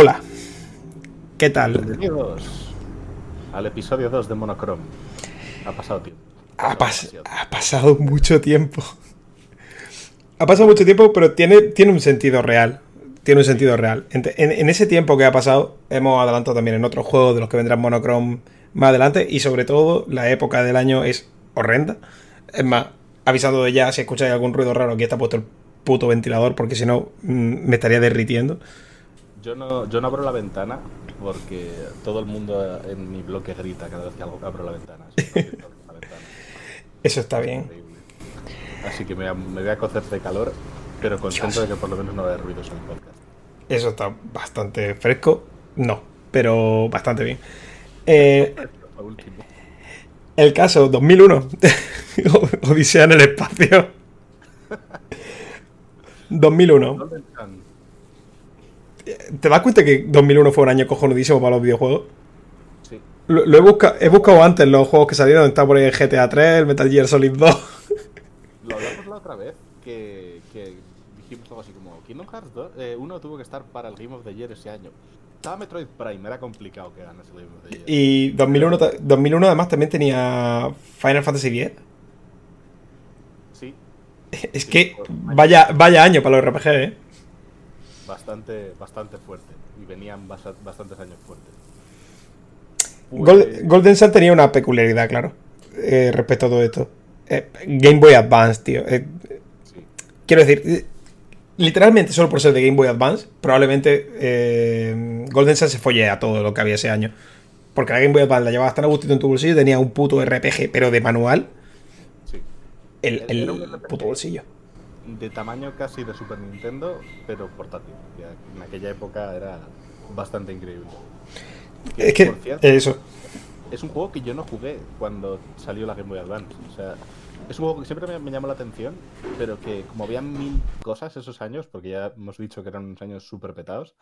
Hola. ¿Qué tal? Bienvenidos al episodio 2 de Monochrome. Ha pasado tiempo. Ha, ha pasado mucho tiempo. Ha pasado mucho tiempo, pero tiene, tiene un sentido real. Tiene un sentido real. En, en, ese tiempo que ha pasado, hemos adelantado también en otros juegos de los que vendrán Monochrome más adelante. Y sobre todo, la época del año es horrenda. Es más, avisando de ya, si escucháis algún ruido raro, aquí está puesto el puto ventilador, porque si no, mm, me estaría derritiendo. Yo no, yo no abro la ventana porque todo el mundo en mi bloque grita cada vez que abro la ventana. Eso está bien. Así que me, voy a cocer de calor, pero contento de que por lo menos no haya ruidos en el podcast. Eso está bastante fresco. No, pero bastante bien. Eh, el caso 2001. Odisea en el espacio. 2001. ¿Te das cuenta que 2001 fue un año cojonudísimo para los videojuegos? Sí. Lo, he, buscado, he buscado antes los juegos que salieron. Está por ahí el GTA 3, el Metal Gear Solid 2. Lo hablamos la otra vez, que, dijimos algo así como Kingdom Hearts 2, eh, uno tuvo que estar para el Game of the Year ese año. Estaba Metroid Prime, era complicado que ganase el Game of the Year. Y 2001, 2001 además también tenía Final Fantasy X. Sí. Es que vaya, vaya año para los RPG, ¿eh? Bastante, bastante fuerte. Y venían bastantes años fuertes. Golden Sun tenía una peculiaridad, claro, eh, respecto a todo esto. Eh, Game Boy Advance, tío. Eh, quiero decir, literalmente solo por ser de Game Boy Advance, probablemente Golden Sun se folle a todo lo que había ese año. Porque la Game Boy Advance la llevabas tan a gustito en tu bolsillo y tenía un puto RPG, pero de manual. Sí. El, el puto bolsillo. De tamaño casi de Super Nintendo, pero portátil. En aquella época era bastante increíble. es que, eso es un juego que yo no jugué cuando salió la Game Boy Advance. O sea, es un juego que siempre me, llamó la atención, pero que como había mil cosas esos años, porque ya hemos dicho que eran unos años súper petados,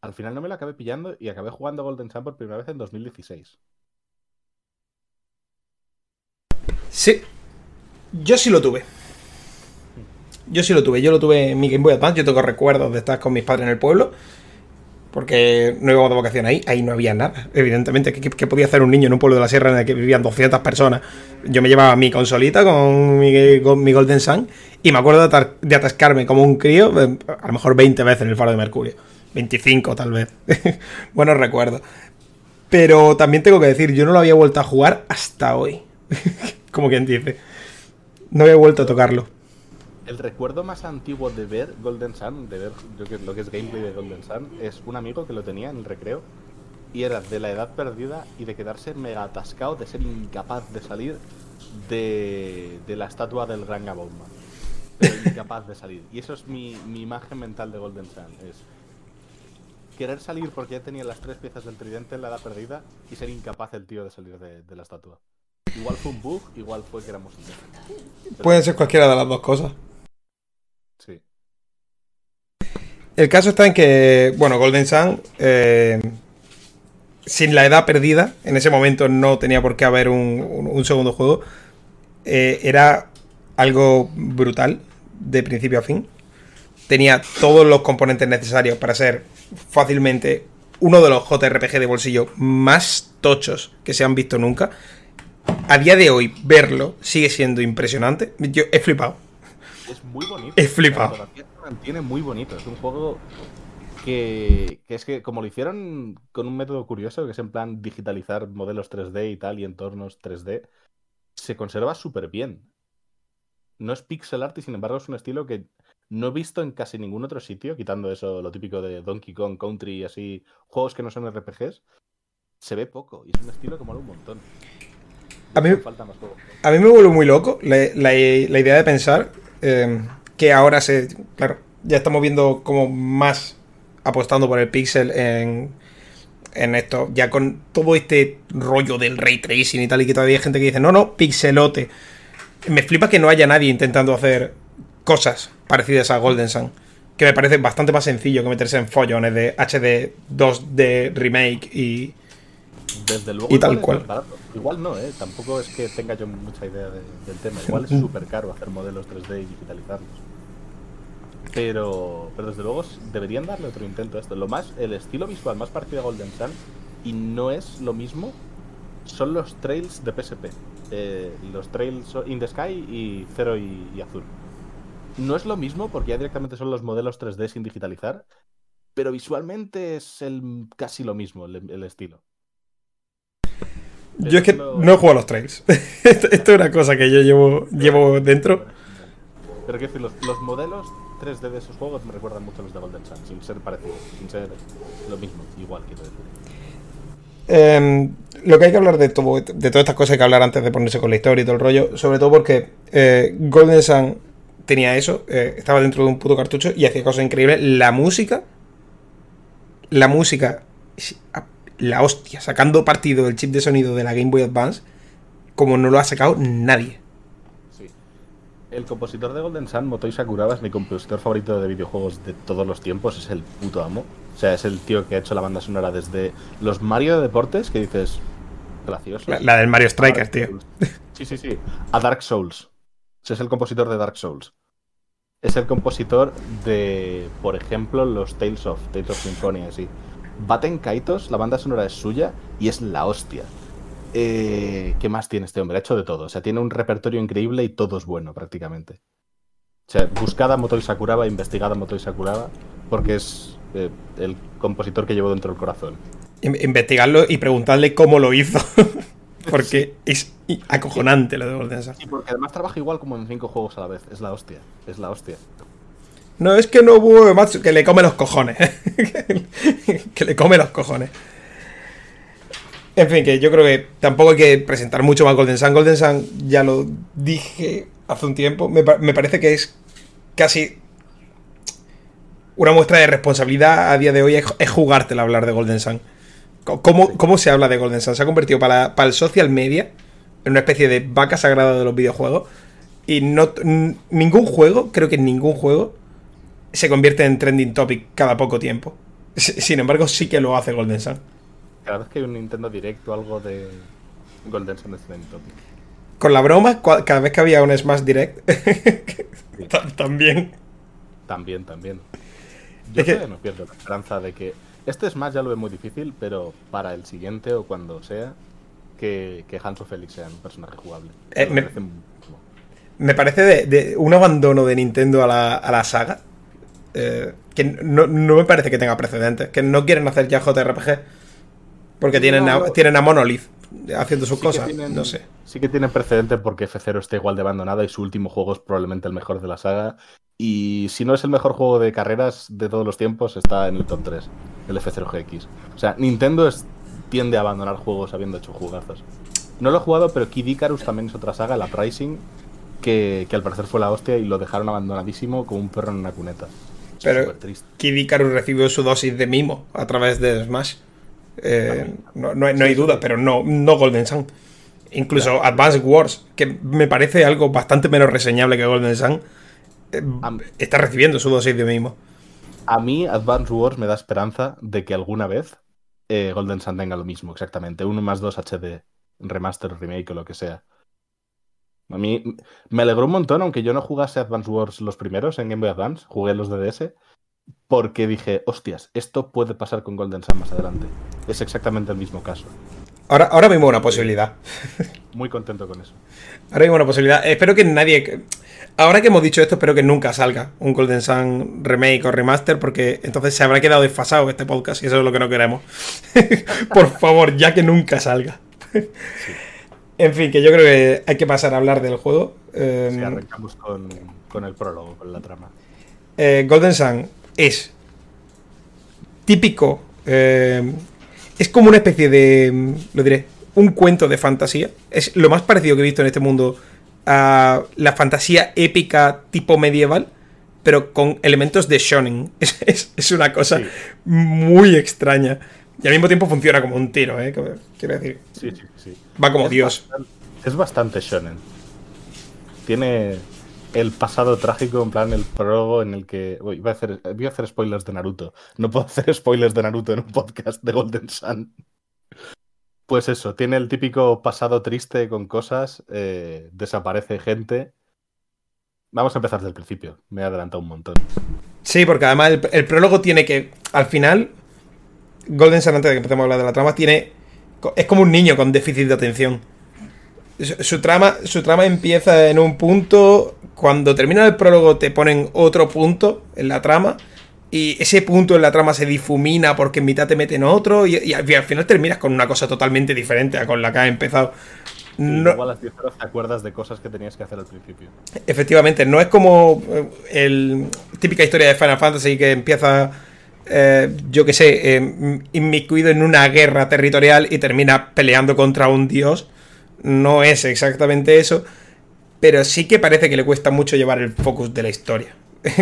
al final no me lo acabé pillando y acabé jugando Golden Sun por primera vez en 2016. Sí, yo sí lo tuve. Yo sí lo tuve, yo lo tuve en mi Game Boy Advance, yo tengo recuerdos de estar con mis padres en el pueblo porque no íbamos de vacaciones ahí, ahí no había nada, evidentemente. ¿Qué, podía hacer un niño en un pueblo de la sierra en el que vivían 200 personas? Yo me llevaba mi consolita con mi, Golden Sun y me acuerdo de, atascarme como un crío, eh, a lo mejor 20 veces en el faro de Mercurio. 25 tal vez. Buenos recuerdos. Pero también tengo que decir, yo no lo había vuelto a jugar hasta hoy. como quien dice. No había vuelto a tocarlo el recuerdo más antiguo de ver Golden Sun, de ver lo que es gameplay de Golden Sun, es un amigo que lo tenía en el recreo y era de la edad perdida y de quedarse mega atascado, de ser incapaz de salir de, la estatua del Gran Bomba. Pero incapaz de salir. Y eso es mi, imagen mental de Golden Sun. Es querer salir porque ya tenía las tres piezas del tridente en la edad perdida y ser incapaz el tío de salir de, la estatua. Igual fue un bug, igual fue que éramos Puede ser cualquiera de las dos cosas. El caso está en que, bueno, Golden Sun, eh, sin la edad perdida, en ese momento no tenía por qué haber un, segundo juego, eh, era algo brutal de principio a fin. Tenía todos los componentes necesarios para ser fácilmente uno de los JRPG de bolsillo más tochos que se han visto nunca. A día de hoy, verlo sigue siendo impresionante. Yo he flipado. Es muy bonito. He flipado mantiene muy bonito. Es un juego que, es que, como lo hicieron con un método curioso, que es en plan digitalizar modelos 3D y tal, y entornos 3D, se conserva súper bien. No es pixel art y sin embargo es un estilo que no he visto en casi ningún otro sitio, quitando eso, lo típico de Donkey Kong Country y así, juegos que no son RPGs. Se ve poco y es un estilo que mola un montón. A mí, a mí, me vuelve muy loco la, idea de pensar eh, que ahora se. Claro, ya estamos viendo como más apostando por el pixel en, en esto, ya con todo este rollo del ray tracing y tal, y que todavía hay gente que dice, no, no, pixelote. Me flipa que no haya nadie intentando hacer cosas parecidas a Golden Sun. Que me parece bastante más sencillo que meterse en follones de HD 2D remake y. Desde luego. Y tal cual. Igual no, ¿eh? Tampoco es que tenga yo mucha idea del tema. Igual es súper caro hacer modelos 3D y digitalizarlos. Pero, pero desde luego deberían darle otro intento a esto. Lo más, el estilo visual más parecido a Golden Sun y no es lo mismo son los trails de PSP. Eh, los trails in the sky y cero y, azul. No es lo mismo porque ya directamente son los modelos 3D sin digitalizar, pero visualmente es el, casi lo mismo el, estilo. Yo es que no he jugado a los trails. Esto es una cosa que yo llevo, llevo dentro. Pero quiero decir, los, los, modelos 3D de esos juegos me recuerdan mucho a los de Golden Sun, sin ser parecidos, sin ser lo mismo, igual quiero decir. Em, lo que hay que hablar de, todo, de todas estas cosas hay que hablar antes de ponerse con la historia y todo el rollo, sobre todo porque eh, Golden Sun tenía eso, eh, estaba dentro de un puto cartucho y hacía cosas increíbles. La música, la música, la hostia, sacando partido del chip de sonido de la Game Boy Advance, como no lo ha sacado nadie. Sí. El compositor de Golden Sun, Motoi Sakuraba, es mi compositor favorito de videojuegos de todos los tiempos, es el puto amo. O sea, es el tío que ha hecho la banda sonora desde los Mario de deportes, que dices, gracioso. La, del Mario Strikers, tío. Sí, sí, sí. A Dark Souls. es el compositor de Dark Souls. Es el compositor de, por ejemplo, los Tales of, Tales of Symphonia, sí. Baten Kaitos, la banda sonora es suya y es la hostia. Eh, ¿Qué más tiene este hombre? Ha hecho de todo. O sea, tiene un repertorio increíble y todo es bueno prácticamente. O sea, buscada Motoi Sakuraba, investigada Motoi Sakuraba, porque es eh, el compositor que llevo dentro del corazón. Investigarlo y preguntarle cómo lo hizo. porque es acojonante lo de Golden Sun. Y porque además trabaja igual como en cinco juegos a la vez. Es la hostia. Es la hostia. No, es que no hubo Matsu, que le come los cojones. que le come los cojones. En fin, que yo creo que tampoco hay que presentar mucho más Golden Sun. Golden Sun, ya lo dije hace un tiempo, me, me parece que es casi una muestra de responsabilidad a día de hoy es, jugártela hablar de Golden Sun. ¿Cómo, ¿Cómo, se habla de Golden Sun? Se ha convertido para, para, el social media en una especie de vaca sagrada de los videojuegos. Y no ningún juego, creo que ningún juego, se convierte en trending topic cada poco tiempo. Sin embargo, sí que lo hace Golden Sun. Cada vez que hay un Nintendo Direct o algo de Golden Sun es trending topic. Con la broma, cada vez que había un Smash Direct, también. También, también. Yo no pierdo la esperanza de que. Este es más, ya lo veo muy difícil, pero para el siguiente o cuando sea, que, que Hanso Félix sea un personaje jugable. Eh, me, parece, de, un abandono de Nintendo a la, a la saga. Eh, que no, me parece que tenga precedentes. Que no quieren hacer ya JRPG. Porque tienen, a, tienen a Monolith haciendo sus cosas. no sé. Sí que tienen precedentes porque F0 está igual de abandonada y su último juego es probablemente el mejor de la saga. Y si no es el mejor juego de carreras de todos los tiempos, está en el top 3, el F0GX. O sea, Nintendo tiende a abandonar juegos habiendo hecho jugazos. No lo he jugado, pero Kid Icarus también es otra saga, la Pricing, que, al parecer fue la hostia y lo dejaron abandonadísimo como un perro en una cuneta. Pero Kid Icarus recibió su dosis de mimo a través de Smash. Eh, no, hay duda, pero no, no Golden Sun. Incluso Advanced Wars, que me parece algo bastante menos reseñable que Golden Sun está recibiendo su dosis de mismo. A mí, Advance Wars me da esperanza de que alguna vez eh, Golden Sun tenga lo mismo, exactamente. 1 más 2 HD, remaster, remake o lo que sea. A mí me alegró un montón, aunque yo no jugase Advance Wars los primeros en Game Boy Advance, jugué los de DS, porque dije, hostias, esto puede pasar con Golden Sun más adelante. Es exactamente el mismo caso. Ahora, ahora mismo una posibilidad. Muy contento con eso. Ahora mismo una posibilidad. Espero que nadie. Ahora que hemos dicho esto, espero que nunca salga un Golden Sun remake o remaster, porque entonces se habrá quedado desfasado este podcast y eso es lo que no queremos. Por favor, ya que nunca salga. En fin, que yo creo que hay que pasar a hablar del juego. Em, arrancamos con, el prólogo, con la trama. Eh, Golden Sun es típico. Em, es como una especie de. Lo diré. Un cuento de fantasía. Es lo más parecido que he visto en este mundo a la fantasía épica tipo medieval, pero con elementos de shonen. Es, una cosa muy extraña. Y al mismo tiempo funciona como un tiro, ¿eh? Quiero decir. Sí, sí, sí. Va como Dios. es bastante shonen. Tiene el pasado trágico, en plan el prólogo en el que. voy, a hacer, voy a hacer spoilers de Naruto. No puedo hacer spoilers de Naruto en un podcast de Golden Sun. Pues eso, tiene el típico pasado triste con cosas, eh, desaparece gente Vamos a empezar desde el principio. Me he adelantado un montón. Sí, porque además el, el prólogo tiene que. Al final. Golden Sun, antes de que empecemos a hablar de la trama, tiene. Es como un niño con déficit de atención. Su, su trama, su trama empieza en un punto. Cuando termina el prólogo, te ponen otro punto en la trama. Y ese punto en la trama se difumina porque en mitad te meten otro. Y, y al al final terminas con una cosa totalmente diferente a con la que has empezado. No- luego a las 10 horas te acuerdas de cosas que tenías que hacer al principio. Efectivamente, no es como eh, el típica historia de Final Fantasy que empieza, eh, yo que sé, eh, inmiscuido en una guerra territorial y termina peleando contra un dios. No es exactamente eso, pero sí que parece que le cuesta mucho llevar el focus de la historia.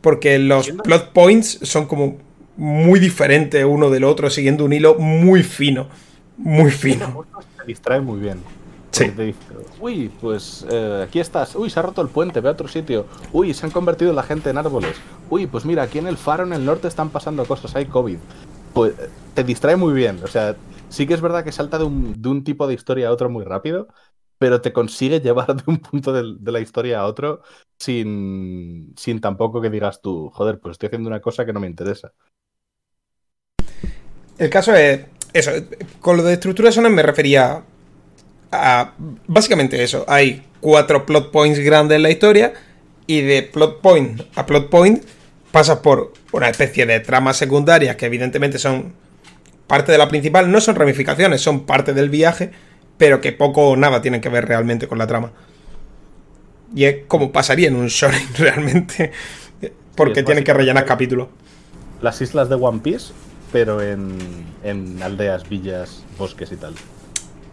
Porque los plot points son como muy diferentes uno del otro, siguiendo un hilo muy fino. Muy fino. Te distrae muy bien. Sí. Porque te dice, uy, pues eh, aquí estás. Uy, se ha roto el puente, ve a otro sitio. Uy, se han convertido la gente en árboles. Uy, pues mira, aquí en el faro en el norte están pasando cosas, hay COVID. Pues eh, te distrae muy bien. O sea, sí que es verdad que salta de un, de un tipo de historia a otro muy rápido, pero te consigue llevar de un punto de, la historia a otro sin, sin tampoco que digas tú, joder, pues estoy haciendo una cosa que no me interesa. El caso es eso. Con lo de estructuras sonas me refería a básicamente eso. Hay cuatro plot points grandes en la historia y de plot point a plot point pasas por una especie de tramas secundarias que evidentemente son parte de la principal. No son ramificaciones, son parte del viaje, pero que poco o nada tienen que ver realmente con la trama. Y es como pasaría en un shonen realmente. Porque es tienen que rellenar capítulos. Las islas de One Piece, pero en, en aldeas, villas, bosques y tal.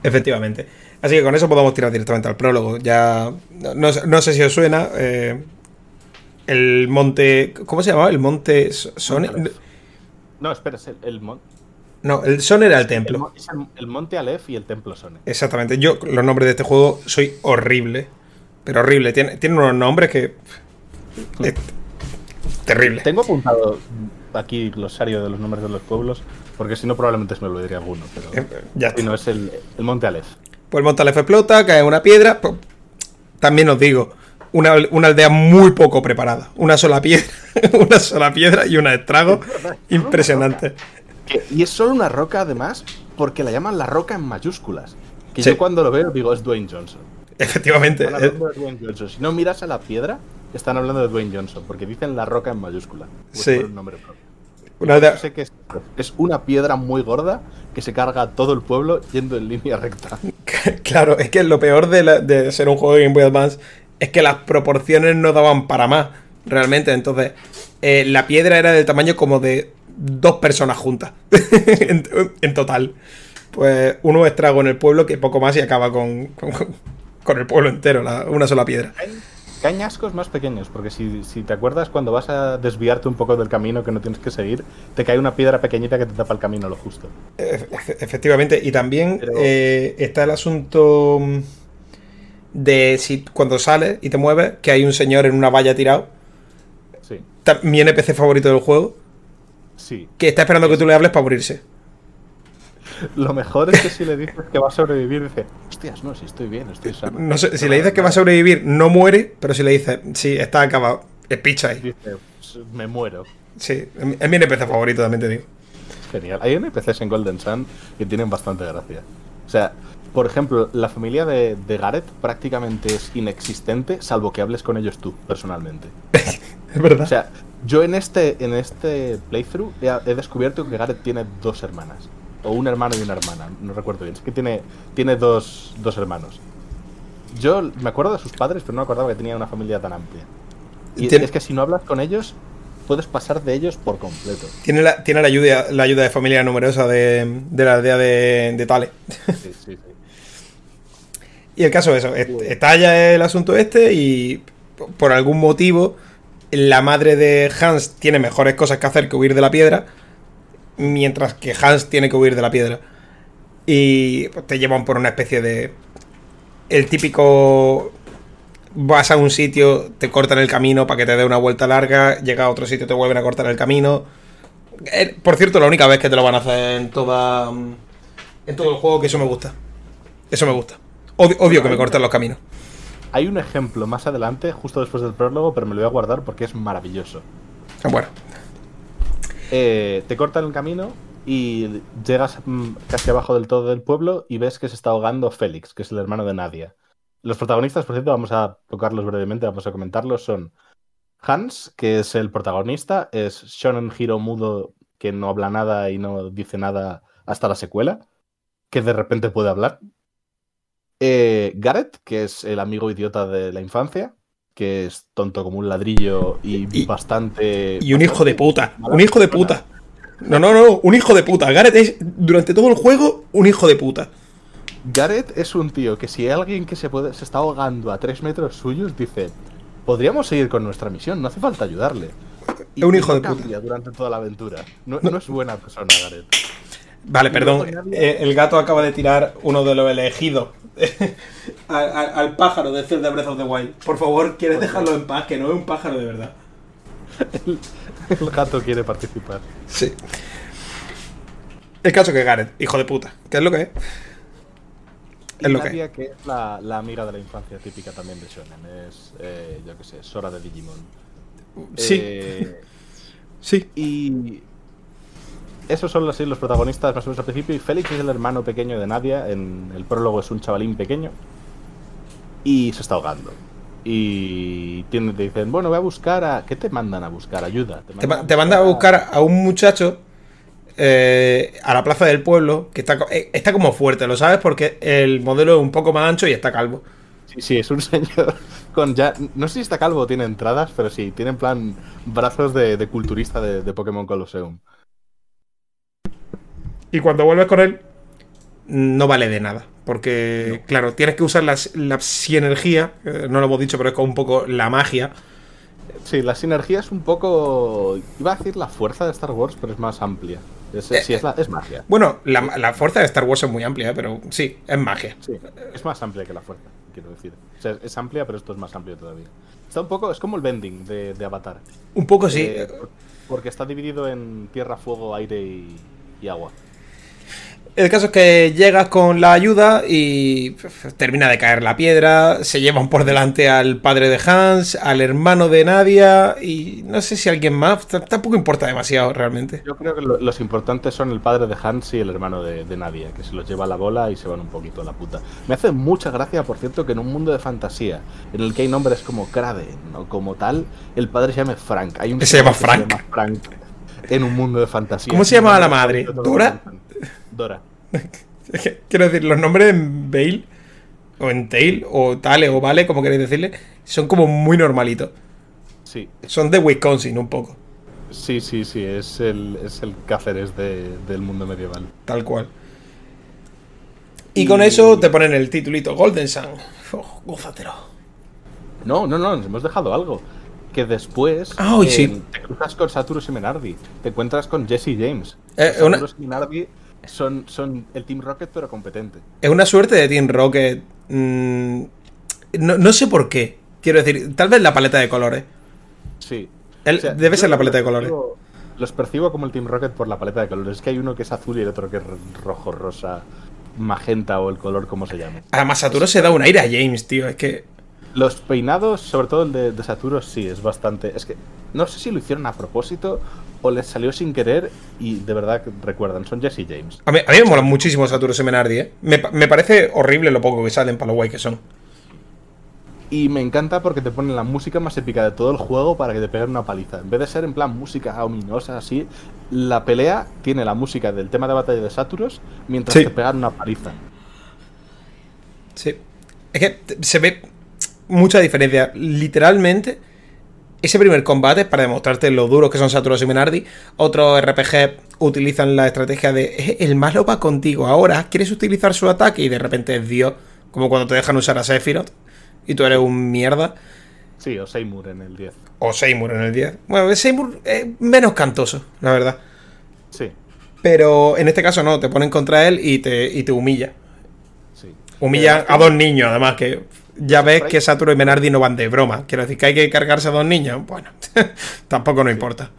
Efectivamente. Así que con eso podemos tirar directamente al prólogo. Ya. No, no sé- si os suena. eh, el monte. ¿Cómo se llamaba? El monte Sone. No, espera, es el, el, mon- No, el Son era el el templo. es el- el monte Aleph y el templo Sone. Exactamente. Yo, los nombres de este juego, soy horrible. Pero horrible. Tiene, tiene unos nombres que. es terrible. Tengo apuntado aquí glosario de los nombres de los pueblos, porque si no probablemente se me olvidaría alguno. Pero Eh, Ya si no, es el, el monte Aleph. Pues el monte explota, cae una piedra. pues, también os digo, una, una aldea muy poco preparada. Una sola piedra, una sola piedra y un estrago impresionante. Y es solo una roca, además, porque la llaman la roca en mayúsculas. Que Sí. yo cuando lo veo digo, es Dwayne Johnson. Efectivamente. Eh, Dwayne Johnson. Si no miras a la piedra, están hablando de Dwayne Johnson, porque dicen la roca en mayúscula. Sí. fuera un nombre propio. una aldea- sé que es, es una piedra muy gorda que se carga a todo el pueblo yendo en línea recta. Claro, es que lo peor de, la- de ser un juego de Game Boy Advance es que las proporciones no daban para más, realmente. Entonces, eh, la piedra era del tamaño como de dos personas juntas, en, total. Pues uno estrago en el pueblo que poco más y acaba con, con, con el pueblo entero, la- una sola piedra. Caen ascos más pequeños, porque si, si te acuerdas, cuando vas a desviarte un poco del camino que no tienes que seguir, te cae una piedra pequeñita que te tapa el camino lo justo. Efe- efe- Efectivamente, y también Pero- eh, está el asunto de si cuando sales y te mueves, que hay un señor en una valla tirado. Sí, Mi NPC favorito del juego, sí. que está esperando que tú le hables para morirse. Lo mejor es que si le dices que va a sobrevivir, dice, hostias, no, si estoy bien, estoy sano. No sé, si le dices que va a sobrevivir, no muere, pero si le dices, sí, está acabado, es picha ahí. Dice, "Pues, me muero. Sí, es mi NPC favorito, también te digo. Genial. Hay NPCs en Golden Sun que tienen bastante gracia. O sea, por ejemplo, la familia de, de Gareth prácticamente es inexistente, salvo que hables con ellos tú, personalmente. Es verdad. O sea, yo en este, en este playthrough he, he descubierto que Gareth tiene dos hermanas. O un hermano y una hermana, no recuerdo bien. Es que tiene, tiene dos, dos hermanos. Yo me acuerdo de sus padres, pero no me acordaba que tenía una familia tan amplia. Y Tiene- es que si no hablas con ellos, puedes pasar de ellos por completo. Tiene, la, tiene la, ayuda, la ayuda de familia numerosa de, de la aldea de, de Tale. Sí, sí, sí. Y el caso es eso, est- estalla el asunto este y por algún motivo la madre de Hans tiene mejores cosas que hacer que huir de la piedra, mientras que Hans tiene que huir de la piedra. Y te llevan por una especie de... El típico... Vas a un sitio, te cortan el camino para que te dé una vuelta larga, llega a otro sitio, te vuelven a cortar el camino. Eh, Por cierto, la única vez que te lo van a hacer en toda... En todo el juego, que eso me gusta. Eso me gusta. Odio que me corten los caminos. Hay un ejemplo más adelante, justo después del prólogo, pero me lo voy a guardar porque es maravilloso. Bueno. Eh, te cortan el camino y llegas mm, casi abajo del todo del pueblo y ves que se está ahogando Félix, que es el hermano de Nadia. Los protagonistas, por cierto, vamos a tocarlos brevemente, vamos a comentarlos, son Hans, que es el protagonista, es Shonen Hiro mudo que no habla nada y no dice nada hasta la secuela, que de repente puede hablar. Eh, Gareth, que es el amigo idiota de la infancia, que es tonto como un ladrillo y, Y- bastante... Y un hijo de puta. Un hijo de puta. No, no, no. Un hijo de puta. Gareth es, durante todo el juego, un hijo de puta. Gareth es un tío que si hay alguien que se, puede, se está ahogando a tres metros suyos, dice, podríamos seguir con nuestra misión, no hace falta ayudarle. Un hijo de puta. durante toda la aventura. No, no es buena persona, Gareth. Vale, perdón. eh, el gato acaba de tirar uno de los elegidos al, al- al pájaro de Zelda Breath of the Wild. Por favor, ¿quieres dejarlo en paz? Que no es un pájaro de verdad. El gato quiere participar. Sí. El caso que Gareth, hijo de puta. ¿Qué es lo que es? Es lo que Nadia, que es la, la amiga de la infancia típica también de Shonen. Es, eh, yo qué sé, Sora de Digimon. Sí, Eh, sí. y esos son así los protagonistas más o menos al principio. Y Félix es el hermano pequeño de Nadia. En el prólogo es un chavalín pequeño. Y se está ahogando. Y tiene- te dicen, bueno, voy a buscar a... ¿Qué te mandan a buscar? Ayuda. Te, ma- te manda a buscar a un muchacho eh, a la plaza del pueblo que está, eh, está como fuerte, ¿lo sabes? Porque el modelo es un poco más ancho y está calvo. Sí, sí, es un señor con ya... No sé si está calvo o tiene entradas, pero sí, tiene en plan brazos de, de culturista de, de Pokémon Colosseum. Y cuando vuelves con él, no vale de nada. Porque, claro, tienes que usar la, la psienergía, eh, no lo hemos dicho, pero es como un poco la magia. Sí, la sinergia es un poco... Iba a decir la fuerza de Star Wars, pero es más amplia. Es, sí, es, la- es magia. Bueno, la, la fuerza de Star Wars es muy amplia, ¿eh? pero sí, es magia. Sí, es más amplia que la fuerza, quiero decir. O sea, es amplia, pero esto es más amplio todavía. Está un poco... Es como el bending de, de Avatar. Un poco sí. Eh, porque está dividido en tierra, fuego, aire y, y agua. El caso es que llegas con la ayuda y termina de caer la piedra, se llevan por delante al padre de Hans, al hermano de Nadia y no sé si alguien más, t- tampoco importa demasiado realmente. Yo creo que lo- los importantes son el padre de Hans y el hermano de, de Nadia, que se los lleva a la bola y se van un poquito a la puta. Me hace mucha gracia, por cierto, que en un mundo de fantasía, en el que hay nombres como Kraden o como tal, el padre se llame Frank. Hay un Se llama que Frank. Frank en un mundo de fantasía. ¿Cómo se llamaba la madre? ¿Dora? Dora. Quiero decir, los nombres en Bale o en Tail o Tale o Vale, como queréis decirle, son como muy normalitos. Sí, Son de Wisconsin un poco, sí, sí, sí, es el, es el Cáceres de- del mundo medieval. tal cual. Y con eso te ponen el titulito Golden Sun. Oh, gózatelo. No, no, no, nos hemos dejado algo. Que después Ah, uy, sí. te cruzas con Saturus y Menardi. Te encuentras con Jesse James. Eh, Saturus una- y Menardi son, son el Team Rocket, pero competente. Es una suerte de Team Rocket. mm, no, no sé por qué. Quiero decir, tal vez la paleta de colores. Sí. El- debe ser la paleta de colores. percibo- Los percibo como el Team Rocket por la paleta de colores. Es que hay uno que es azul y el otro que es rojo, rosa, magenta o el color como se llame. Además, Saturo se da un aire a James, tío. Es que. Los peinados, sobre todo el de, de Saturus, sí, es bastante. Es que no sé si lo hicieron a propósito o les salió sin querer y de verdad recuerdan, son Jesse James. A mí, a mí me molan muchísimo Saturo y Menardi, ¿eh? Me, me parece horrible lo poco que salen para lo guay que son. Y me encanta porque te ponen la música más épica de todo el juego para que te peguen una paliza. En vez de ser en plan música ominosa así, la pelea tiene la música del tema de batalla de Saturus mientras Sí. te pegan una paliza. Sí. Es que se ve mucha diferencia. Literalmente, ese primer combate es para demostrarte lo duros que son Saturos y Menardi. Otros RPG utilizan la estrategia de "Eh, el malo va contigo ahora, quieres utilizar su ataque y de repente es Dios. Como cuando te dejan usar a Sephiroth y tú eres un mierda. Sí, o Seymour en el 10. O Seymour en el 10. Bueno, Seymour es menos cantoso, la verdad. Sí, Pero en este caso no, te ponen contra él y te, y te humilla. sí. Humilla Eh, a dos niños, además, que ya ves que Saturo y Menardi no van de broma. Quiero decir que hay que cargarse a dos niños. Bueno, tampoco nos importa.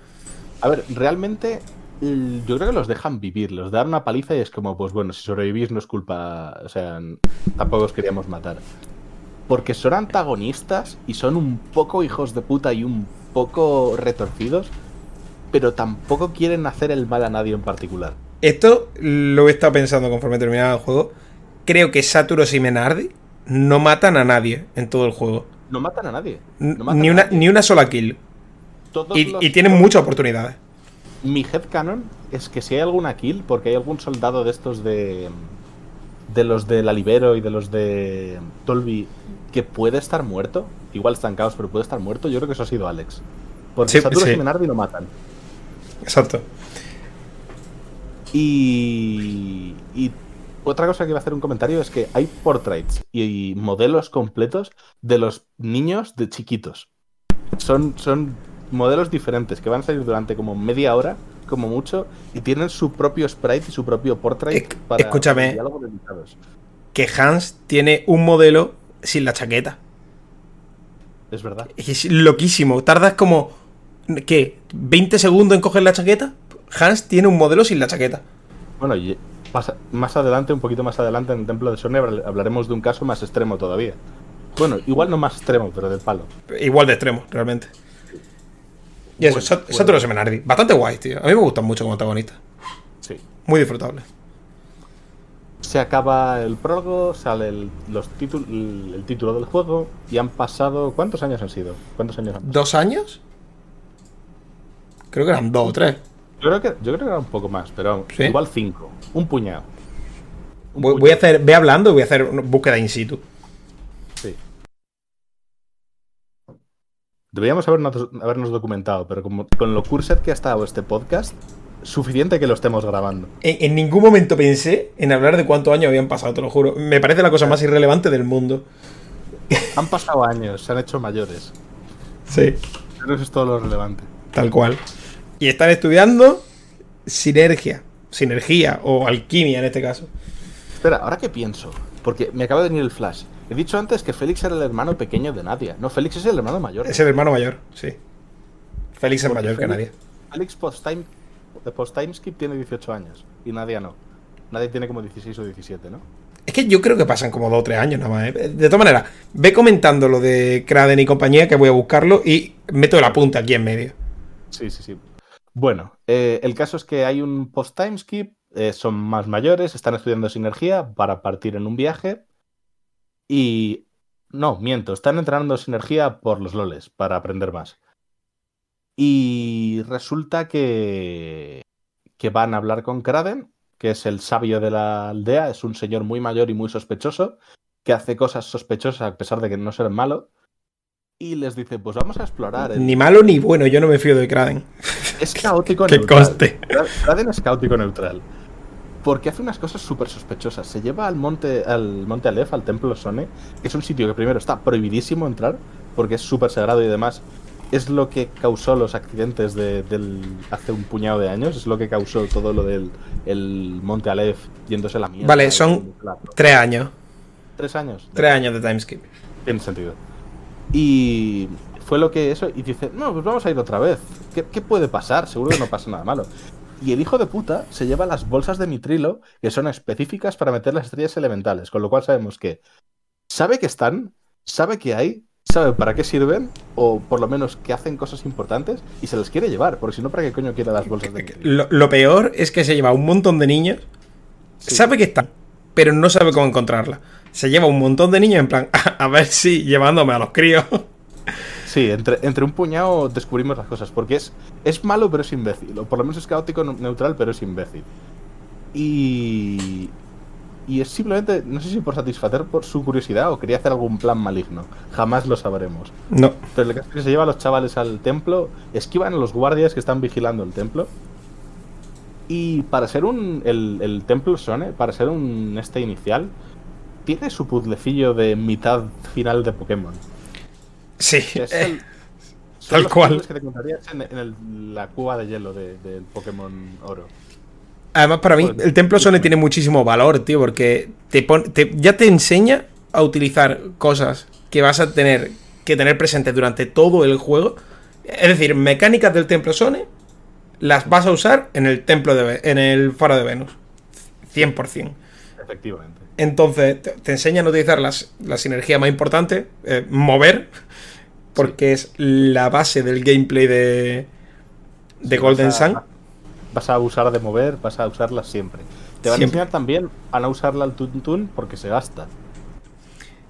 A ver, realmente yo creo que los dejan vivir, los dan una paliza y es como, pues bueno, si sobrevivís no es culpa, o sea, tampoco os queríamos matar. porque son antagonistas y son un poco hijos de puta y un poco retorcidos, pero tampoco quieren hacer el mal a nadie en particular. Esto lo he estado pensando conforme terminaba el juego. Creo que Saturos y Menardi no matan a nadie en todo el juego. No matan a nadie. N- no matan ni, a una, nadie. ni una sola kill. Todos Y, los- y tienen muchas oportunidades. Mi headcanon es que si hay alguna kill, porque hay algún soldado de estos de. de los de la Libero y de los de Dolby que puede estar muerto, igual están caos, pero puede estar muerto, yo creo que eso ha sido Alex. Porque Sí, Saturos sí. y Menardi lo matan. Exacto. Y, y otra cosa que iba a hacer un comentario es que hay portraits y, modelos completos de los niños de chiquitos. Son, son modelos diferentes que van a salir durante como media hora, como mucho, y tienen su propio sprite y su propio portrait Ec- para escúchame. diálogos. Que Hans tiene un modelo sin la chaqueta. Es verdad. Es loquísimo. Tardas como. ¿Qué? ¿20 segundos en coger la chaqueta? Hans tiene un modelo sin la chaqueta. Bueno, y pasa- más adelante, un poquito más adelante, en el templo de Sonia habl- hablaremos de un caso más extremo todavía. Bueno, igual no más extremo, pero del palo. Igual de extremo, realmente. Y eso, Bueno, Sat- bueno. Bastante guay, tío. A mí me gustan mucho como antagonista. Sí. Muy disfrutable. Se acaba el prólogo, sale el, los títul- el, el título del juego y han pasado. ¿Cuántos años han sido? ¿Cuántos años han pasado? ¿Dos años? Creo que eran dos o tres. Yo creo que, yo creo que era un poco más, pero igual cinco. Un puñado. Un Voy, puñado, voy a hacer. Ve hablando y voy a hacer una búsqueda in situ. sí. Deberíamos habernos, habernos documentado, pero como, con lo cursed que ha estado este podcast, suficiente que lo estemos grabando. En, en ningún momento pensé en hablar de cuántos años habían pasado, te lo juro. Me parece la cosa más irrelevante del mundo. Han pasado años, se han hecho mayores. Sí. Pero eso es todo lo relevante. Tal cual. Y están estudiando sinergia. Sinergia o alquimia en este caso. Espera, ahora que pienso, porque me acaba de venir el flash. He dicho antes que Félix era el hermano pequeño de Nadia. No, Félix es el hermano mayor. Es el hermano mayor, sí. Félix es mayor que nadie. Félix post-timeskip tiene 18 años y Nadia no. Nadia tiene como 16 o 17, ¿no? Es que yo creo que pasan como dos o tres años nada más. ¿eh? De todas maneras, ve comentando lo de Kraden y compañía, que voy a buscarlo y meto la punta aquí en medio. Sí, sí, sí. Bueno, eh, el caso es que hay un post-timeskip, eh, son más mayores, están estudiando sinergia para partir en un viaje y... No, miento, están entrenando sinergia por los loles para aprender más. Y resulta que... que van a hablar con Kraden, que es el sabio de la aldea, es un señor muy mayor y muy sospechoso, que hace cosas sospechosas a pesar de que no ser malo. Y les dice, pues vamos a explorar. el- Ni malo ni bueno, yo no me fío de Kraden. es caótico Que neutral. conste. Kraden es caótico neutral. Porque hace unas cosas súper sospechosas. Se lleva al monte, al monte Aleph, al templo Sone, que es un sitio que primero está prohibidísimo entrar, porque es súper sagrado y demás. Es lo que causó los accidentes de, del, hace un puñado de años. Es lo que causó todo lo del el monte Aleph yéndose a la mierda. Vale, son Tres años. tres años. Tres años de timeskip. Tiene sentido. Y fue lo que eso. Y dice, no, pues vamos a ir otra vez. ¿Qué, qué puede pasar? Seguro que no pasa nada malo. Y el hijo de puta se lleva las bolsas de mitrilo que son específicas para meter las estrellas elementales. Con lo cual sabemos que sabe que están, sabe que hay, sabe para qué sirven, o por lo menos que hacen cosas importantes, y se las quiere llevar. Porque si no, ¿para qué coño quiere las bolsas de mitrilo? Lo, lo peor es que se lleva un montón de niños. Sí. Sabe que están, pero no sabe cómo encontrarla. Se lleva un montón de niños en plan, a ver si llevándome a los críos. Sí, entre, entre un puñado descubrimos las cosas, porque es, es malo pero es imbécil, o por lo menos es caótico ne- neutral pero es imbécil. Y, y es simplemente, no sé si por satisfacer por su curiosidad o quería hacer algún plan maligno, jamás lo sabremos. No. Pero el caso es que se lleva a los chavales al templo, esquivan a los guardias que están vigilando el templo. Y para ser un. El, el templo Sone, para ser un este inicial, tiene su puzzlecillo de mitad final de Pokémon. Sí. Eh, son tal los cual. que te en, en el- la cueva de hielo de- del Pokémon Oro. Además, para mí, el templo Sone sí. tiene muchísimo valor, tío, porque te pon- te- ya te enseña a utilizar cosas que vas a tener que tener presentes durante todo el juego. Es decir, mecánicas del templo Sone las vas a usar en el templo de en el faro de Venus. 100%. Efectivamente. Entonces, te, te enseñan a utilizar las, la sinergia más importante, eh, mover, porque es la base del gameplay de, de Sí, Golden vas a- Sun. Vas a abusar de mover, vas a usarla siempre. Te van Siempre. a enseñar también a no usarla al tuntún porque se gasta.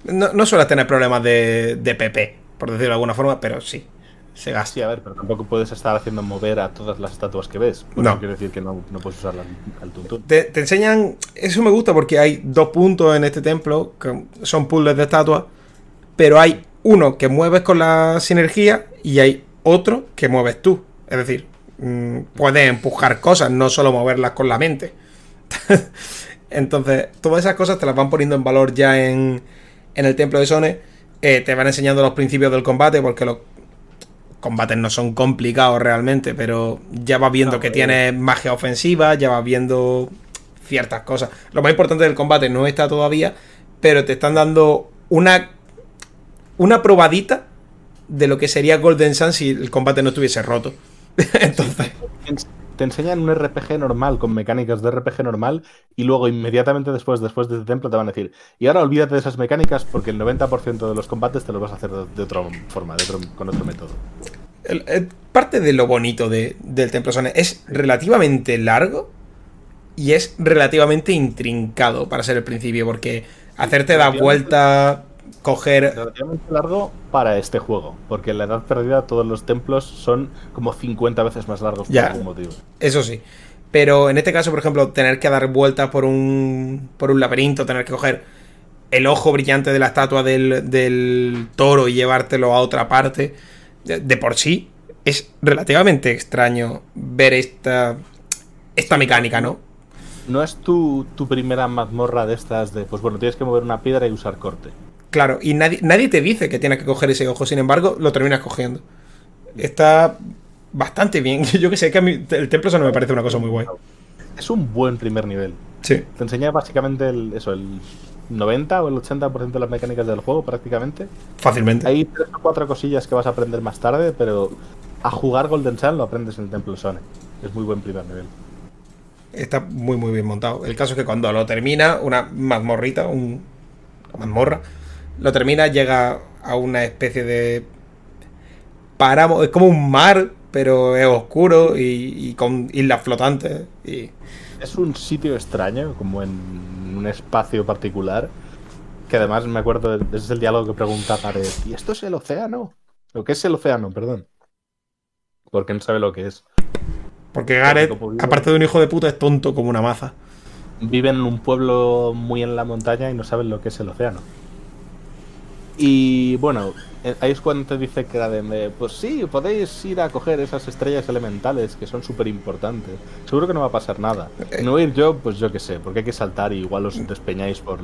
No, no sueles tener problemas de, de PP, por decirlo de alguna forma, pero sí, se gasta. Sí, a ver, pero tampoco puedes estar haciendo mover a todas las estatuas que ves. Pues No. quiere decir que no, no puedes usarla al, tuntún. Te, te enseñan, eso me gusta porque hay dos puntos en este templo, que son puzzles de estatuas, pero hay uno que mueves con la sinergia y hay otro que mueves tú. Es decir, mm, puedes empujar cosas, no solo moverlas con la mente. Entonces, todas esas cosas te las van poniendo en valor ya en, en el templo de Sone. Eh, te van enseñando los principios del combate porque los combates no son complicados realmente, pero ya vas viendo No, que pero- tienes magia ofensiva, ya vas viendo ciertas cosas. Lo más importante del combate no está todavía, pero te están dando una una probadita de lo que sería Golden Sun si el combate no estuviese roto. Entonces, Te enseñan un RPG normal con mecánicas de RPG normal y luego inmediatamente después, después de este templo te van a decir y ahora olvídate de esas mecánicas porque el 90% de los combates te los vas a hacer de, de otra forma, de otro, con otro método. el- el- parte de lo bonito de- del Templo Sone es relativamente largo y es relativamente intrincado para ser el principio, porque hacerte Relativamente- vuelta, coger Relativamente largo para este juego, porque en la edad perdida todos los templos son como 50 veces más largos por Ya. algún motivo. Eso sí. Pero en este caso, por ejemplo, tener que dar vueltas por un, por un laberinto, tener que coger el ojo brillante de la estatua del, del toro y llevártelo a otra parte, de, de por sí es relativamente extraño ver esta, esta mecánica, ¿no? No es tu, tu primera mazmorra de estas de, pues bueno, tienes que mover una piedra y usar corte. Claro, y nadie, nadie te dice que tienes que coger ese ojo, sin embargo, lo terminas cogiendo. Está bastante bien. Yo que sé, que a mí el templo eso no me parece una cosa muy guay. Es un buen primer nivel. Sí. Te enseña básicamente el, eso, el 90 o el 80% de las mecánicas del juego prácticamente. Fácilmente. Hay tres o cuatro cosillas que vas a aprender más tarde, pero a jugar Golden Sun lo aprendes en el Templo Sone. Es muy buen primer nivel. Está muy, muy bien montado. El caso es que cuando lo termina, una mazmorrita, un una mazmorra, lo termina, llega a una especie de páramo. Es como un mar, pero es oscuro y, y con islas flotantes. Y Es un sitio extraño, como en un espacio particular, que además me acuerdo, ese es el diálogo que pregunta Gareth, ¿y esto es el océano? ¿O qué es el océano? Perdón. Porque no sabe lo que es. porque Gareth, aparte de un hijo de puta, es tonto como una maza. Viven en un pueblo muy en la montaña y no saben lo que es el océano. Y bueno, eh, ahí es cuando te dice que de, pues sí, podéis ir a coger esas estrellas elementales que son súper importantes. Seguro que no va a pasar nada. No voy a ir yo, pues yo qué sé, porque hay que saltar y igual os despeñáis por,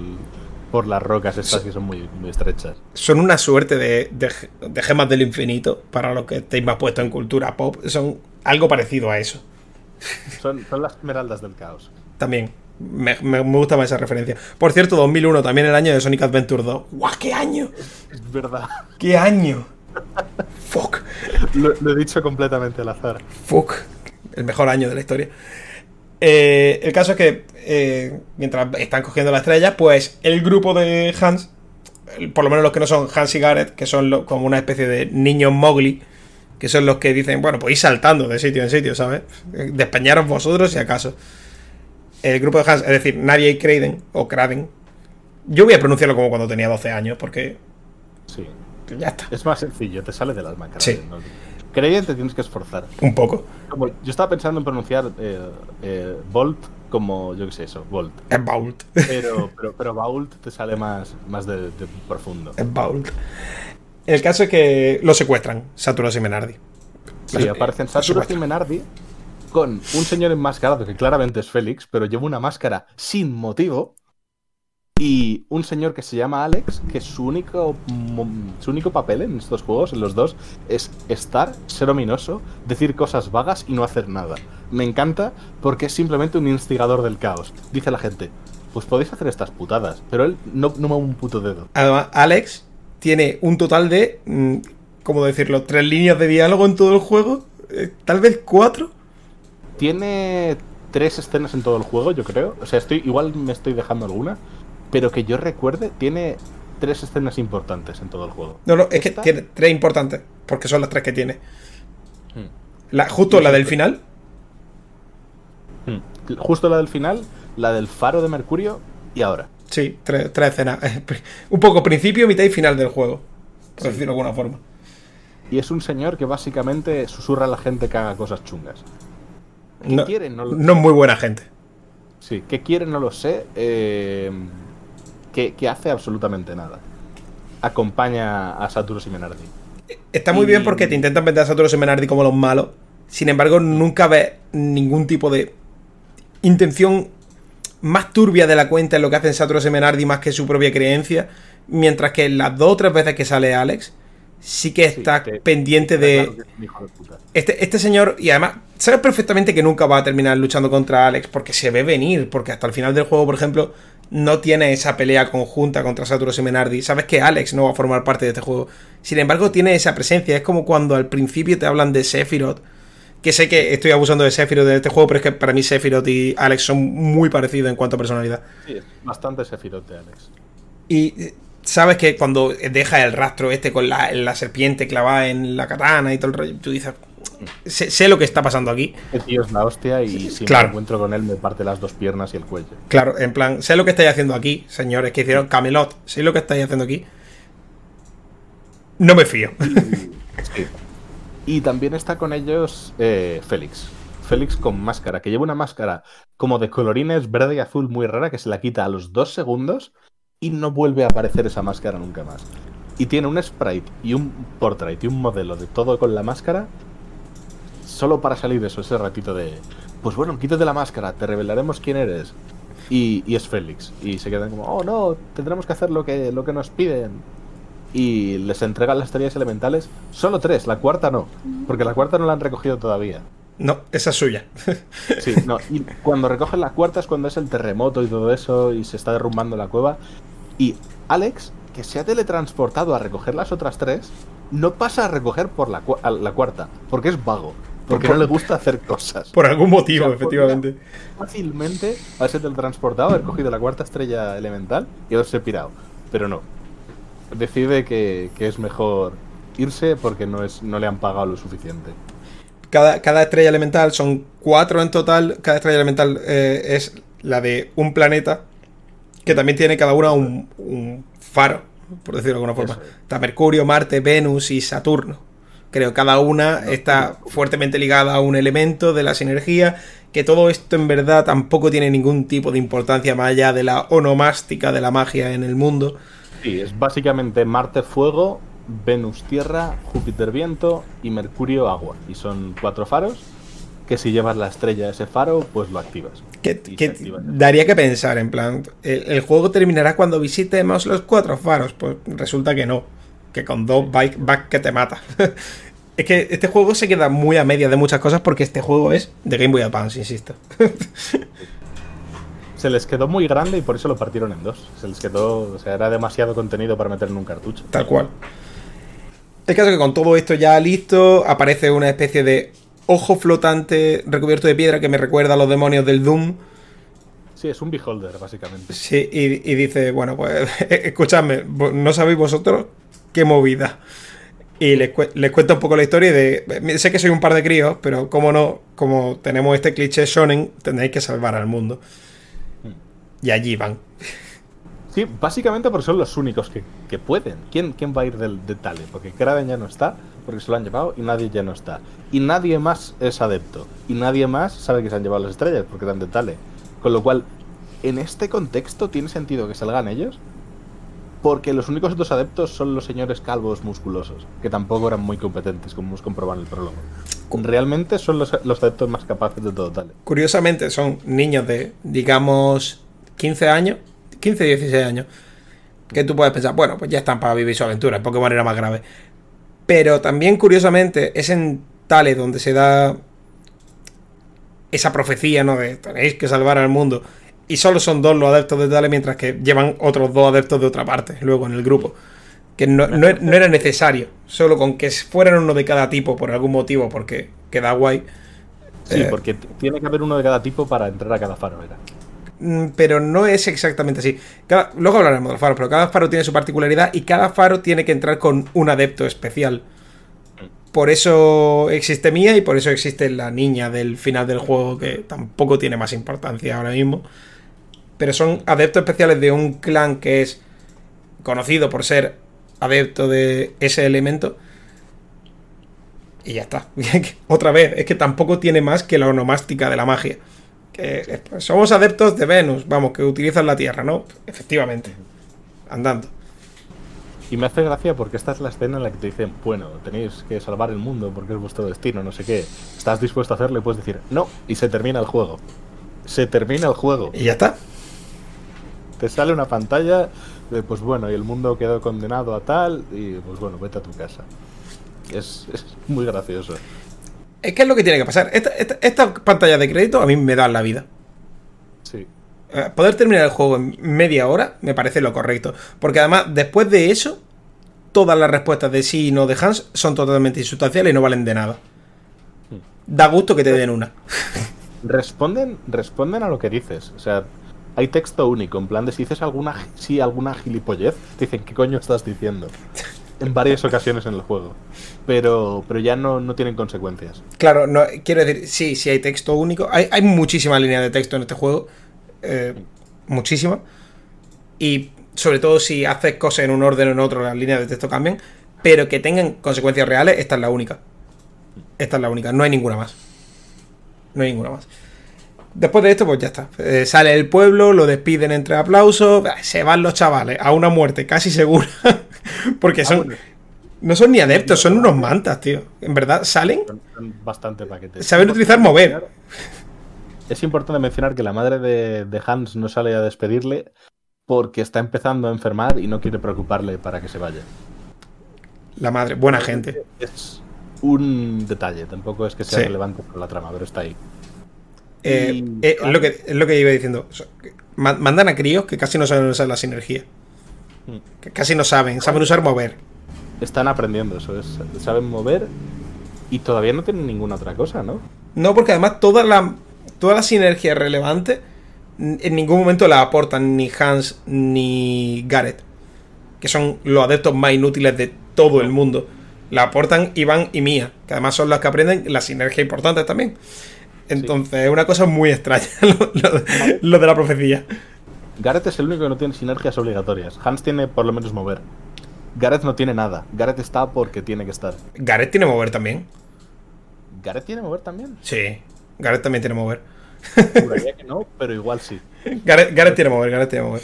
por las rocas estas que son muy, muy estrechas. Son una suerte de, de, de gemas del infinito para los que estéis más puestos en cultura pop. Son algo parecido a eso. Son, son las esmeraldas del caos. También. Me, me- me gusta más esa referencia. Por cierto, 2001, también el año de Sonic Adventure 2. ¡Guau, qué año! Es verdad. ¡Qué año! Fuck. Lo, lo he dicho completamente al azar. Fuck. El mejor año de la historia. Eh, el caso es que eh, mientras están cogiendo la estrella, pues el grupo de Hans, por lo menos los que no son Hans y Gareth, que son lo- como una especie de niños Mowgli, que son los que dicen, bueno, pues ir saltando de sitio en sitio, ¿sabes? Eh, Despeñaros vosotros si acaso. El grupo de Hans, es decir, Nadia y Kraden, o Kraden. Yo voy a pronunciarlo como cuando tenía 12 años, porque Sí. ya está. Es más sencillo, te sale del alma. Sí. caray, ¿no? Creía te tienes que esforzar. Un poco. Como- yo estaba pensando en pronunciar eh, eh, Bolt como, yo qué sé, eso, Bolt. Es Bault. Pero, pero, pero Bolt te sale más, más de, de profundo. Es Bault. El caso es que lo secuestran, Saturos y Menardi. Sí, aparecen Saturos y. Menardi con un señor enmascarado que claramente es Félix, pero lleva una máscara sin motivo. Y un señor que se llama Alex, que su único, su único papel en estos juegos, en los dos, es estar, ser ominoso, decir cosas vagas y no hacer nada. Me encanta porque es simplemente un instigador del caos. Dice la gente, pues podéis hacer estas putadas, pero él no, no mueve un puto dedo. Además, Alex tiene un total de, mm, ¿cómo decirlo? Tres líneas de diálogo en todo el juego. eh, Tal vez cuatro. Tiene tres escenas en todo el juego, yo creo. O sea, estoy igual me estoy dejando alguna, pero que yo recuerde, tiene tres escenas importantes en todo el juego. No, no, es que tiene tres importantes, porque son las tres que tiene. Hmm. La, justo la del final. Hmm. Justo la del final, la del faro de Mercurio y ahora. Sí, tres, escenas. Un poco principio, mitad y final del juego, por decirlo de alguna forma. Y es un señor que básicamente susurra a la gente que haga cosas chungas. ¿Qué no, quieren? No, no muy buena gente. Sí, ¿qué quieren? No lo sé. Eh, que, hace absolutamente nada. Acompaña a Satoru Simenardi. Está muy bien porque te intentan vender a Satoru Simenardi como los malos. Sin embargo, nunca ves ningún tipo de intención más turbia de la cuenta en lo que hace Satoru Semenardi más que su propia creencia. Mientras que las dos o tres veces que sale Alex, sí que está pendiente de. este, este señor, y además, sabes perfectamente que nunca va a terminar luchando contra Alex, porque se ve venir, porque hasta el final del juego, por ejemplo, no tiene esa pelea conjunta contra Satoru Semenardi. Sabes que Alex no va a formar parte de este juego. Sin embargo, tiene esa presencia. Es como cuando al principio te hablan de Sephiroth. Que sé que estoy abusando de Sephiroth de este juego, pero es que para mí Sephiroth y Alex son muy parecidos en cuanto a personalidad. Sí, bastante Sephiroth de Alex. Y sabes que cuando deja el rastro este con la, serpiente clavada en la katana y todo el rollo, tú dices, sé, lo que está pasando aquí. El tío es la hostia y si me encuentro con él me parte las dos piernas y el cuello. Claro, en plan, sé lo que estáis haciendo aquí, señores que hicieron Camelot, sé lo que estáis haciendo aquí. No me fío. Y, también está con ellos eh, Félix. Félix con máscara, que lleva una máscara como de colorines verde y azul muy rara que se la quita a los dos segundos y no vuelve a aparecer esa máscara nunca más. Y tiene un sprite y un portrait y un modelo de todo con la máscara solo para salir de eso, ese ratito de... Pues bueno, quítate la máscara, te revelaremos quién eres. Y, es Félix. Y se quedan como, oh no, tendremos que hacer lo que, lo que nos piden. Y les entregan las teorías elementales. Solo tres, la cuarta no. Porque la cuarta no la han recogido todavía. No, esa es suya. sí, no. Y cuando recogen la cuarta es cuando es el terremoto y todo eso y se está derrumbando la cueva. Y Alex, que se ha teletransportado a recoger las otras tres, no pasa a recoger por la, la cuarta, porque es vago. Porque no le gusta hacer cosas. Por algún motivo, efectivamente. Fácilmente haberse teletransportado, haber cogido la cuarta estrella elemental y haberse pirado. Pero no. Decide que, es mejor irse porque no, es, no le han pagado lo suficiente. Cada, cada estrella elemental son cuatro en total. Cada estrella elemental eh, es la de un planeta que también tiene cada una un, faro, por decirlo de alguna forma. Está Mercurio, Marte, Venus y Saturno. Creo cada una está fuertemente ligada a un elemento de la sinergia, que todo esto en verdad tampoco tiene ningún tipo de importancia más allá de la onomástica de la magia en el mundo. Sí, es básicamente Marte fuego, Venus tierra, Júpiter viento y Mercurio agua. Y son cuatro faros que si llevas la estrella a ese faro, pues lo activas. Que, daría que pensar, en plan, el, juego terminará cuando visitemos los cuatro faros. Pues resulta que no, que con dos bike back que te mata. es que este juego se queda muy a media de muchas cosas porque este juego es de Game Boy Advance, insisto. se les quedó muy grande y por eso lo partieron en dos. Se les quedó, o sea, era demasiado contenido para meter en un cartucho. Tal cual. El caso es que con todo esto ya listo, aparece una especie de ojo flotante recubierto de piedra que me recuerda a los demonios del Doom. Sí, es un beholder, básicamente. Sí, y, dice, bueno, pues escuchadme, no sabéis vosotros qué movida. Y les, cuento un poco la historia de... Sé que soy un par de críos, pero como no, como tenemos este cliché shonen, tendréis que salvar al mundo. Hmm. Y allí van. Sí, básicamente porque son los únicos que, pueden. ¿Quién, ¿Quién va a ir del, de Tale? Porque Kraven ya no está, porque se lo han llevado y nadie ya no está. Y nadie más es adepto. Y nadie más sabe que se han llevado las estrellas porque eran de Tale. Con lo cual, en este contexto tiene sentido que salgan ellos. Porque los únicos otros adeptos son los señores calvos musculosos, que tampoco eran muy competentes, como hemos comprobado en el prólogo. Realmente son los, los adeptos más capaces de todo Tale. Curiosamente, son niños de, digamos, 15 años 15, 16 años, que tú puedes pensar, bueno, pues ya están para vivir su aventura, en Pokémon era más grave. Pero también, curiosamente, es en Tales donde se da esa profecía, ¿no? De tenéis que salvar al mundo. Y solo son dos los adeptos de Tales, mientras que llevan otros dos adeptos de otra parte, luego en el grupo. Que no, no, era necesario, solo con que fueran uno de cada tipo por algún motivo, porque queda guay, Sí, Eh, porque tiene que haber uno de cada tipo para entrar a cada faro, era. Mm, pero no es exactamente así. Cada- luego hablaremos de los faros, pero cada faro tiene su particularidad y cada faro tiene que entrar con un adepto especial. Por eso existe Mía y por eso existe la niña del final del juego, que tampoco tiene más importancia ahora mismo. Pero son adeptos especiales de un clan que es conocido por ser adepto de ese elemento. Y ya está. Otra vez, es que tampoco tiene más que la onomástica de la magia. Que pues, somos adeptos de Venus, vamos, que utilizan la Tierra, ¿no? Efectivamente. Andando. Y me hace gracia porque esta es la escena en la que te dicen, bueno, tenéis que salvar el mundo porque es vuestro destino, no sé qué. ¿Estás dispuesto a hacerlo? Y puedes decir, no, y se termina el juego. Se termina el juego. Y ya está. Te sale una pantalla de, pues bueno, y el mundo quedó condenado a tal, y pues bueno, vete a tu casa. Es, es muy gracioso. Es que es lo que tiene que pasar. Esta, esta, esta pantalla de crédito a mí me da la vida. Sí. Eh, Poder terminar el juego en media hora me parece lo correcto. Porque además, después de eso, todas las respuestas de sí y no de Hans son totalmente insustanciales y no valen de nada. Da gusto que te den una. Responden, responden a lo que dices. O sea, hay texto único. En plan de si dices alguna, sí, alguna gilipollez, te dicen, ¿qué coño estás diciendo? En varias ocasiones en el juego. Pero, pero ya no, no tienen consecuencias. Claro, no, quiero decir, sí, sí hay texto único. Hay, hay muchísima línea de texto en este juego. eh, muchísima. Y sobre todo si haces cosas en un orden o en otro, las líneas de texto cambian. Pero que tengan consecuencias reales, esta es la única. Esta es la única, no hay ninguna más. No hay ninguna más. Después de esto, pues ya está. Eh, sale el pueblo, lo despiden entre aplausos. Se van los chavales a una muerte casi segura. Porque son. No son ni adeptos, son unos mantas, tío. En verdad, salen bastante paquetes. Saben utilizar mover. Es importante mencionar que la madre de, de Hans no sale a despedirle porque está empezando a enfermar y no quiere preocuparle para que se vaya. La madre, buena gente. Es un detalle, tampoco es que sea Sí. relevante para la trama, pero está ahí. Eh, Y- eh, es, lo que, es lo que iba diciendo. Mandan a críos que casi no saben usar la sinergia. Mm. Que casi no saben. Saben usar mover. Están aprendiendo eso, es, saben mover y todavía no tienen ninguna otra cosa, ¿no? No, porque además toda la, toda la sinergia relevante en ningún momento la aportan ni Hans ni Gareth. Que son los adeptos más inútiles de todo el mundo. La aportan Iván y Mía. Que además son las que aprenden la sinergia importante también. Entonces es una cosa muy extraña lo- lo- lo de la profecía. Gareth es el único que no tiene sinergias obligatorias. Hans tiene por lo menos mover. Gareth no tiene nada. Gareth está porque tiene que estar. Gareth tiene mover también. ¿Gareth tiene mover también? Sí, Gareth también tiene mover. Juraría que no, pero igual sí. Gareth, Gareth tiene mover, Gareth tiene mover.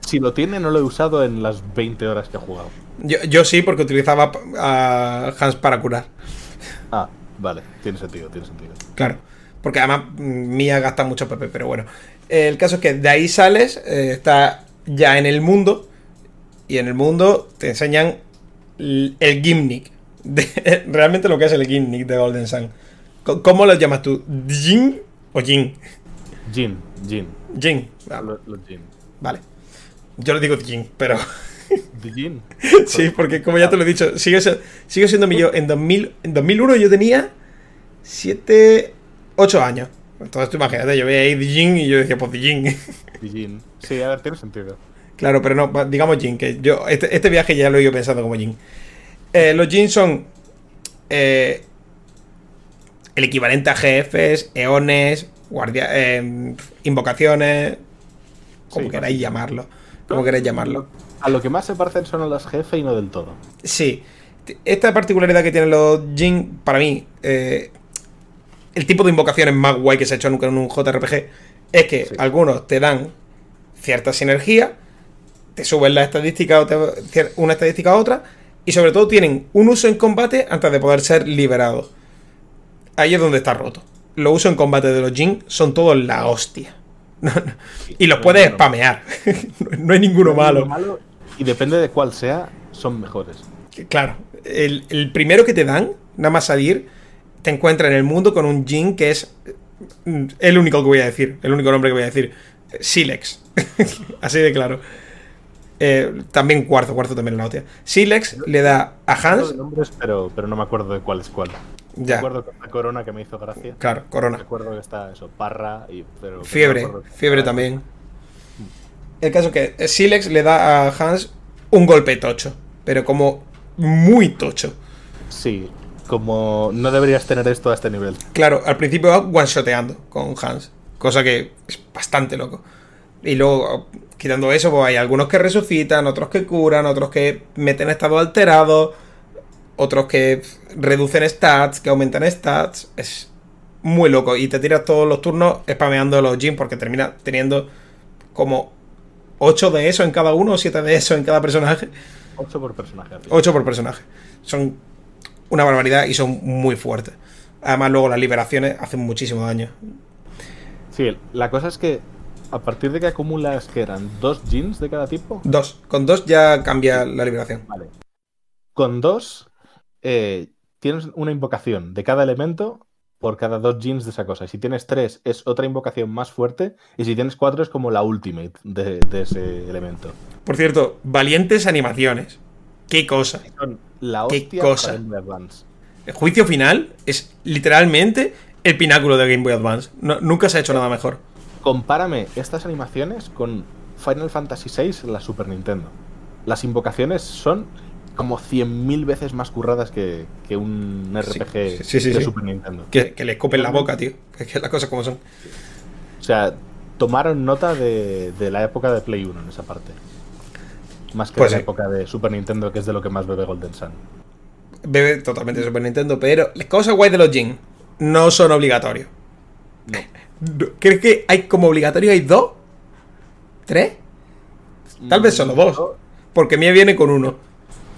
Si lo tiene, no lo he usado en las 20 horas que he jugado. Yo, yo sí, porque utilizaba a Hans para curar. Ah, vale, tiene sentido, tiene sentido. Claro. Porque además mm, Mía gasta mucho PP, pero bueno. Eh, El caso es que de ahí sales, eh, está ya en el mundo. Y en el mundo te enseñan el gimmick. de- realmente lo que es el gimmick de Golden Sun. ¿Cómo lo llamas tú? ¿Jin o Jin? Jin, Jin. Jin. Ah, Los, Jin. vale. Yo le digo Jin, pero. ¿De Jin? Sí, porque como ya te lo he dicho, sigue, se- sigue siendo mi yo. En, 2000, en 2001 yo tenía 7, 8 años. Entonces tú imagínate, yo veía ahí Jin y yo decía, pues Jin. De Jin. Sí, a ver, tiene sentido. claro, pero no, digamos Jin, que yo este, este viaje ya lo he ido pensando como Jin. Eh, los Jin son eh, el equivalente a jefes, eones, guardia, eh, invocaciones, como Sí, queráis llamarlo. Como queráis llamarlo. A lo que más se parecen son a los jefes y no del todo. Sí. Esta particularidad que tienen los Jin, para mí, eh, el tipo de invocaciones más guay que se ha hecho nunca en un JRPG es que Sí. algunos te dan cierta sinergia, te suben la estadística o te- una estadística a otra, y sobre todo tienen un uso en combate antes de poder ser liberados. Ahí es donde está roto. Los usos en combate de los Jin son todos la hostia. No, no. Y los puedes spamear. no hay ninguno malo. Y depende de cuál sea, son mejores. Claro, el, el primero que te dan, nada más salir, te encuentra en el mundo con un Jin que es mm, el único que voy a decir, el único nombre que voy a decir, Silex. Así de claro. Eh, también cuarzo, cuarzo también es la hostia. Silex le da a Hans, nombres, pero, pero no me acuerdo de cuál es cuál. Ya. Recuerdo que está Corona que me hizo gracia. Claro, Corona. Recuerdo que está eso, Parra y. Pero, Fiebre, no fiebre también. El caso que Silex le da a Hans un golpe tocho, pero como muy tocho. Sí, como no deberías tener esto a este nivel. Claro, al principio va one-shoteando con Hans, cosa que es bastante loco. Y luego, quitando eso, pues hay algunos que resucitan, otros que curan, otros que meten estado alterado, otros que reducen stats, que aumentan stats. Es muy loco. Y te tiras todos los turnos spameando los Jin porque termina teniendo como 8 de eso en cada uno o 7 de eso en cada personaje. 8 por personaje. así. 8 por personaje. Son una barbaridad y son muy fuertes. Además, luego las liberaciones hacen muchísimo daño. Sí, la cosa es que a partir de que acumulas, que eran dos jeans de cada tipo, Dos. Con dos ya cambia la liberación. vale. Con dos eh, tienes una invocación de cada elemento por cada dos jeans de esa cosa. Y si tienes tres es otra invocación más fuerte y si tienes cuatro es como la ultimate de, de ese elemento. Por cierto, valientes animaciones. Qué cosa. La Qué hostia cosa. para Game Boy Advance. El juicio final es literalmente el pináculo de Game Boy Advance. No- nunca se ha hecho nada mejor. Compárame estas animaciones con Final Fantasy VI en la Super Nintendo. Las invocaciones son como 100.000 veces más curradas que, que un RPG sí, sí, sí, de. Super Nintendo. Que, que le escupen la boca, tío. Que, que las cosas como son. O sea, tomaron nota de, de la época de Play 1 en esa parte. Más que Pues la sí. época de Super Nintendo, que es de lo que más bebe Golden Sun. Bebe totalmente Super Nintendo, pero las cosas guay de los Jin no son obligatorios. No. ¿Crees que hay como obligatorio hay dos? ¿Tres? Tal vez solo dos. Porque mía viene con uno.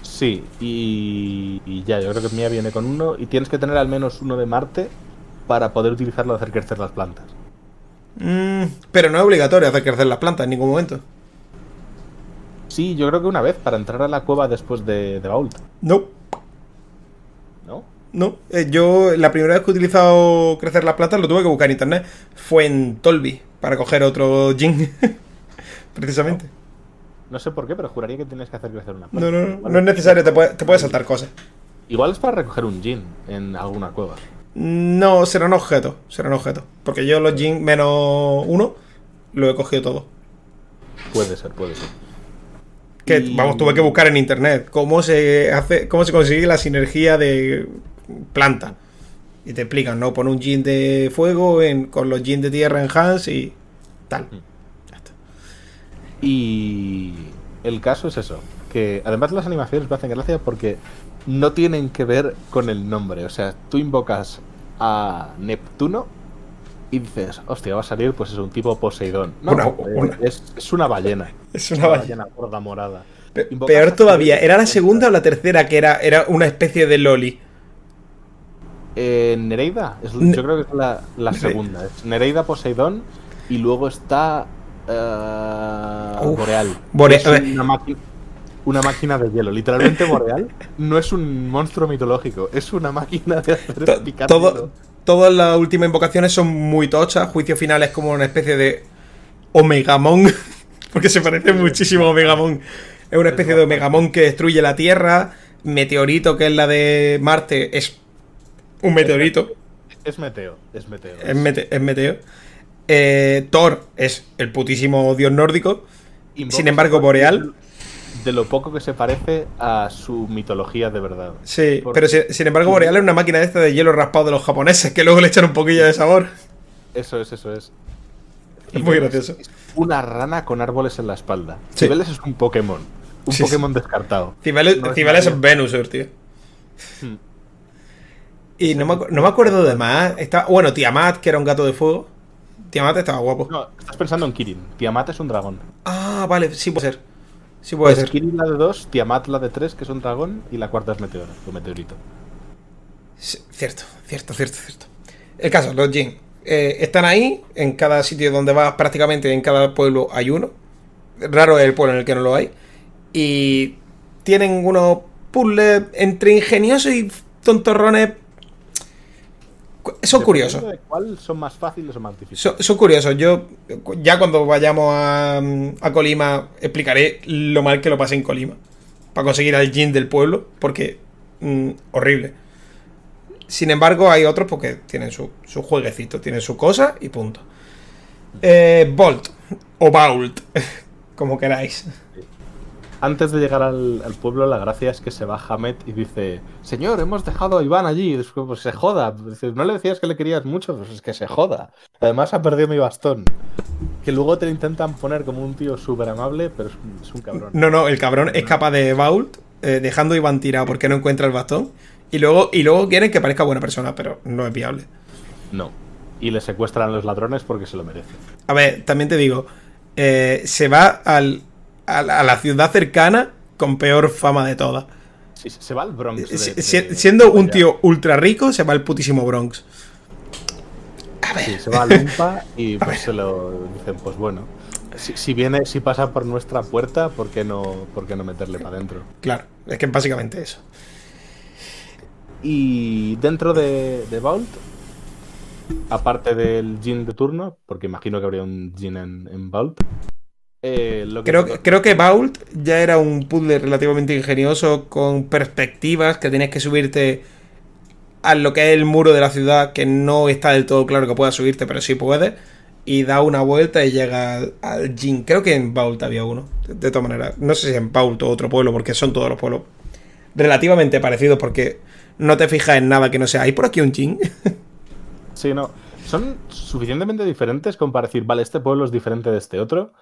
Sí, y, y ya, yo creo que Mía viene con uno y tienes que tener al menos uno de Marte para poder utilizarlo a hacer crecer las plantas. Mm, pero no es obligatorio hacer crecer las plantas en ningún momento. Sí, yo creo que una vez para entrar a la cueva después de, de Vault, No, ¿no? no. Eh, yo la primera vez que he utilizado crecer las plantas lo tuve que buscar en internet. Fue en Tolby para coger otro Jin. Precisamente. No sé por qué, pero juraría que tienes que hacer crecer una planta. No, no, no. No es necesario, te puede, te puede saltar cosas. Igual es para recoger un Jin en alguna cueva. No, serán objetos. Serán objetos. Porque yo los Jin menos uno lo he cogido todo. Puede ser, puede ser. Que Y- vamos, tuve que buscar en internet cómo se hace, cómo se consigue la sinergia de planta. Y te explican, ¿no? Pon un Jin de fuego en- con los Jin de tierra en Hans y tal. Ya está. Y el caso es eso, que además las animaciones me hacen gracia porque no tienen que ver con el nombre. O sea, tú invocas a Neptuno y dices, hostia, va a salir pues es un tipo Poseidón. No, Una- eh, una- Es, es una ballena. Es una ballena. gorda morada. Pe- Peor a todavía, ¿era la segunda o la tercera que era, era una especie de Loli? Eh, Nereida, es- Ne- yo creo que es la, segunda. Es Nereida Poseidón y luego está Uf, Boreal. Bore- Es una, máquina, una máquina de hielo. Literalmente Boreal no es un monstruo mitológico, es una máquina de hacer To- picar todo- hielo. Todas las últimas invocaciones son muy tochas. Juicio final es como una especie de Omegamon. Porque se parece muchísimo a Omegamon. Es una especie de Omegamon que destruye la Tierra. Meteorito, que es la de Marte, es un meteorito. Es meteo, es meteo. Es, mete- es meteo. Eh, Thor es el putísimo dios nórdico. Invoca sin embargo, Boreal- De lo poco que se parece a su mitología de verdad. Sí, pero sin, sin embargo, Boreal es una máquina de esta de hielo raspado de los japoneses que luego le echan un poquillo de sabor. Eso es, eso es. Muy gracioso. es Una rana con árboles en la espalda. Sí. Cibeles es un Pokémon. Un Sí, sí. Pokémon descartado. Cibeles, No es Cibeles es Venusaur, tío. Hmm. Y no me, no me acuerdo de más. Está, bueno, Tiamat, que era un gato de fuego. Tiamat estaba guapo. No, estás pensando en Kirin. Tiamat es un dragón. Ah, vale, sí puede ser. Sí puede ser. Kirin la de dos, Tiamat la de tres, que es un dragón, y la cuarta es meteoro, o meteorito. Sí, cierto, cierto, cierto, cierto. El caso, los Jin. eh, están ahí, en cada sitio donde vas, prácticamente en cada pueblo hay uno. Raro es el pueblo en el que no lo hay. Y tienen unos puzzles entre ingeniosos y tontorrones. Son curiosos. De ¿Cuál son más fáciles o más difíciles? Son, son curiosos. Yo, ya cuando vayamos a, a Colima, explicaré lo mal que lo pasé en Colima. Para conseguir al Jin del pueblo. Porque. mm, horrible. Sin embargo, hay otros porque tienen su, su jueguecito, tienen su cosa y punto. Eh, Bolt o Vault, como queráis. Antes de llegar al, al pueblo, la gracia es que se va Hamed y dice: Señor, hemos dejado a Iván allí. Y después, pues se joda. Dice, no le decías que le querías mucho, pues es que se joda. Además, ha perdido mi bastón. Que luego te lo intentan poner como un tío súper amable, pero es, un- es un cabrón. No, no, el cabrón es capaz de Vault, eh, dejando a Iván tirado porque no encuentra el bastón. Y luego, y luego quieren que parezca buena persona, pero no es viable. No. Y le secuestran a los ladrones porque se lo merecen. A ver, también te digo, eh, se va al, a, la, a la ciudad cercana con peor fama de todas. Sí, se va al Bronx. de- Si- de- si- siendo un tío ultra rico, se va al putísimo Bronx. Sí, se va a Lumpa y pues se lo dicen, pues bueno. Si, si viene, si pasa por nuestra puerta, ¿por qué no, por qué no meterle para adentro? Claro, es que básicamente eso. Y dentro de, de Vault, aparte del Jin de turno, porque imagino que habría un en, en Vault, eh, lo que Creo, que- creo que Vault ya era un puzzle relativamente ingenioso con perspectivas que tienes que subirte a lo que es el muro de la ciudad, que no está del todo claro que puedas subirte, pero sí puedes. Y da una vuelta y llega al, Jin. Creo que en Vault había uno. De, de todas maneras, no sé si en Vault o otro pueblo, porque son todos los pueblos relativamente parecidos, porque no te fijas en nada que no sea. ¿Hay por aquí un Jin? Sí, no. Son suficientemente diferentes como para decir, vale, este pueblo es diferente de este otro,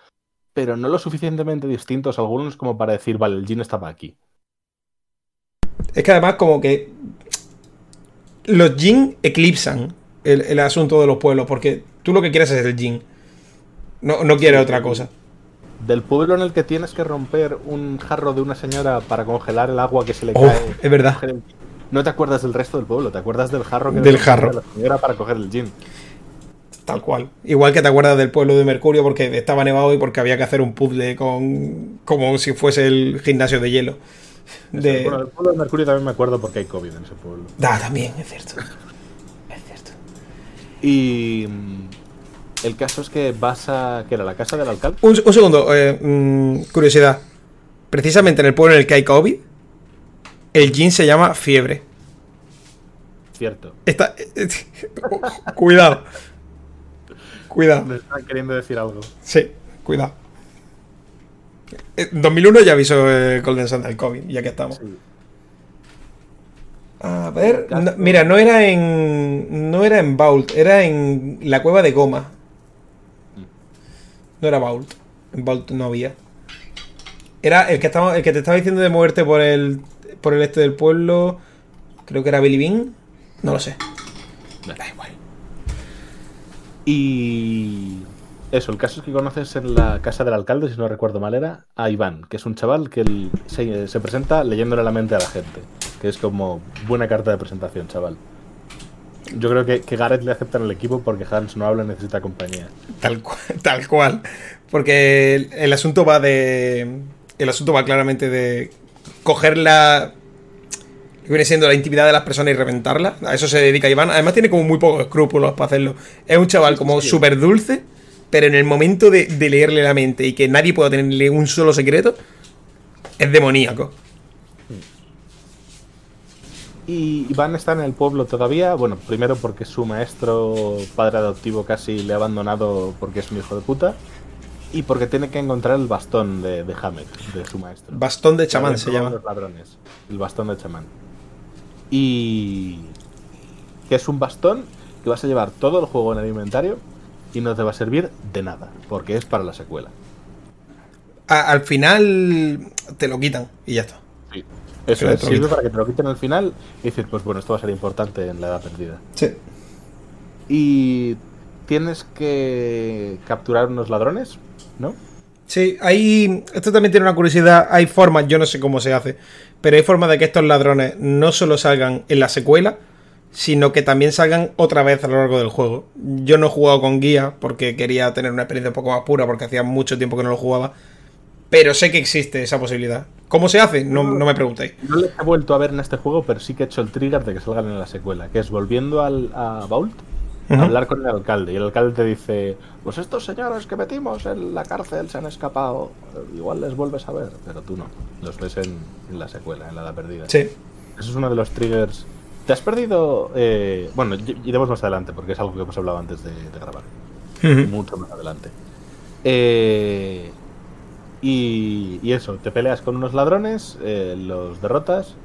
pero no lo suficientemente distintos algunos como para decir, vale, el Jin estaba aquí. Es que además como que los Jin eclipsan el, el asunto de los pueblos, porque tú lo que quieres es el Jin. No, no quieres otra cosa. Del pueblo en el que tienes que romper un jarro de una señora para congelar el agua que se le Oh, cae. es verdad. No te acuerdas del resto del pueblo, te acuerdas del jarro que Del jarro. la señora para coger el gin. Tal cual. Igual que te acuerdas del pueblo de Mercurio porque estaba nevado y porque había que hacer un puzzle con como si fuese el gimnasio de hielo. De... Bueno, del pueblo de Mercurio también me acuerdo porque hay COVID en ese pueblo. Ah, también, es cierto. Es cierto. Y mm, el caso es que vas a. que era la casa del alcalde? Un, un segundo, eh, mm, curiosidad. Precisamente en el pueblo en el que hay COVID, el Jin se llama fiebre. Cierto. Está... cuidado. Cuidado. Me están queriendo decir algo. Sí, cuidado. En 2001 ya avisó eh, Golden Sun del COVID, ya que estamos. Sí. A ver, no- mira, no era en. No era en Vault, era en la cueva de Goma. No era Vault. En Vault no había. Era el que estaba, el que te estaba diciendo de moverte por el. por el este del pueblo. Creo que era Billy Bean. No lo sé. Da igual. Y. Eso, el caso es que conoces en la casa del alcalde, si no recuerdo mal, era a Iván, que es un chaval que se, se presenta leyéndole la mente a la gente. Que es como buena carta de presentación, chaval. Yo creo que, que Gareth le acepta en el equipo porque Hans no habla necesita compañía. Tal cual, tal cual. Porque el, el asunto va de. El asunto va claramente de coger la. Que viene siendo la intimidad de las personas y reventarla. A eso se dedica Iván. Además, tiene como muy pocos escrúpulos para hacerlo. Es un chaval como súper dulce, pero en el momento de, de leerle la mente y que nadie pueda tenerle un solo secreto, es demoníaco. Y Iván está en el pueblo todavía, bueno, primero porque su maestro, padre adoptivo, casi le ha abandonado porque es un hijo de puta. Y porque tiene que encontrar el bastón de, de Hamed, de su maestro. Bastón de chamán se llama. los ladrones. El bastón de chamán. Y. que es un bastón que vas a llevar todo el juego en el inventario y no te va a servir de nada, porque es para la secuela. A- al final te lo quitan y ya está. Sí. Eso es, sirve para que te lo quiten al final y dices, pues bueno, esto va a ser importante en la edad perdida. Sí. Y tienes que capturar unos ladrones, ¿no? Sí, hay. Esto también tiene una curiosidad. Hay formas, yo no sé cómo se hace, pero hay formas de que estos ladrones no solo salgan en la secuela, sino que también salgan otra vez a lo largo del juego. Yo no he jugado con guía porque quería tener una experiencia un poco más pura, porque hacía mucho tiempo que no lo jugaba. Pero sé que existe esa posibilidad. ¿Cómo se hace? No, no me preguntéis. No les he vuelto a ver en este juego, pero sí que he hecho el trigger de que salgan en la secuela, que es volviendo al, a Vault, Hablar con el alcalde. Y el alcalde te dice, pues estos señores que metimos en la cárcel se han escapado. Igual les vuelves a ver, pero tú no. Los ves en, en la secuela, en la edad perdida. Sí. Eso es uno de los triggers Te has perdido. eh, bueno, iremos más adelante porque es algo que hemos hablado antes de, de grabar. Mucho más adelante. Eh, y, y eso, te peleas con unos ladrones, eh, los derrotas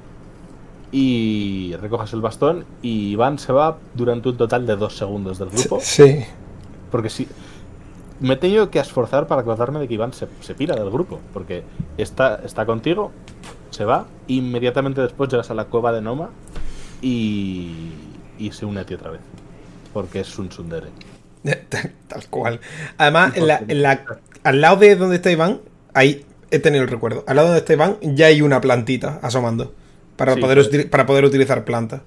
y recoges el bastón. Y Iván se va durante un total de dos segundos del grupo. Sí. Porque si. Me he tenido que esforzar para acordarme de que Iván se, se pira del grupo. Porque está, está contigo, se va, inmediatamente después llegas a la cueva de Noma y, y se une a ti otra vez. Porque es un Sundere. Tal, tal cual. Además, en la- en la- al lado de donde está Iván, ahí he tenido el recuerdo. Al lado de donde está Iván ya hay una plantita asomando. Para, Sí, poder, para poder utilizar plantas.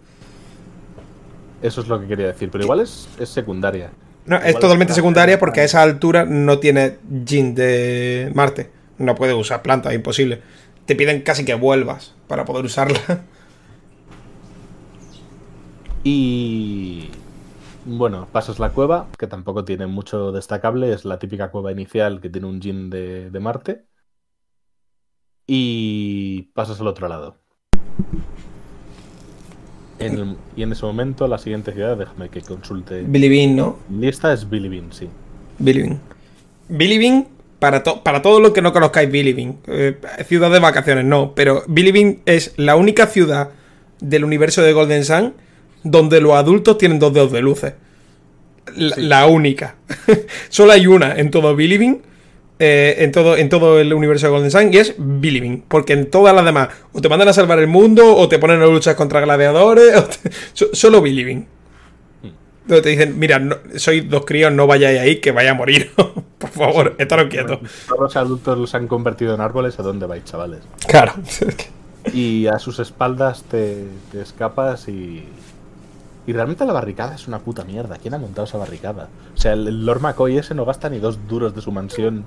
Eso es lo que quería decir. Pero igual es, es secundaria. No, es totalmente secundaria porque a esa altura no tiene Jin de Marte. No puede usar plantas, imposible. Te piden casi que vuelvas para poder usarla. Y. Bueno, pasas la cueva, que tampoco tiene mucho destacable. Es la típica cueva inicial que tiene un Jin de, de Marte. Y pasas al otro lado. En el- y en ese momento, la siguiente ciudad, déjame que consulte. Billy Bean, ¿no? Lista es Billy Bean, sí. Billy Bean, para, to- para todos los que no conozcáis Billy Bean, eh, ciudad de vacaciones, no, pero Billy Bean es la única ciudad del universo de Golden Sun donde los adultos tienen dos dedos de luces. La, Sí. la única. Solo hay una en todo Billy Bean, eh, en, todo, en todo el universo de Golden Sun, y es Bean. Porque en todas las demás, o te mandan a salvar el mundo, o te ponen a luchar contra gladiadores, o te- so- solo Billy Bean. Donde te dicen, mira, no, sois dos críos, no vayáis ahí, que vaya a morir. Por favor, estaros quietos. Todos los adultos los han convertido en árboles. ¿A dónde vais, chavales? Claro. Y a sus espaldas te, te escapas y. Y realmente la barricada es una puta mierda. ¿Quién ha montado esa barricada? O sea, el, el Lord McCoy ese no gasta ni dos duros de su mansión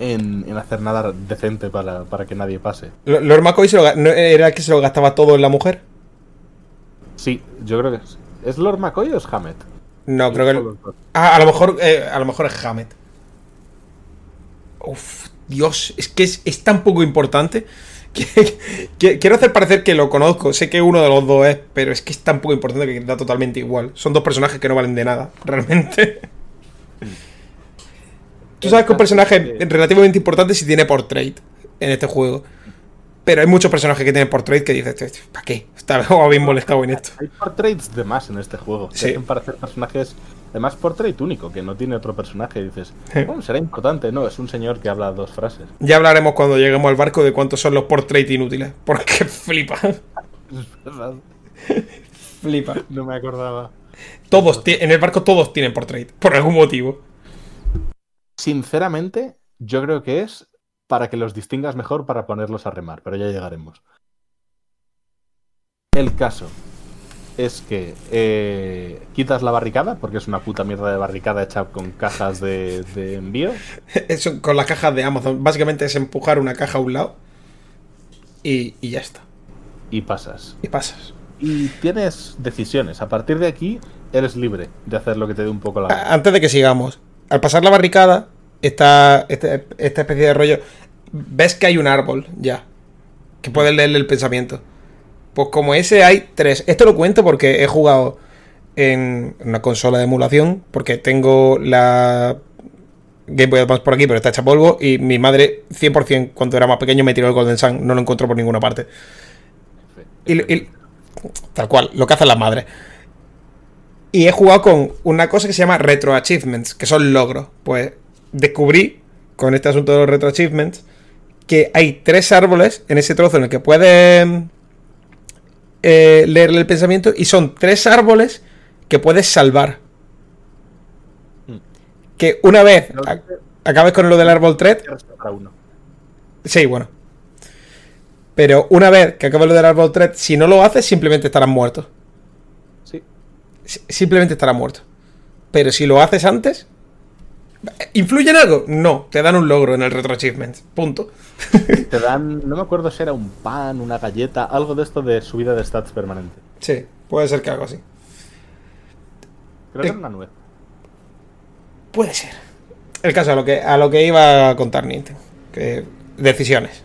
en, en hacer nada decente para, para que nadie pase. Lord McCoy se lo ¿no era el que se lo gastaba todo en la mujer. Sí, yo creo que es. ¿Es Lord McCoy o es Hammett? No, creo que. Dos. Ah, a lo mejor, eh, a lo mejor es Hammett. Uf, Dios, es que es, es tan poco importante. Quiero hacer parecer que lo conozco. Sé que uno de los dos es, pero es que es tan poco importante que da totalmente igual. Son dos personajes que no valen de nada, realmente. Tú sabes que un personaje relativamente importante si tiene portrait en este juego. Pero hay muchos personajes que tienen portrait que dices, ¿para qué? Estaba habéis molestado en esto. Hay portraits de más en este juego. Sí. Hacen parecer personajes. Además, portrait único, que no tiene otro personaje. Y dices, Sí. bueno, será importante. No, es un señor que habla dos frases. Ya hablaremos cuando lleguemos al barco de cuántos son los portrait inútiles. Porque flipa. Es verdad. Flipa. No me acordaba. Todos, en el barco todos tienen portrait. Por algún motivo. Sinceramente, yo creo que es para que los distingas mejor para ponerlos a remar, pero ya llegaremos. El caso es que eh, quitas la barricada, porque es una puta mierda de barricada hecha con cajas de, de envío. Con las cajas de Amazon. Básicamente es empujar una caja a un lado. Y, y ya está. y pasas. Y pasas. Y tienes decisiones. A partir de aquí, eres libre de hacer lo que te dé un poco la gana. Antes de que sigamos. Al pasar la barricada, está este- esta especie de rollo. Ves que hay un árbol ya. Que puedes leerle el pensamiento. Pues como ese hay tres. Esto lo cuento porque he jugado en una consola de emulación. Porque tengo la Game Boy Advance por aquí, pero está hecha polvo. Y mi madre, 100%, cuando era más pequeño, me tiró el Golden Sun. No lo encontró por ninguna parte. Y, tal cual, lo que hacen las madres. Y he jugado con una cosa que se llama Retro Achievements, que son logros. Pues descubrí, con este asunto de los Retro Achievements, que hay tres árboles en ese trozo en el que puedes eh, leerle el pensamiento, y son tres árboles que puedes salvar. Mm. Que una vez a- acabes con lo del árbol 3, para uno. Sí, bueno. Pero una vez que acabes lo del árbol 3, si no lo haces, simplemente estarás muerto. Sí. Si- Simplemente estarás muerto. Pero si lo haces antes. ¿Influye en algo? No, te dan un logro en el Retro Achievements. Punto. Te dan, no me acuerdo si era un pan, una galleta, algo de esto de subida de stats permanente. Sí, puede ser que algo así. Creo que Eh. era una nuez. Puede ser. El caso a lo que, a lo que iba a contar Nintendo. Que decisiones.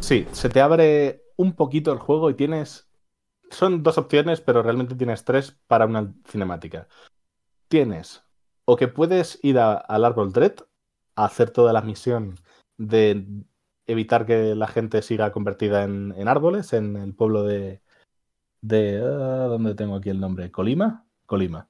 Sí, se te abre un poquito el juego y tienes son dos opciones, pero realmente tienes tres para una cinemática. Tienes o que puedes ir al árbol Dread a hacer toda la misión de evitar que la gente siga convertida en, árboles en el pueblo de... de ah, ¿Dónde tengo aquí el nombre? ¿Colima? Colima.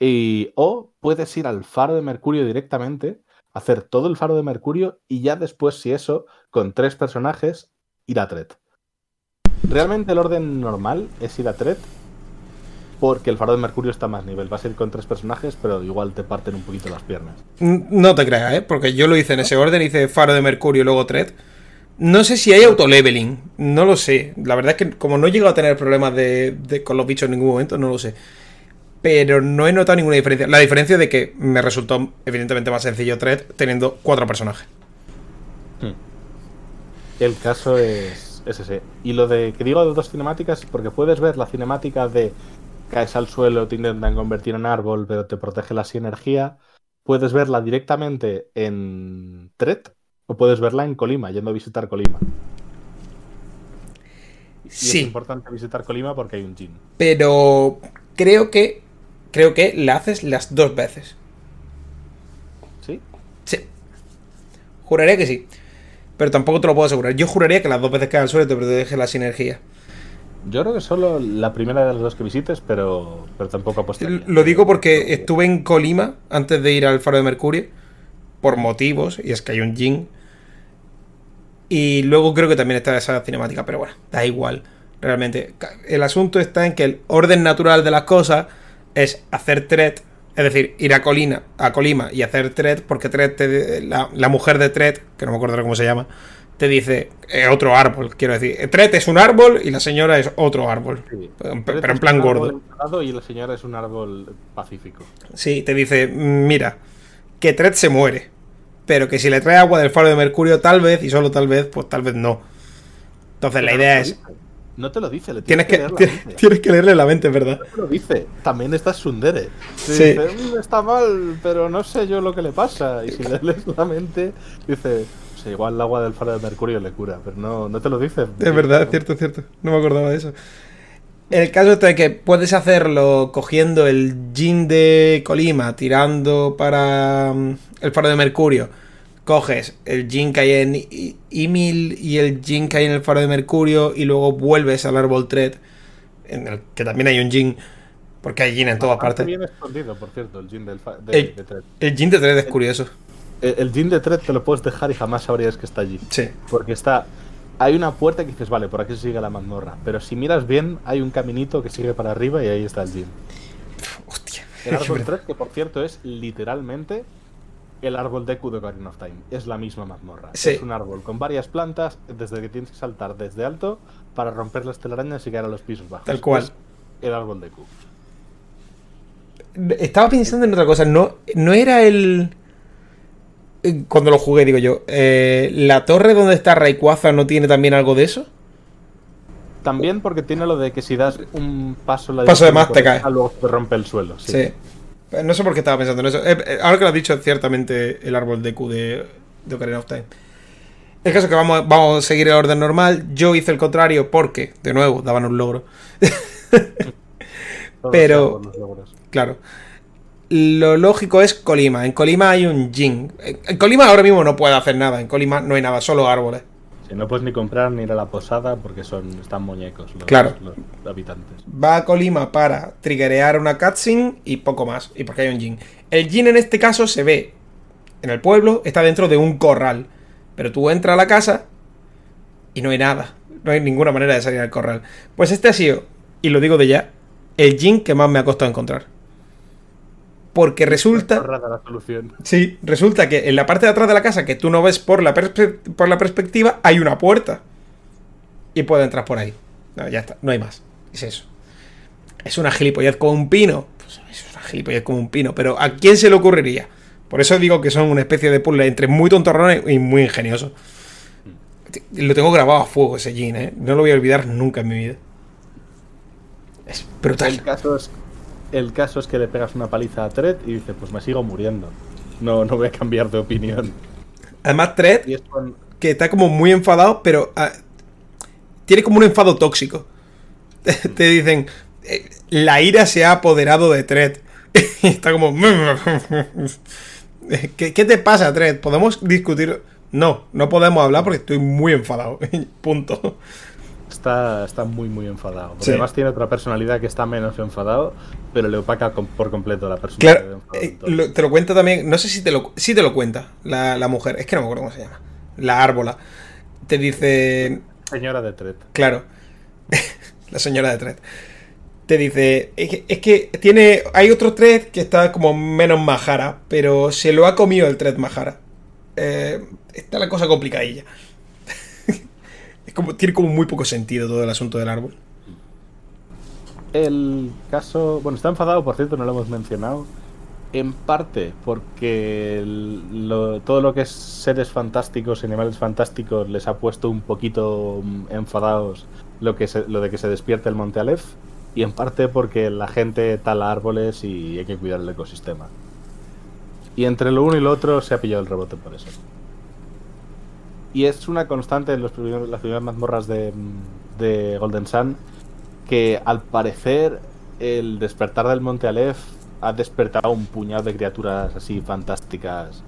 Y, o puedes ir al faro de Mercurio directamente, hacer todo el faro de Mercurio y ya después, si eso, con tres personajes, ir a Tret. Realmente el orden normal es ir a Tret porque el faro de Mercurio está más nivel. Vas a ir con tres personajes, pero igual te parten un poquito las piernas. No te creas, ¿eh? Porque yo lo hice en ese orden, hice Faro de Mercurio y luego Thread. No sé si hay autoleveling, no lo sé. La verdad es que como no he llegado a tener problemas de, de- con los bichos en ningún momento, no lo sé. Pero no he notado ninguna diferencia. La diferencia de que me resultó evidentemente más sencillo Thread teniendo cuatro personajes. El caso es, es ese. Y lo de que digo de dos cinemáticas, porque puedes ver la cinemática de caes al suelo, te intentan convertir en árbol, pero te protege la energía. Puedes verla directamente en Tret o puedes verla en Colima, yendo a visitar Colima. Y es Sí, importante visitar Colima porque hay un Jin. pero creo que creo que la haces las dos veces. ¿Sí? Sí. Juraría que sí. Pero tampoco te lo puedo asegurar. Yo juraría que las dos veces que al suelo te protege la sinergia. Yo creo que solo la primera de las dos que visites, pero, pero tampoco apostaría. Lo digo porque estuve en Colima antes de ir al Faro de Mercurio. Por motivos. Y es que hay un Jin. Y luego creo que también está esa cinemática. Pero bueno, da igual. Realmente. El asunto está en que el orden natural de las cosas es hacer thread. Es decir, ir a Colina, a Colima y hacer thread. Porque thread te- la, la mujer de thread, que no me acuerdo cómo se llama, te dice eh, otro árbol. Quiero decir, thread es un árbol y la señora es otro árbol. Sí. Pero Tret en plan gordo. Y la señora es un árbol pacífico. Sí, te dice, "Mm, mira, que Tred se muere, pero que si le trae agua del faro de Mercurio, tal vez, y solo tal vez, pues tal vez no. Entonces la idea no es, dice. No te lo dice, le tienes tienes, que, que, leer la tienes que leerle la mente, ¿verdad? No te lo dice. También está Sundere. Sí. Dice, "Mm, está mal, pero no sé yo lo que le pasa. Y si le lees la mente, dice, igual el agua del faro de Mercurio le cura, pero no, no te lo dice. Es verdad, es cierto, es cierto. No me acordaba de eso. El caso está de que puedes hacerlo cogiendo el Jin de Colima, tirando para mm, el faro de Mercurio. Coges el Jin que hay en Ymil y el Jin que hay en el faro de Mercurio y luego vuelves al árbol Thread, en el que también hay un Jin, porque hay Jin en todas partes. bien escondido, por cierto, el Jin del de, El- de. El Jin de Thread es curioso. El, el Jin de Tret te lo puedes dejar y jamás sabrías que está allí. Sí. Porque está. Hay una puerta que dices, vale, por aquí sigue la mazmorra. Pero si miras bien, hay un caminito que sigue para arriba y ahí está el Jin. Hostia. El árbol 3, que por cierto es literalmente el árbol Deku de Ocarina of Time. Es la misma mazmorra. Sí. Es un árbol con varias plantas, desde que tienes que saltar desde alto para romper las telarañas y caer a los pisos bajos. Tal cual. Es el árbol Deku. Estaba pensando en otra cosa. No, no era el. Eh, Cuando lo jugué, digo yo. eh, ¿La torre donde está Rayquaza no tiene también algo de eso? También porque tiene lo de que si das un paso la Paso de más te cae. Luego te rompe el suelo. Sí. Sí. Eh, No sé por qué estaba pensando en eso. Eh, ahora que lo has dicho, ciertamente el árbol de Q de, de Ocarina of Time. El caso es que vamos, vamos a seguir el orden normal. Yo hice el contrario porque, de nuevo, daban un logro. Pero-. Claro. Lo lógico es Colima. En Colima hay un Jin. En Colima ahora mismo no puede hacer nada. En Colima no hay nada, solo árboles. Sí, no puedes ni comprar ni ir a la posada porque son están muñecos los, Claro. los habitantes. va a Colima para triggerear una cutscene y poco más. Y porque hay un Jin. El Jin en este caso se ve en el pueblo, está dentro de un corral. Pero tú entras a la casa y no hay nada. No hay ninguna manera de salir al corral. Pues este ha sido, y lo digo de ya, el Jin que más me ha costado encontrar. Porque resulta. La solución. Sí, resulta que en la parte de atrás de la casa que tú no ves por la, perspe- por la perspectiva hay una puerta. Y puedo entrar por ahí. No, ya está, no hay más. Es eso. Es una gilipollez como un pino. Pues es una gilipollez como un pino. Pero ¿a quién se le ocurriría? Por eso digo que son una especie de puzzle entre muy tontorrones y muy ingenioso. Lo tengo grabado a fuego ese Jin, ¿eh? No lo voy a olvidar nunca en mi vida. Es brutal. El caso es el caso es que le pegas una paliza a Tred y dice, pues me sigo muriendo. No, no voy a cambiar de opinión. Además, con... que está como muy enfadado, pero ah, tiene como un enfado tóxico. te, te dicen, eh, la ira se ha apoderado de Tred. Y está como... ¿Qué, ¿Qué te pasa, Tred? ¿Podemos discutir? No, no podemos hablar porque estoy muy enfadado. Punto. Está, está muy, muy enfadado. Porque Sí. además tiene otra personalidad que está menos enfadado, pero le opaca por completo la personalidad. Claro, eh, lo- te lo cuenta también, no sé si te lo, sí te lo cuenta la, la mujer, es que no me acuerdo cómo se llama, la árbola. Te dice, Señora de Tret. claro, la señora de Tred, te dice, es que, es que tiene, hay otro Tred que está como menos majara, pero se lo ha comido el Tred majara. Eh, está la cosa complicadilla. Es como, tiene como muy poco sentido todo el asunto del árbol. El caso. Bueno, está enfadado, por cierto, no lo hemos mencionado. En parte porque todo lo que es seres fantásticos, animales fantásticos, les ha puesto un poquito mm, enfadados lo, que se- lo de que se despierte el Monte Aleph. Y en parte porque la gente tala árboles y hay que cuidar el ecosistema. Y entre lo uno y lo otro se ha pillado el rebote por eso. Y es una constante en los primeros- las primeras mazmorras de, de Golden Sun que al parecer el despertar del Monte Aleph ha despertado un puñado de criaturas así fantásticas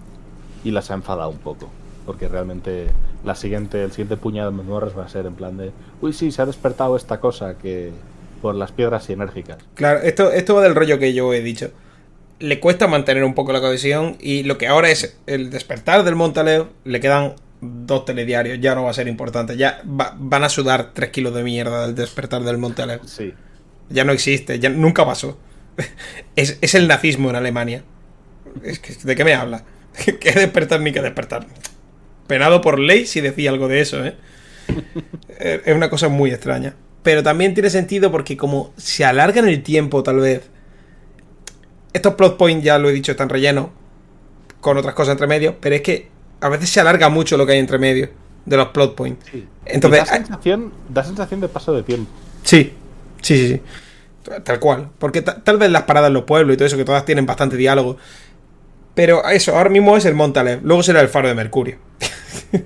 y las ha enfadado un poco. Porque realmente la siguiente, el siguiente puñado de mazmorras va a ser en plan de uy sí, se ha despertado esta cosa que por las piedras sinérgicas. Claro, esto, esto va del rollo que yo he dicho. Le cuesta mantener un poco la cohesión y lo que ahora es el despertar del Montaleo, le quedan dos telediarios, ya no va a ser importante. Ya va- van a sudar tres kilos de mierda del despertar del Montaleo. Sí. Ya no existe, ya nunca pasó. Es, es el nazismo en Alemania. Es que, ¿De qué me habla? ¿Qué despertar ni qué despertar? Penado por ley si decía algo de eso, ¿eh? Eh, Es una cosa muy extraña. Pero también tiene sentido porque como se alargan el tiempo, tal vez. Estos plot points, ya lo he dicho, están rellenos. Con otras cosas entre medio. Pero es que a veces se alarga mucho lo que hay entre medio de los plot points. sí. Entonces, da sensación, da sensación de paso de tiempo. Sí, sí, sí, sí. Tal cual. Porque ta- tal vez las paradas en los pueblos y todo eso, que todas tienen bastante diálogo. Pero eso, ahora mismo es el Montalev. Luego será el faro de Mercurio.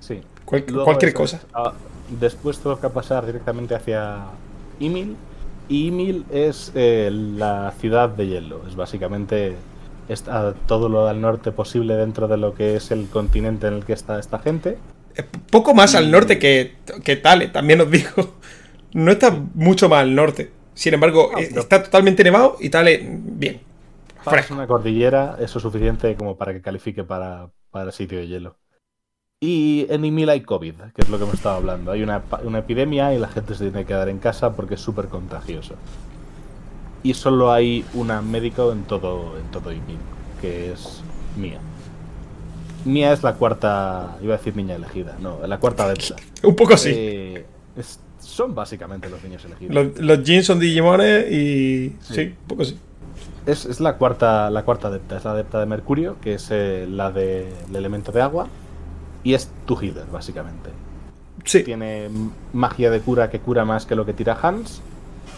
Sí. Cual- Luego cualquier eso, cosa. ah, después toca pasar directamente hacia Ymil. Y Ymil es eh, la ciudad de hielo. Es básicamente está todo lo al norte posible dentro de lo que es el continente en el que está esta gente. Es poco más al norte que, que Tale, también os digo. No está mucho más al norte. Sin embargo, No, eh, está totalmente nevado y Tale, bien. Fresco. una cordillera, eso es suficiente como para que califique para, para sitio de hielo. Y en Ymil hay COVID, que es lo que hemos estado hablando. Hay una, una epidemia y la gente se tiene que quedar en casa porque es súper contagioso. Y solo hay una médico en todo, en todo Ymil, que es Mía. Mía es la cuarta, iba a decir niña elegida, no, la cuarta adepta. Un poco así. Eh, es- son básicamente los niños elegidos. Los, los jeans son Digimones y. Sí, Sí. un poco así. Es, es la cuarta la cuarta adepta, es la adepta de Mercurio, que es eh, la del elemento de agua, y es tu healer, básicamente. Sí. Tiene magia de cura que cura más que lo que tira Hans,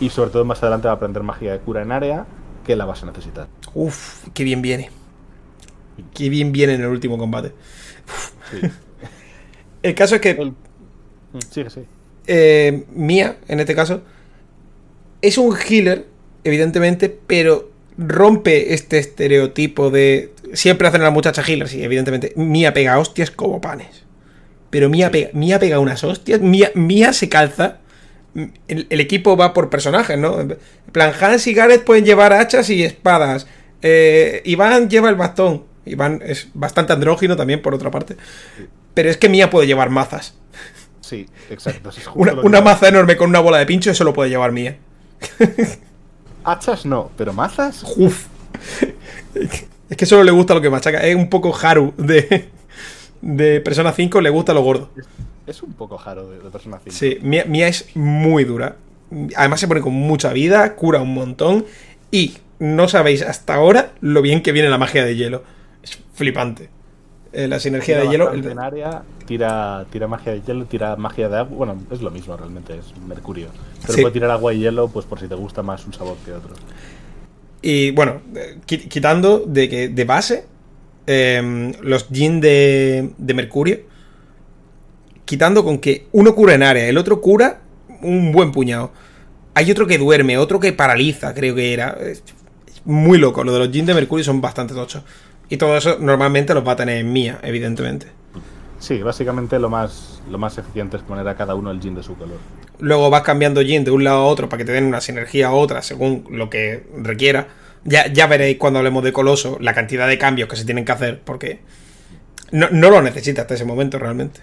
y sobre todo más adelante va a aprender magia de cura en área, que la vas a necesitar. Uf, qué bien viene. Qué bien viene en el último combate. Sí. El caso es que El- sí. eh, Mía, en este caso, es un healer, evidentemente, pero rompe este estereotipo de. Siempre hacen a la muchacha healer, sí, evidentemente. Mía pega hostias como panes. Pero Mía, pega, Mía pega unas hostias. Mía, Mía se calza. El, el equipo va por personajes, ¿no? En plan, Hans y Gareth pueden llevar hachas y espadas. Eh, Iván lleva el bastón. Iván es bastante andrógino también, por otra parte. Pero es que Mía puede llevar mazas. Sí, exacto. es Una, maza enorme con una bola de pincho, eso lo puede llevar Mía. Hachas no, pero mazas. Uf. Es que solo le gusta lo que machaca. Es un poco Haru de, de Persona 5, le gusta lo gordo. Es un poco jaro de, de Persona 5. Sí, Mía, Mía es muy dura. Además se pone con mucha vida, cura un montón. Y no sabéis hasta ahora lo bien que viene la magia de hielo. Es flipante. Eh, la sinergia Tira de hielo. el- en área, tira, tira magia de hielo, tira magia de agua. Bueno, es lo mismo realmente, es mercurio. Pero Sí. puede tirar agua y hielo, pues por si te gusta más un sabor que otro. Y bueno, eh, qui- quitando de que de base em, los Jin de, de Mercurio, quitando con que uno cura en área, el otro cura un buen puñado. Hay otro que duerme, otro que paraliza, creo que era. Es muy loco. Lo de los jeans de Mercurio son bastante tochos. Y todo eso normalmente los va a tener en mía, evidentemente. Sí, básicamente lo más, lo más eficiente es poner a cada uno el jean de su color. Luego vas cambiando jean de un lado a otro para que te den una sinergia a otra según lo que requiera. Ya, ya veréis cuando hablemos de Coloso la cantidad de cambios que se tienen que hacer, porque no, no lo necesita hasta ese momento realmente.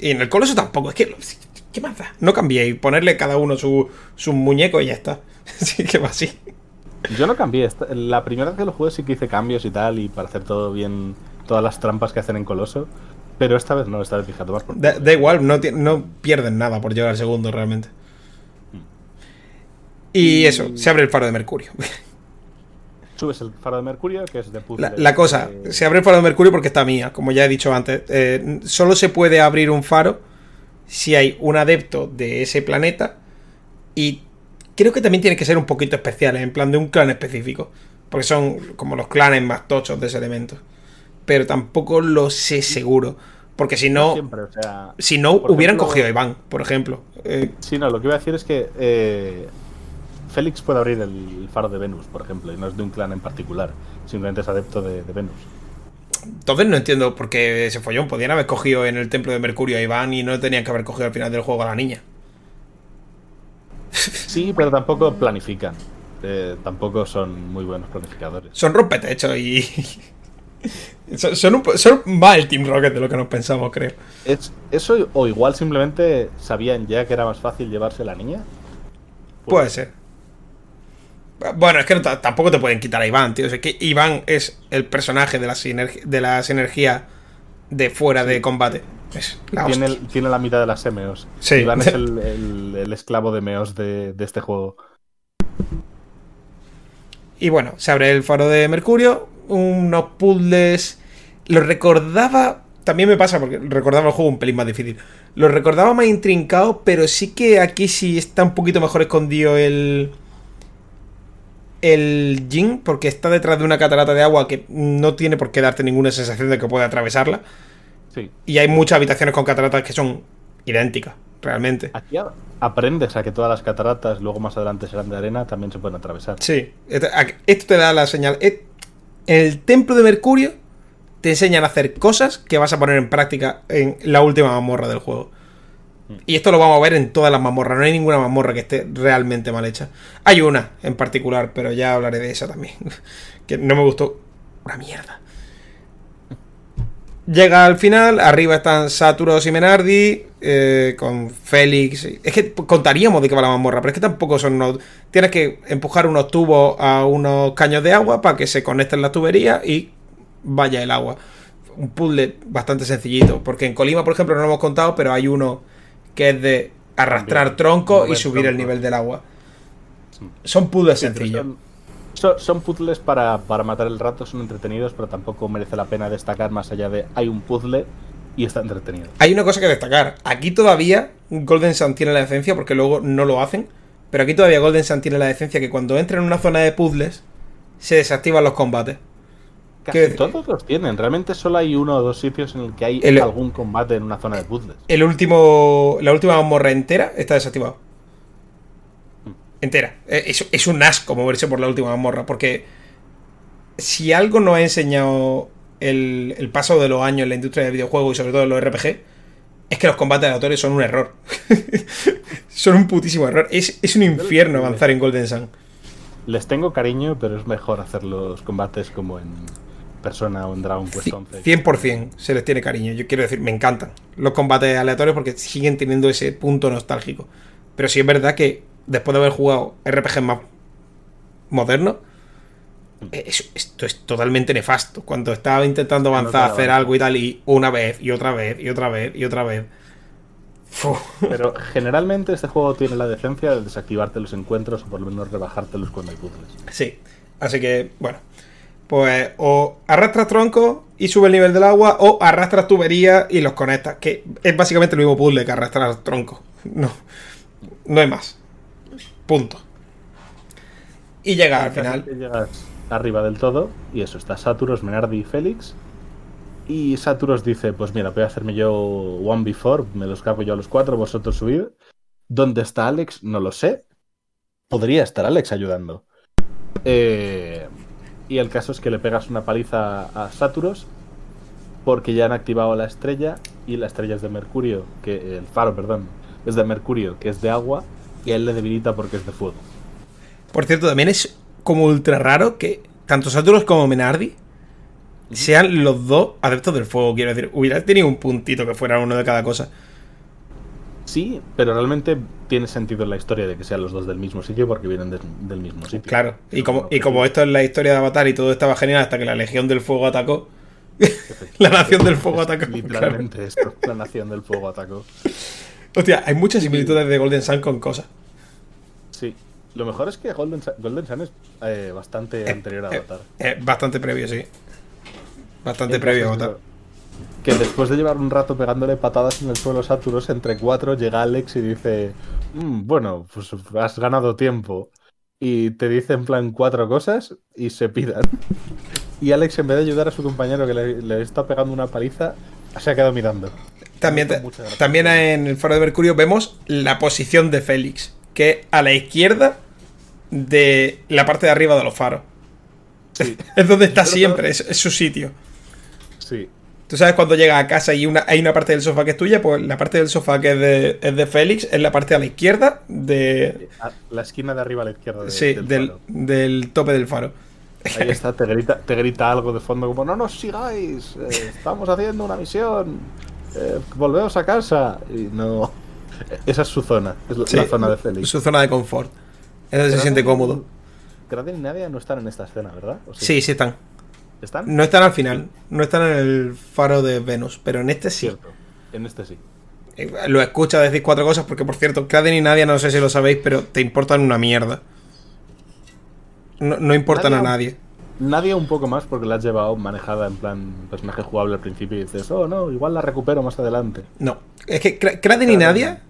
Y en el Coloso tampoco, es que. ¿Qué más da? No cambiéis, ponerle cada uno su, su muñeco y ya está. Así que va así. Yo no cambié. La primera vez que lo jugué sí que hice cambios y tal, y para hacer todo bien, todas las trampas que hacen en Coloso. Pero esta vez no, esta vez a tomar por Da, da igual, no, no pierden nada por llegar al segundo realmente. Y eso, se abre el faro de Mercurio. Subes el faro de Mercurio, que es de puzzle. La, la cosa, eh, se abre el faro de Mercurio porque está mía, como ya he dicho antes. Eh, solo se puede abrir un faro si hay un adepto de ese planeta y creo que también tiene que ser un poquito especial, en plan de un clan específico, porque son como los clanes más tochos de ese elemento. Pero tampoco lo sé seguro, porque si no, siempre, o sea, si no hubieran ejemplo- cogido a Iván, por ejemplo. Eh, Sí, no, lo que iba a decir es que eh, Félix puede abrir el faro de Venus, por ejemplo, y no es de un clan en particular, simplemente es adepto de, de Venus. entonces no entiendo por qué ese follón. Podían haber cogido en el templo de Mercurio a Iván y no tenían que haber cogido al final del juego a la niña. Sí, pero tampoco planifican. Eh, tampoco son muy buenos planificadores. Son rompetechos y. son, son, un son más el Team Rocket de lo que nos pensamos, creo. Es, eso o igual simplemente sabían ya que era más fácil llevarse la niña. Puede ser. Bueno, es que no tampoco te pueden quitar a Iván, tío. Es que Iván es el personaje de las, de las energías de fuera de combate. La Tiene, el- tiene la mitad de las Meos. Sí. Iván es el, el- el esclavo de Meos de, de este juego. Y bueno, se abre el faro de Mercurio. Unos puzzles. Los recordaba. También me pasa porque recordaba el juego un pelín más difícil. Los recordaba más intrincados, pero sí que aquí sí está un poquito mejor escondido el. El Jin, porque está detrás de una catarata de agua que no tiene por qué darte ninguna sensación de que puede atravesarla. Sí. Y hay muchas habitaciones con cataratas que son idénticas, realmente. Aquí aprendes a que todas las cataratas, luego más adelante serán de arena, también se pueden atravesar. Sí, esto te da la señal. En el templo de Mercurio te enseñan a hacer cosas que vas a poner en práctica en la última mazmorra del juego. Y esto lo vamos a ver en todas las mazmorras. No hay ninguna mazmorra que esté realmente mal hecha. Hay una en particular, pero ya hablaré de esa también. Que no me gustó una mierda. Llega al final, arriba están Saturos y Menardi, eh, con Félix. Es que contaríamos de qué va la mazmorra, pero es que tampoco son unos... Tienes que empujar unos tubos a unos caños de agua para que se conecten las tuberías y vaya el agua. Un puzzle bastante sencillito, porque en Colima, por ejemplo, no lo hemos contado, pero hay uno que es de arrastrar troncos y subir el nivel del agua. Son puzzles Sí, sencillos. Son, son- son puzzles para, para matar el rato, son entretenidos, pero tampoco merece la pena destacar más allá de hay un puzzle y está entretenido. Hay una cosa que destacar. Aquí todavía Golden Sun tiene la decencia, porque luego no lo hacen. Pero aquí todavía Golden Sun tiene la decencia que cuando entra en una zona de puzzles, se desactivan los combates. Casi ¿Qué- todos los tienen. Realmente solo hay uno o dos sitios en el que hay El- algún combate en una zona de puzzles. El último. La última mazmorra entera está desactivado. Entera. Eh, Es, es un asco moverse por la última mazmorra. Porque si algo nos ha enseñado el, el paso de los años en la industria del videojuego y sobre todo en los RPG, es que los combates aleatorios son un error. son un putísimo error. Es, es un infierno avanzar en Golden Sun. Les tengo cariño, pero es mejor hacer los combates como en Persona o en Dragon Quest Ci- 11. 100% se les tiene cariño. Yo quiero decir, me encantan los combates aleatorios porque siguen teniendo ese punto nostálgico. Pero sí es verdad que después de haber jugado RPG más modernos, eh, es- esto es totalmente nefasto. Cuando estaba intentando avanzar, claro, hacer algo y tal, y una vez, y otra vez, y otra vez, y otra vez. Pero generalmente este juego tiene la decencia de desactivarte los encuentros o por lo menos rebajártelos cuando hay puzzles. Sí. Así que, bueno. Pues o arrastras tronco y sube el nivel del agua, o arrastras tuberías y los conectas. Que es básicamente el mismo puzzle que arrastrar tronco. No. No hay más. Punto. Y llega al final. Llegas arriba del todo y eso, está Saturos, Menardi y Félix. Y Saturos dice, pues mira, voy a hacerme yo One Before, me los cargo yo a los cuatro, vosotros subid. ¿Dónde está Alex? No lo sé, podría estar Alex ayudando. Eh, y el caso es que le pegas una paliza a Saturos porque ya han activado la estrella y la estrella es de Mercurio, que el faro, perdón, es de Mercurio, que es de agua, y a él le debilita porque es de fuego. Por cierto, también es como ultra raro que tanto Saturos como Menardi sean los dos adeptos del fuego. Quiero decir, hubiera tenido un puntito que fuera uno de cada cosa. Sí, pero realmente tiene sentido en la historia de que sean los dos del mismo sitio porque vienen de- del mismo sitio. Claro, y como, y como esto es la historia de Avatar y todo estaba genial hasta que la Legión del Fuego atacó, la Nación del Fuego atacó. Literalmente esto, la nación del fuego atacó. Hostia, hay muchas similitudes de Golden Sun con cosas. Sí. Lo mejor es que Golden, Sun- Golden Sun es eh, bastante anterior a Eh, Avatar. eh, bastante previo, sí. Bastante previo a Avatar. Que después de llevar un rato pegándole patadas en el suelo a Saturos, entre cuatro llega Alex y dice: "Mm, Bueno, pues has ganado tiempo. Y te dice en plan cuatro cosas y se pidan. Y Alex, en vez de ayudar a su compañero que le, le está pegando una paliza, se ha quedado mirando. También, te- también en el Faro de Mercurio vemos la posición de Félix, que a la izquierda de la parte de arriba de los faros. Sí, Es donde está siempre, es su sitio. sí. Tú sabes cuando llegas a casa y una, hay una parte del sofá que es tuya, pues la parte del sofá que es de, es de Félix es la parte a la izquierda de, A la esquina de arriba a la izquierda de- sí, del del, faro. del tope del faro. Ahí está, te grita, te grita algo de fondo como no nos sigáis, eh, estamos haciendo una misión, eh, volveos a casa. Y no... Esa es su zona, es la, Sí, la zona de Félix. Su zona de confort. Es donde se siente cómodo. Kraden y Nadia no están en esta escena, ¿verdad? ¿O Sí, sí están. ¿Están? No están al final. No están en el faro de Venus. Pero en este sí. Cierto. En este sí. Eh, Lo escucha decir cuatro cosas porque, por cierto, Kraden y Nadia, no sé si lo sabéis, pero te importan una mierda. No, no importan a nadie. Nadia un poco más porque la has llevado manejada en plan personaje jugable al principio y dices, oh no, igual la recupero más adelante. No. Es que Kra- Kraden y Nadia,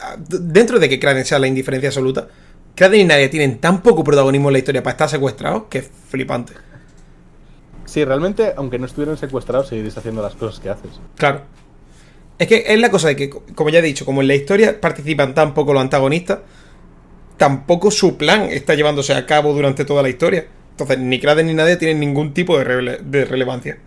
ah, dentro de que Kraden sea la indiferencia absoluta, Kraden y Nadia tienen tan poco protagonismo en la historia para estar secuestrados que es flipante. Sí, realmente, aunque no estuvieran secuestrados, seguiréis haciendo las cosas que haces. Claro. Es que es la cosa de que, como ya he dicho, como en la historia participan tan poco los antagonistas, tampoco su plan está llevándose a cabo durante toda la historia. Entonces, ni Kraden ni Nadia tienen ningún tipo de, rele- de relevancia.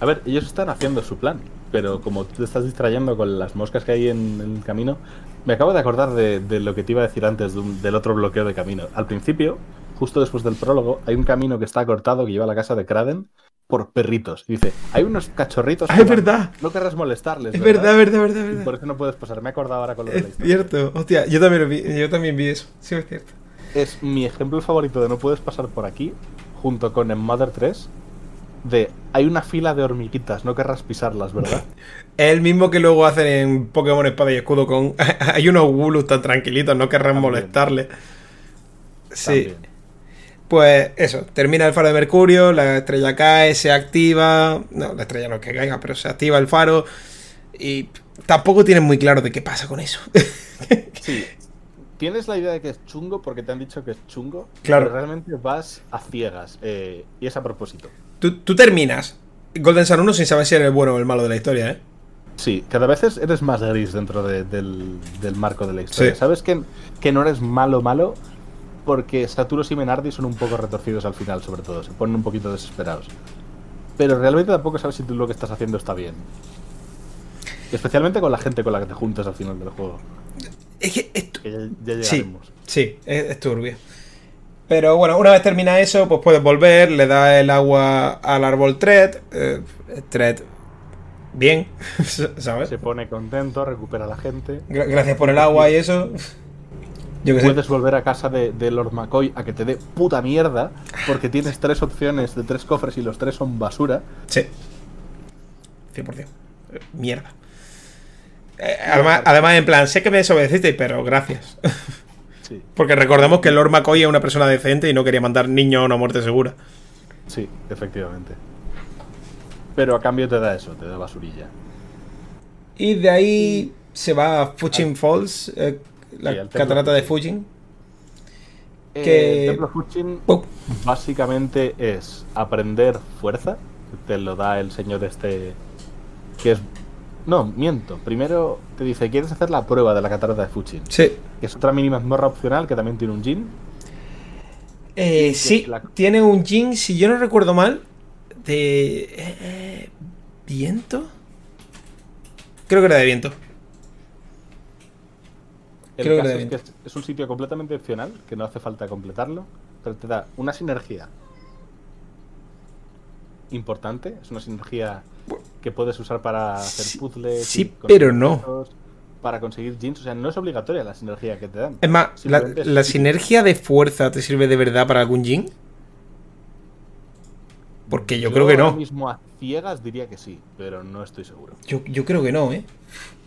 A ver, ellos están haciendo su plan, pero como tú te estás distrayendo con las moscas que hay en, en el camino, me acabo de acordar de, de lo que te iba a decir antes de un- del otro bloqueo de camino. Al principio, justo después del prólogo, hay un camino que está cortado que lleva a la casa de Kraden por perritos. Y dice, hay unos cachorritos. Ah, es verdad. No querrás molestarles. Es verdad, verdad, verdad, Y verdad. por eso no puedes pasar. Me he acordado ahora con lo de la Es historia. cierto. Hostia, yo también, lo vi, yo también vi eso. Sí, es cierto. Es mi ejemplo favorito de no puedes pasar por aquí, junto con en Mother 3, de hay una fila de hormiguitas, no querrás pisarlas, ¿verdad? Es el mismo que luego hacen en Pokémon Espada y Escudo con... Hay unos Wulus tan tranquilitos, no querrán También. molestarle. Sí. También. Pues eso, termina el faro de Mercurio, la estrella cae, se activa. No, la estrella no es que caiga, pero se activa el faro. Y tampoco tienen muy claro de qué pasa con eso. Sí. Tienes la idea de que es chungo porque te han dicho que es chungo, Claro. pero realmente vas a ciegas eh, y es a propósito. tú, tú terminas Golden Sun 1 sin saber si eres el bueno o el malo de la historia, ¿eh? Sí, cada vez es- eres más gris dentro de- del, del marco de la historia. Sí. Sabes que, que no eres malo, malo, porque Saturos y Menardi son un poco retorcidos al final, sobre todo. Se ponen un poquito desesperados. Pero realmente tampoco sabes si tú lo que estás haciendo está bien. Especialmente con la gente con la que te juntas al final del juego. Es que esto, Que ya, ya Sí, llegaremos. sí, es, es turbio. Pero bueno, una vez termina eso, pues puedes volver, le das el agua al árbol Thread. Eh, Thread, bien, ¿sabes? Se pone contento, recupera a la gente. Gra- Gracias por el agua y eso. Yo qué sé. Puedes volver a casa de, de Lord McCoy a que te dé puta mierda, porque tienes tres opciones de tres cofres y los tres son basura. Sí. 100%. Eh, Mierda. Eh, además, además, en plan, sé que me desobedeciste, pero gracias. Sí, Porque recordemos que Lord McCoy es una persona decente y no quería mandar niños a una muerte segura. sí, efectivamente. Pero a cambio te da eso, te da basurilla. Y de ahí se va a Fujin Falls, eh, la Sí, catarata de Fujin. Fujin. Que- Eh, Templo Fujin Pum. básicamente es aprender fuerza, que te lo da el señor este, que es No, miento. Primero te dice, ¿quieres hacer la prueba de la catarata de Fuchin? Sí. Que es otra mini mazmorra opcional que también tiene un Jin. Eh, sí, la- tiene un Jin, si yo no recuerdo mal, de... eh, ¿Viento? Creo que era de viento. El Creo caso es que es, es un sitio completamente opcional, que no hace falta completarlo, pero te da una sinergia importante. Es una sinergia que puedes usar para hacer Sí- puzzles. sí, pero no. Para conseguir jeans. O sea, no es obligatoria la sinergia que te dan. Es más, la, es sinergia de fuerza te sirve de verdad para algún Jin? Porque yo, creo que ahora no. mismo a ciegas diría que sí, pero no estoy seguro. Yo, yo creo que no, ¿eh?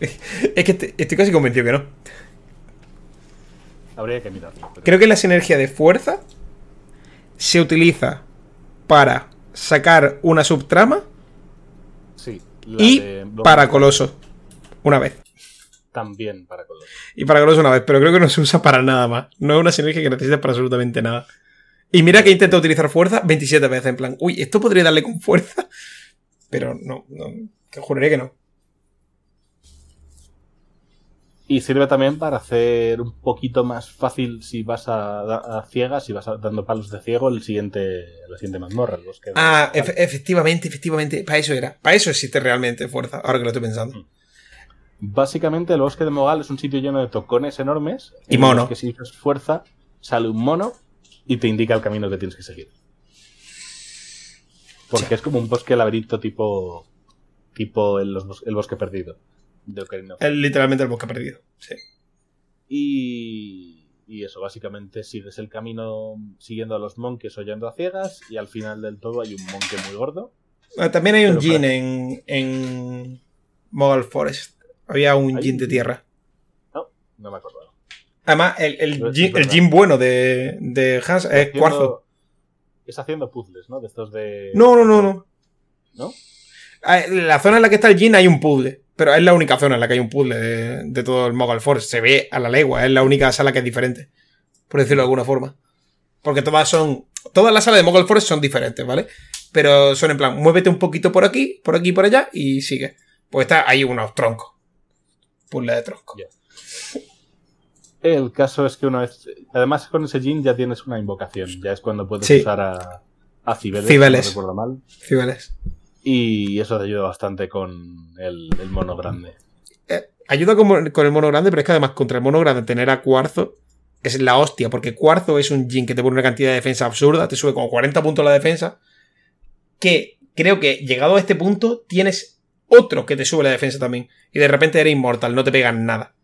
Es que estoy casi convencido que no. Habría que mirarlo. pero- Creo que la sinergia de fuerza se utiliza para sacar una subtrama Sí. la y de- para Coloso. Una vez. También para Coloso. Y para Coloso una vez, pero creo que no se usa para nada más. No es una sinergia que necesites para absolutamente nada. Y mira que intenta utilizar fuerza 27 veces, en plan, uy, esto podría darle con fuerza. Pero no, no, que juraría que no. Y sirve también para hacer un poquito más fácil si vas a, a ciegas, si vas a- dando palos de ciego, el siguiente, la siguiente mazmorra. el bosque de- Ah, efe- efectivamente, efectivamente. Para eso era. Para eso existe realmente fuerza, ahora que lo estoy pensando. Básicamente el bosque de Mogal es un sitio lleno de tocones enormes. Y en los mono. Que si usas fuerza, sale un mono y te indica el camino que tienes que seguir. Porque es como un bosque laberinto tipo. tipo el, los el bosque perdido. De Ocarina of Es literalmente el bosque perdido. Sí. Y, y eso, básicamente sigues el camino siguiendo a los monjes o yendo a ciegas y al final del todo hay un monje muy gordo. Ah, También hay un Jin para- en, en Mogal Forest. Había un ¿Hay Jin de tierra. No, no me acuerdo. Además, el, Jin, el bueno de, de Hans es Haciendo- cuarzo. Es haciendo puzzles, ¿no? De estos de... No, no, no, no. ¿No? Ah, la zona en la que está el Jin hay un puzzle. Pero es la única zona en la que hay un puzzle de, de todo el Mogal Forest. Se ve a la legua. Es la única sala que es diferente. Por decirlo de alguna forma. Porque todas son. Todas las salas de Mogal Forest son diferentes, ¿vale? Pero son en plan, muévete un poquito por aquí, por aquí por allá y sigue. Pues está ahí unos troncos. Puzzle de troncos. El caso es que una vez... Además con ese Jin ya tienes una invocación. Ya es cuando puedes Sí. usar a, a Cibeles, Cibeles. si no recuerdo mal. Cibeles. Y eso te ayuda bastante con el, el mono grande. Eh, ayuda con, con el mono grande, pero es que además contra el mono grande tener a Cuarzo es la hostia, porque Cuarzo es un Jin que te pone una cantidad de defensa absurda, te sube como 40 puntos la defensa, que creo que llegado a este punto tienes otro que te sube la defensa también, y de repente eres inmortal, no te pegan nada.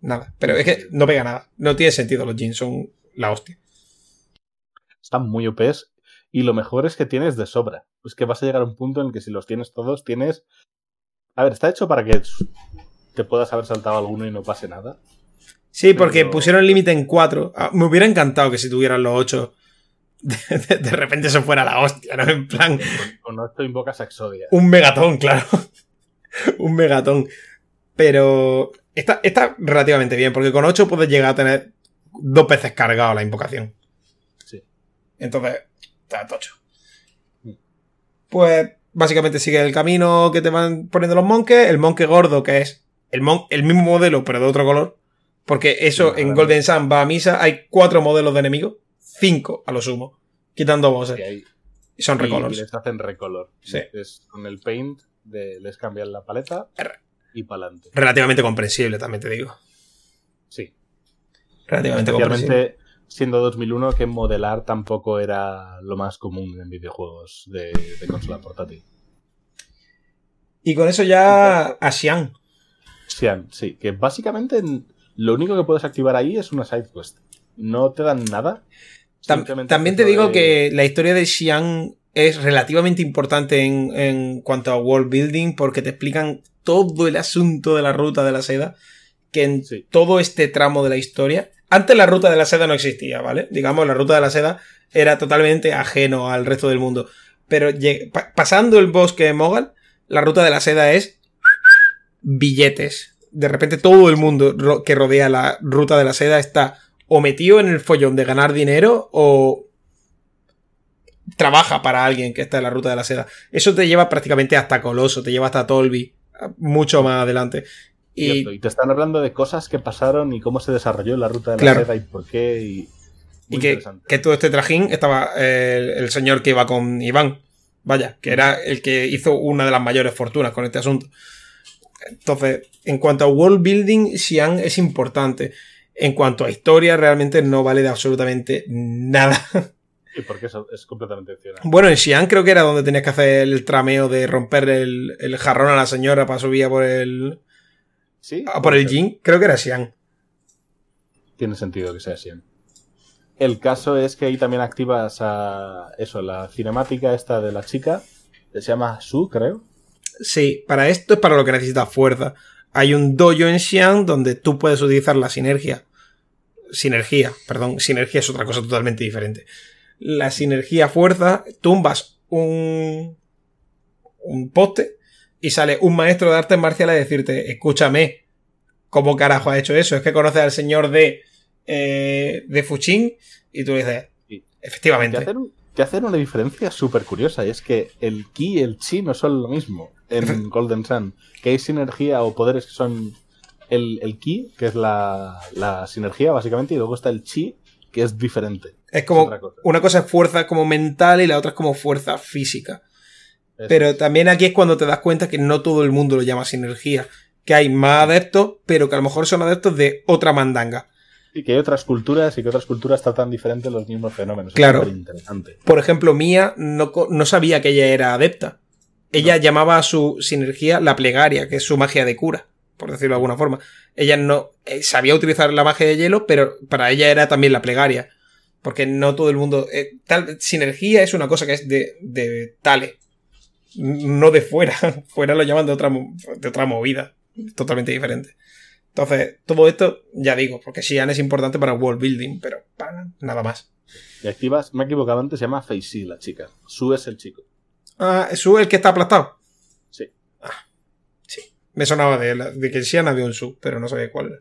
Nada, pero es que no pega nada, no tiene sentido los Jins, son la hostia. Están muy OPs y lo mejor es que tienes de sobra. Es que vas a llegar a un punto en el que si los tienes todos, tienes... A ver, está hecho para que te puedas haber saltado alguno y no pase nada. Sí, porque Pero- pusieron el límite en 4. me hubiera encantado que si tuvieran los 8, de, de- de repente eso fuera la hostia, ¿no? En plan, Con, con esto invocas a Exodia. Un megatón, claro. un megatón. Pero está, está relativamente bien, porque con 8 puedes llegar a tener dos veces cargado la invocación. Sí. Entonces, está tocho. Pues básicamente sigue el camino que te van poniendo los monjes. El monje gordo, que es el, mon- el mismo modelo, pero de otro color. Porque eso en. Golden Sun va a misa. Hay cuatro modelos de enemigos. Cinco a lo sumo. Quitando bosses. Y son recolors. Y les hacen recolor. Sí. Es con el paint, de- les cambian la paleta R- y para adelante. Relativamente comprensible, también te digo. Sí. Relativamente comprensible. Siendo 2001 que modelar tampoco era lo más común en videojuegos de, de consola portátil. Y con eso ya a Xian. Xian, sí, que básicamente lo único que puedes activar ahí es una side quest. No te dan nada. Tam- también te digo de- que la historia de Xian es relativamente importante en, en cuanto a world building porque te explican todo el asunto de la ruta de la seda. Que en Sí. todo este tramo de la historia. Antes la ruta de la seda no existía, ¿vale? Digamos, la ruta de la seda era totalmente ajeno al resto del mundo. Pero pasando el bosque de Mogal, la ruta de la seda es billetes. De repente todo el mundo que rodea la ruta de la seda está o metido en el follón de ganar dinero o trabaja para alguien que está en la ruta de la seda. Eso te lleva prácticamente hasta Coloso, te lleva hasta Tolby, mucho más adelante. Y, Y, te están hablando de cosas que pasaron y cómo se desarrolló la ruta de la Claro. seda y por qué. Y, que, todo este trajín estaba el, señor que iba con Iván. Vaya, que era el que hizo una de las mayores fortunas con este asunto. Entonces, en cuanto a world building, Xi'an es importante. En cuanto a historia, realmente no vale de absolutamente nada. Y porque eso es completamente opcional. Bueno, en Xi'an creo que era donde tenías que hacer el trameo de romper el, el jarrón a la señora para subir por el, Sí, a por el Jin. Creo que era Xi'an. tiene sentido que sea así. El caso es que ahí también activas a eso, la cinemática esta de la chica, que se llama Su, creo. Sí, para esto es para lo que necesitas fuerza. Hay un dojo en Xi'an donde tú puedes utilizar la sinergia. Sinergia, perdón, sinergia es otra cosa totalmente diferente. La sinergia fuerza, tumbas un, un poste y sale un maestro de artes marciales a decirte, escúchame, ¿cómo carajo ha hecho eso? Es que conoces al señor de, eh, de y tú le dices, Sí. Que efectivamente. que hacen una diferencia súper curiosa, y es que el ki y el chi no son lo mismo en Golden Sun. Que hay sinergia o poderes que son el, el ki, que es la, la sinergia básicamente, y luego está el chi, que es diferente. Es como una cosa es fuerza como mental y la otra es como fuerza física. Pero también aquí es cuando te das cuenta que no todo el mundo lo llama sinergia. Que hay más adeptos, pero que a lo mejor son adeptos de otra mandanga. Y que hay otras culturas y que otras culturas tratan diferente los mismos fenómenos. Es Claro. superinteresante. Por ejemplo, Mía no, no sabía que ella era adepta. Ella llamaba a su sinergia la plegaria, que es su magia de cura, por decirlo de alguna forma. Ella no eh, sabía utilizar la magia de hielo, pero para ella era también la plegaria. Porque no todo el mundo. eh, tal, sinergia es una cosa que es de, de Tale, no de fuera. fuera lo llaman de otra, de otra movida, totalmente diferente. Entonces, todo esto, ya digo, porque Xi'an es importante para world building, pero para nada más. Y activas, me he equivocado antes, se llama Feisy la chica. Su es el chico. Ah, ¿Su el que está aplastado? Sí. Sí. Me sonaba de, la- de que Xi'an había un Su, pero no sabía cuál era.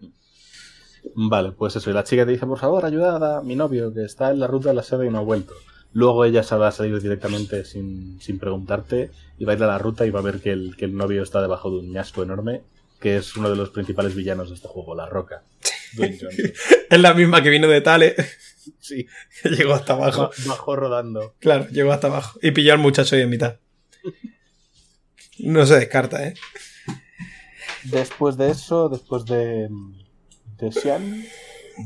Vale, pues eso. Y la chica te dice, por favor, ayuda a mi novio que está en la ruta de la seda y no ha vuelto. Luego ella se va a salir directamente sin, sin preguntarte y va a ir a la ruta y va a ver que el, que el novio está debajo de un ñasco enorme, que es uno de los principales villanos de este juego, la roca. Es la misma que vino de Tale, Sí, que llegó hasta abajo. ba- bajó rodando. Claro, llegó hasta abajo. Y pilló al muchacho ahí en mitad. No se descarta, ¿eh? Después de eso, después de, de Xian,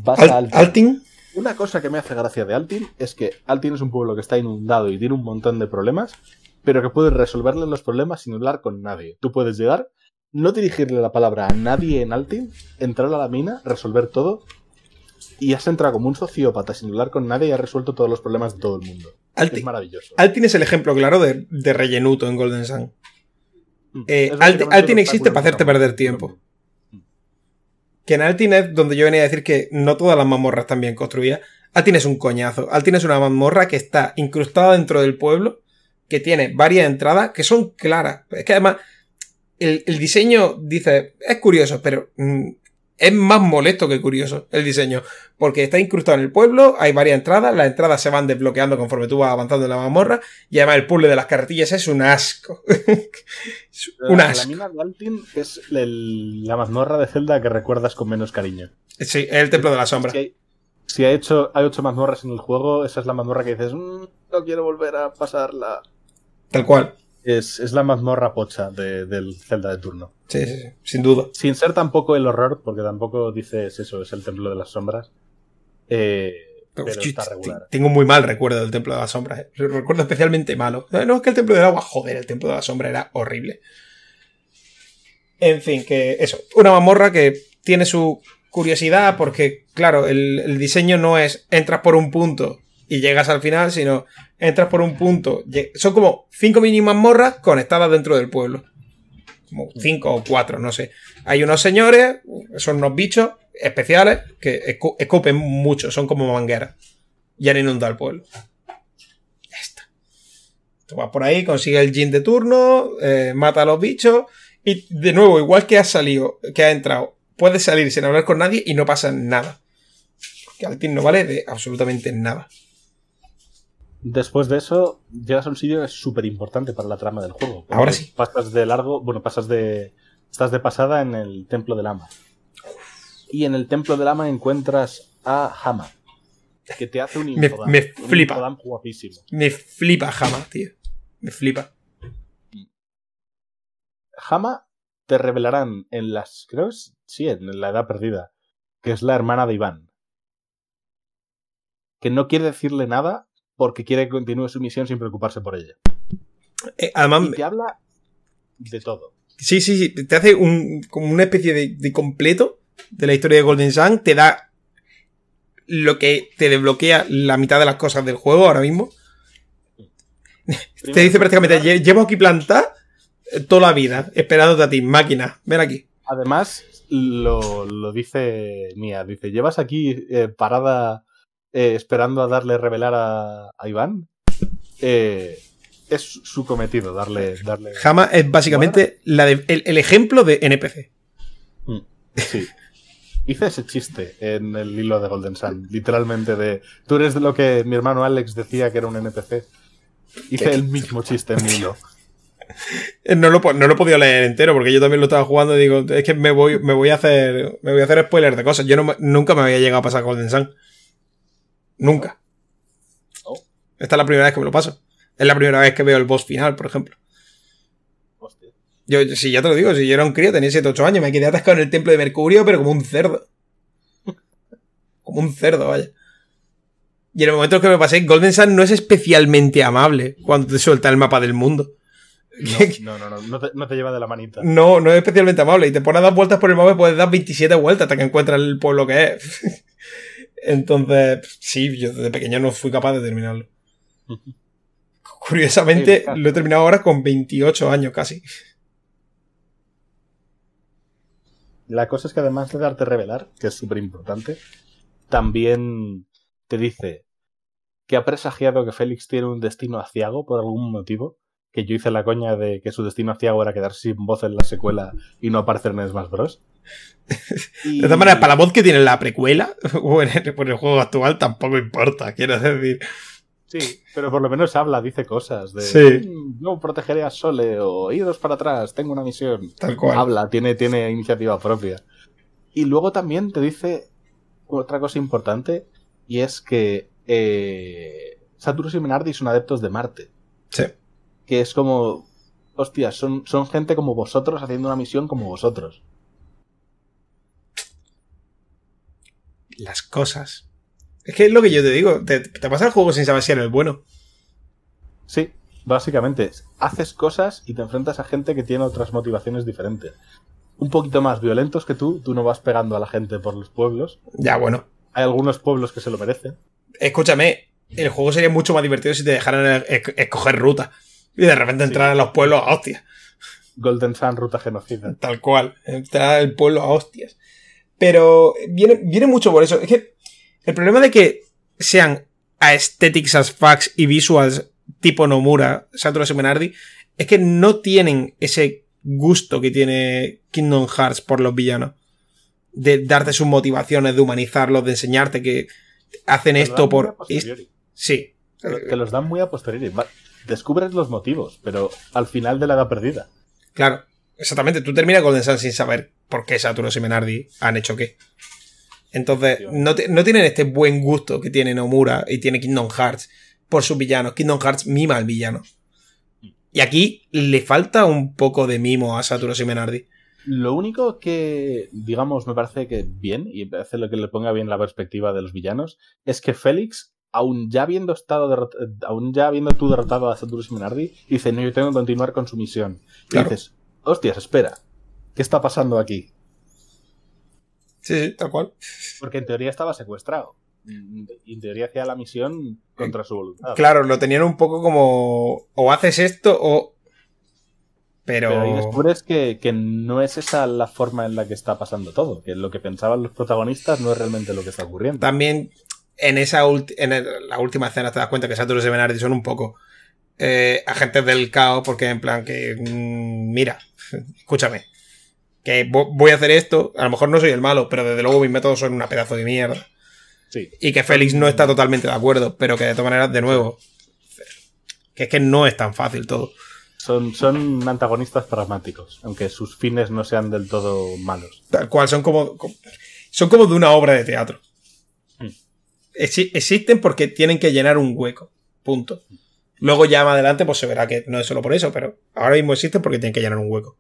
vas Al- a Altin. Altin, Una cosa que me hace gracia de Altin es que Altin es un pueblo que está inundado y tiene un montón de problemas, pero que puedes resolverle los problemas sin hablar con nadie. Tú puedes llegar, no dirigirle la palabra a nadie en Altin, entrar a la mina, resolver todo, y has entrado como un sociópata sin hablar con nadie y has resuelto todos los problemas de todo el mundo. Es Altin, maravilloso. Altin es el ejemplo claro de, de rellenuto en Golden Sun. Mm. eh, Es Altin- existe para hacerte perder tiempo. Que en Altin es donde yo venía a decir que no todas las mazmorras están bien construidas. Altin es un coñazo. Altin es una mazmorra que está incrustada dentro del pueblo, que tiene varias entradas que son claras. Es que además el, el diseño, dice, es curioso, pero mm, es más molesto que curioso el diseño. Porque está incrustado en el pueblo, hay varias entradas, las entradas se van desbloqueando conforme tú vas avanzando en la mazmorra, y además el puzzle de las carretillas es un asco. Es un La, la asco. mina de Altin es el- la mazmorra de Zelda que recuerdas con menos cariño. Sí, es el templo de la sombra. Si hay, si hecho, hay ocho mazmorras en el juego, esa es la mazmorra que dices, "Mm, no quiero volver a pasarla. Tal cual. Es, es la mazmorra pocha de- del Zelda de turno. Sí, sí, sí, sin duda. Sin ser tampoco el horror, porque tampoco dices eso, es el templo de las sombras. Eh, pero está regular. Tengo muy mal recuerdo del Templo de la Sombra. eh. Recuerdo especialmente malo. No, es que el Templo del Agua, joder, el Templo de la Sombra era horrible. En fin, que eso. Una mamorra que tiene su curiosidad porque, claro, el, el diseño no es entras por un punto y llegas al final, sino entras por un punto. Son como cinco mini mazmorras conectadas dentro del pueblo. Como cinco o cuatro, no sé. Hay unos señores, son unos bichos especiales que escu- escupen mucho, son como mangueras. Y han inundado el pueblo. Ya está. Tú vas por ahí, consigues el gin de turno, eh, mata a los bichos. Y de nuevo, igual que has salido, que has entrado, puedes salir sin hablar con nadie y no pasa nada. Porque Altin no vale de absolutamente nada. Después de eso, llegas a un sitio que es súper importante para la trama del juego. Ahora sí. Pasas de largo, bueno, pasas de, Estás de pasada en el Templo del Ama. Y en el Templo del Ama encuentras a Hama, que te hace un infodam. me un flipa. infodam guapísimo. Me flipa jamás, tío. Me flipa. Hama te revelarán en las. Creo que es- sí, en la Edad Perdida. Que es la hermana de Iván. Que no quiere decirle nada porque quiere que continúe su misión sin preocuparse por ella. Eh, además, Y te habla de todo. Sí, sí, sí. Te hace un, como una especie de, de completo de la historia de Golden Sun. Te da lo que te desbloquea la mitad de las cosas del juego ahora mismo. te dice prácticamente, "Lle- llevo aquí plantada eh, toda la vida, esperándote a ti, máquina. Ven aquí. Además, lo, lo dice Mía. Dice, ¿llevas aquí eh, parada eh, esperando a darle revelar a, a Iván? Eh, es su cometido, darle... darle... Hama es básicamente la de- el, el ejemplo de NPC. Mm, Sí. Hice ese chiste en el hilo de Golden Sun, literalmente de tú eres de lo que mi hermano Alex decía que era un NPC. Hice el mismo chiste en mi hilo. No lo, no lo he podido leer entero porque yo también lo estaba jugando y digo, es que me voy, me voy a hacer me voy a hacer spoilers de cosas. Yo no nunca me había llegado a pasar Golden Sun. Nunca. Oh. Esta es la primera vez que me lo paso. Es la primera vez que veo el boss final, por ejemplo. Hostia. Yo, si ya te lo digo, si yo era un crío, tenía 7 8 años, me quedé atascado en el templo de Mercurio, pero como un cerdo. Como un cerdo, vaya. Y en el momento que me pasé, Golden Sun no es especialmente amable cuando te suelta el mapa del mundo. No, no, no, no, no te, no te lleva de la manita. No, no es especialmente amable. Y te pones a dar vueltas por el mapa y puedes dar 27 vueltas hasta que encuentras el pueblo que es. Entonces, sí, yo desde pequeño no fui capaz de terminarlo. Curiosamente, Sí, lo he terminado ahora con 28 años casi. La cosa es que además de darte revelar, que es súper importante, también te dice que ha presagiado que Félix tiene un destino aciago por algún motivo. Que yo hice la coña de que su destino aciago era quedarse sin voz en la secuela y no aparecer en Smash Bros. Y- De todas maneras, para la voz que tiene en la precuela o en el, por el juego actual tampoco importa, quiero decir. Sí, pero por lo menos habla, dice cosas de Sí. "Mm, yo protegeré a Sole o iros para atrás, tengo una misión. Tal cual. Habla, tiene, tiene iniciativa propia. Y luego también te dice otra cosa importante y es que eh, Saturus y Menardi son adeptos de Marte. Sí. Que es como, hostia, son, son gente como vosotros haciendo una misión como vosotros. Las cosas. Es que es lo que yo te digo. Te, te pasa el juego sin saber si eres bueno. Sí, básicamente, haces cosas y te enfrentas a gente que tiene otras motivaciones diferentes. Un poquito más violentos que tú, tú no vas pegando a la gente por los pueblos. Ya, bueno. Hay algunos pueblos que se lo merecen. Escúchame, el juego sería mucho más divertido si te dejaran es- escoger ruta. Y de repente entrar a los pueblos a hostias. Golden Sun, ruta genocida. Tal cual. Entrar al pueblo a hostias. Pero viene, viene mucho por eso. Es que el problema de que sean aesthetics as facts y visuals tipo Nomura, Satoru Semenardi, es que no tienen ese gusto que tiene Kingdom Hearts por los villanos. De darte sus motivaciones, de humanizarlos, de enseñarte que hacen Te esto por... Sí. Te lo- te los dan muy a posteriori. Descubres los motivos, pero al final de la edad perdida. Claro, exactamente. Tú terminas Golden Sun sin saber por qué Saturno y Menardi han hecho qué. Entonces, no, te- no tienen este buen gusto que tiene Nomura y tiene Kingdom Hearts por sus villanos. Kingdom Hearts mima al villano. Y aquí le falta un poco de mimo a Saturno y Menardi. Lo único que, digamos, me parece que bien, y me parece lo que le ponga bien la perspectiva de los villanos, es que Félix, aún ya habiendo estado eh, aún ya habiendo tú derrotado a Saturus y Menardi, dice, no, yo tengo que continuar con su misión. Y Claro. dices, hostias, espera, ¿qué está pasando aquí? Sí, sí, tal cual. Porque en teoría estaba secuestrado. Y en teoría hacía la misión contra su voluntad. Claro, lo tenían un poco como. O haces esto o. Pero. Pero ahí descubres que, que no es esa la forma en la que está pasando todo. Que lo que pensaban los protagonistas no es realmente lo que está ocurriendo. también en esa en el- la última escena te das cuenta que Satoru y Menardi son un poco eh, agentes del caos porque en plan que mm, mira escúchame que vo- voy a hacer esto a lo mejor no soy el malo pero desde luego mis métodos son una pedazo de mierda Sí. y que Félix no está totalmente de acuerdo pero que de todas maneras de nuevo que es que no es tan fácil todo Son, son antagonistas pragmáticos, aunque sus fines no sean del todo malos. Tal cual, son como, como- son como de una obra de teatro. Mm. Exi- existen porque tienen que llenar un hueco. Punto. Luego ya más adelante pues se verá que no es solo por eso, pero ahora mismo existen porque tienen que llenar un hueco.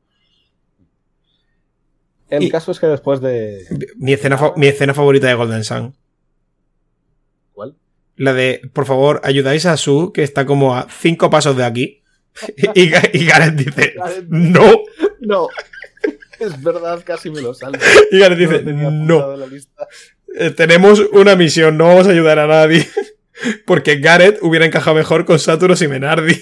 El Y- caso es que después de. Mi escena, mi escena favorita de Golden Sun. ¿Cuál? La de, por favor, ayudáis a Su, que está como a cinco pasos de aquí. Y, Ga- y Gareth dice, no. No. Es verdad, casi me lo salto. Y Gareth dice, no. Eh, tenemos una misión, no vamos a ayudar a nadie. Porque Gareth hubiera encajado mejor con Saturos y Menardi.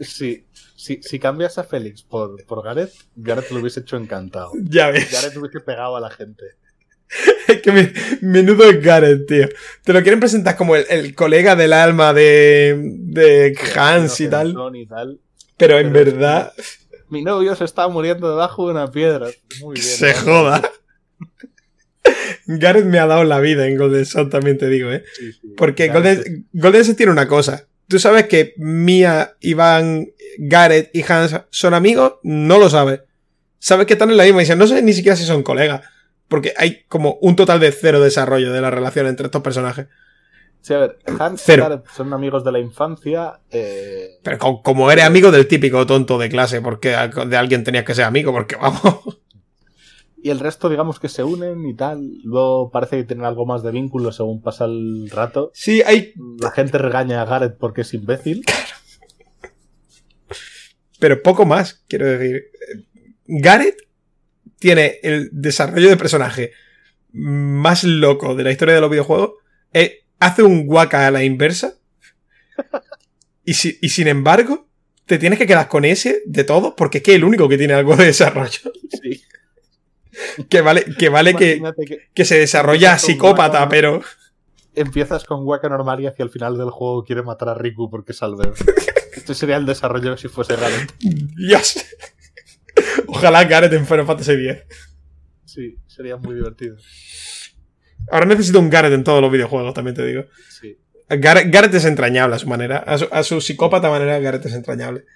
Sí. Si, si cambias a Félix por, por Gareth, Gareth lo hubiese hecho encantado. ya ves. Gareth hubiese pegado a la gente. Es que me- menudo es Gareth, tío. Te lo quieren presentar como el, el colega del alma de, de Hans y tal. Inocentón y tal. Pero en verdad, Mi novio se está muriendo debajo de una piedra. Muy bien. se ¿no? joda. Gareth me ha dado la vida en Golden Sun, también te digo, ¿eh? Sí, sí. Porque Golden, Golden tiene una cosa. Tú sabes que Mia, Iván, Gareth y Hans son amigos, no lo sabes. Sabes que están en la misma y no sé ni siquiera si son colegas. Porque hay como un total de cero desarrollo de la relación entre estos personajes. Sí, a ver, Hans Cero. y Gareth son amigos de la infancia. eh, Pero co- como eres amigo del típico tonto de clase, porque de alguien tenías que ser amigo, porque vamos. Y el resto, digamos que se unen y tal. Luego parece que tienen algo más de vínculo según pasa el rato. Sí, hay. La gente regaña a Gareth porque es imbécil. Pero poco más, quiero decir. Gareth tiene el desarrollo de personaje más loco de la historia de los videojuegos. Eh, hace un guaca a la inversa. Y, si- y sin embargo, te tienes que quedar con ese de todos, porque es que es el único que tiene algo de desarrollo. Sí. Que vale, que vale que, que que se desarrolla psicópata, pero. empiezas con Waka normal y hacia el final del juego quiere matar a Riku porque salve. Este sería el desarrollo si fuese Gareth. Dios. Ojalá Gareth en Final Fantasy X. Sí, sería muy divertido. Ahora necesito un Gareth en todos los videojuegos, también te digo. Sí. Gareth, Gareth es entrañable a su manera. A su, a su psicópata manera, Gareth es entrañable.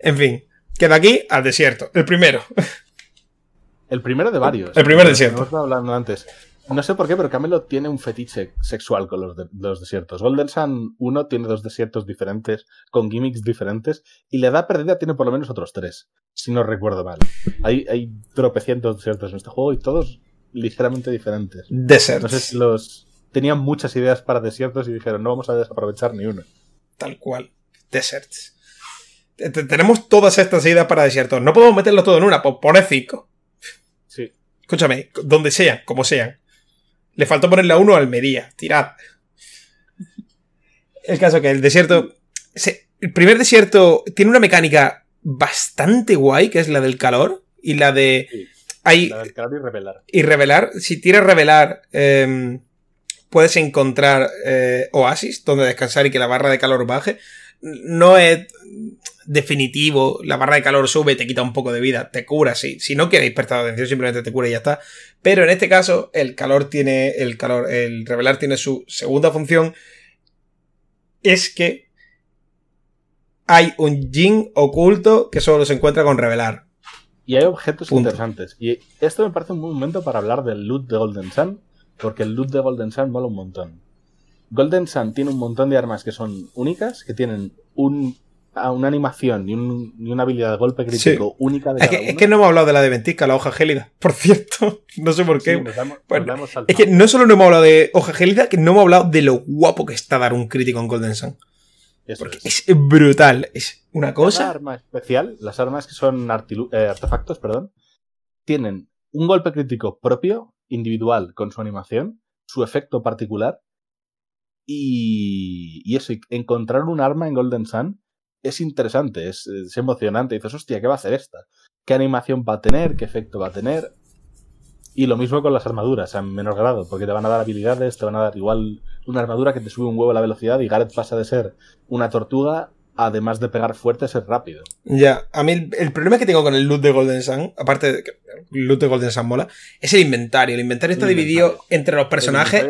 En fin, queda aquí al desierto. El primero. El primero de varios. El primer desierto. hemos hablando antes. No sé por qué, pero Camelot tiene un fetiche sexual con los, de- los desiertos. Golden Sun 1 tiene dos desiertos diferentes, con gimmicks diferentes, y la edad perdida tiene por lo menos otros tres, si no recuerdo mal. Hay, hay tropecientos desiertos en este juego y todos ligeramente diferentes. Desert. No sé si los... Tenían muchas ideas para desiertos y dijeron, no vamos a desaprovechar ni uno. Tal cual. Deserts. Te- te- Tenemos todas estas ideas para desiertos. No podemos meterlo todo en una, pues pone cinco. Escúchame, donde sean, como sean. Le faltó ponerle a uno a Almería. Tirad. El caso que el desierto. el primer desierto tiene una mecánica bastante guay, que es la del calor. Y la de. Sí. Hay, La del calor y revelar. y revelar. Si tiras revelar, eh, puedes encontrar eh, oasis donde descansar y que la barra de calor baje. No es definitivo, la barra de calor sube, te quita un poco de vida, te cura, sí. Si no queréis prestar atención, simplemente te cura y ya está. Pero en este caso, el calor tiene. El calor. El revelar tiene su segunda función. Es que hay un Jin oculto que solo se encuentra con revelar. Y hay objetos Punto. interesantes. Y esto me parece un buen momento para hablar del loot de Golden Sun, porque el loot de Golden Sun mola un montón. Golden Sun tiene un montón de armas que son únicas, que tienen un, a- una animación y, un- y una habilidad de golpe crítico única de Es cada que, es uno. que no hemos hablado de la de ventisca, la hoja gélida. Por cierto, no sé por Sí, qué. nos nos Es que no solo no hemos hablado de hoja gélida, que no hemos hablado de lo guapo que está dar un crítico en Golden Sun. Eso Porque es. es brutal. Es una Cada cosa. arma especial, las armas que son eh, artefactos, perdón, tienen un golpe crítico propio, individual, con su animación, su efecto particular. Y, y eso, y encontrar un arma en Golden Sun es interesante, es, es emocionante. Dices, hostia, ¿qué va a hacer esta? ¿Qué animación va a tener? ¿Qué efecto va a tener? Y lo mismo con las armaduras, a menor grado, porque te van a dar habilidades, te van a dar igual una armadura que te sube un huevo la velocidad y Gareth pasa de ser una tortuga, además de pegar fuerte, a ser rápido. Ya, a mí el, el problema que tengo con el loot de Golden Sun, aparte de que el loot de Golden Sun mola, es el inventario. El inventario está El dividido inventario. entre los personajes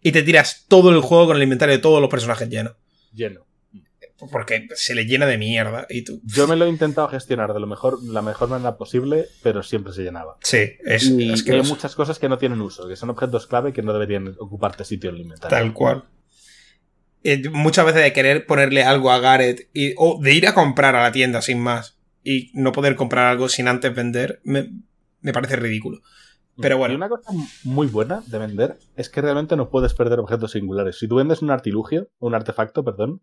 y te tiras todo el juego con el inventario de todos los personajes llenos. lleno. Porque se le llena de mierda. Y tú. Yo me lo he intentado gestionar de lo mejor, la mejor manera posible, pero siempre se llenaba. Sí, es, Y es que hay muchas cosas que no tienen uso, que son objetos clave que no deberían ocuparte sitio en el inventario. Tal cual. Eh, muchas veces de querer ponerle algo a Gareth y, o de ir a comprar a la tienda sin más y no poder comprar algo sin antes vender, me, me parece ridículo. Pero bueno. Y una cosa muy buena de vender es que realmente no puedes perder objetos singulares. Si tú vendes un artilugio, un artefacto, perdón,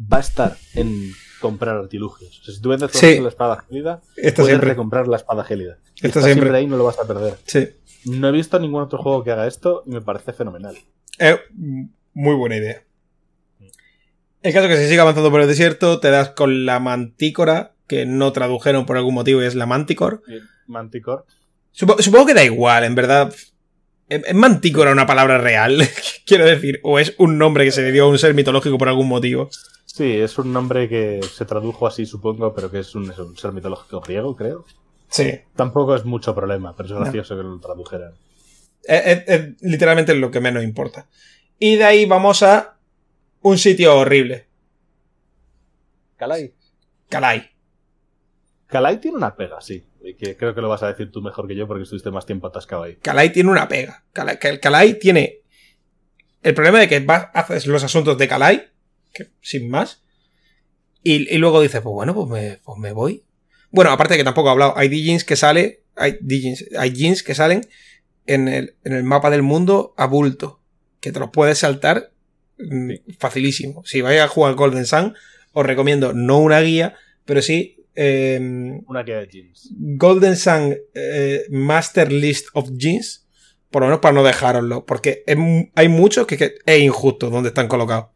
va a estar en comprar artilugios. O sea, si tú vendes Sí. la espada gélida, Esto puedes siempre. recomprar la espada gélida. Está siempre. siempre ahí no lo vas a perder. Sí. No he visto ningún otro juego que haga esto y me parece fenomenal. Muy buena idea. El caso es que si sigue avanzando por el desierto, te das con la mantícora, que no tradujeron por algún motivo y es la Manticore. Supo- supongo que da igual, en verdad. ¿Es es mantícora una palabra real? Quiero decir, o es un nombre que se le dio a un ser mitológico por algún motivo. Sí, es un nombre que se tradujo así, supongo, pero que es un, es un ser mitológico griego, creo. Sí. Tampoco es mucho problema, pero es gracioso que lo tradujeran. Es, es- es literalmente lo que menos importa. Y de ahí vamos a un sitio horrible. Kalai. Kalai. Kalai tiene una pega, sí. Y que creo que lo vas a decir tú mejor que yo porque estuviste más tiempo atascado ahí. Kalai tiene una pega. Kalai tiene el problema de que vas, haces los asuntos de Kalai, que, sin más, y, y luego dices, pues bueno, pues me, pues me voy. Bueno, aparte de que tampoco he hablado, hay Dijins que sale, hay Dijins, hay Jins que salen en el, en el mapa del mundo a bulto, que te los puedes saltar mm, facilísimo. Si vais a jugar Golden Sun, os recomiendo no una guía, pero sí em, Una guía de jeans. Golden Sun eh, Master List of Jeans, por lo menos para no dejároslo, porque es hay muchos que, que es injusto donde están colocados.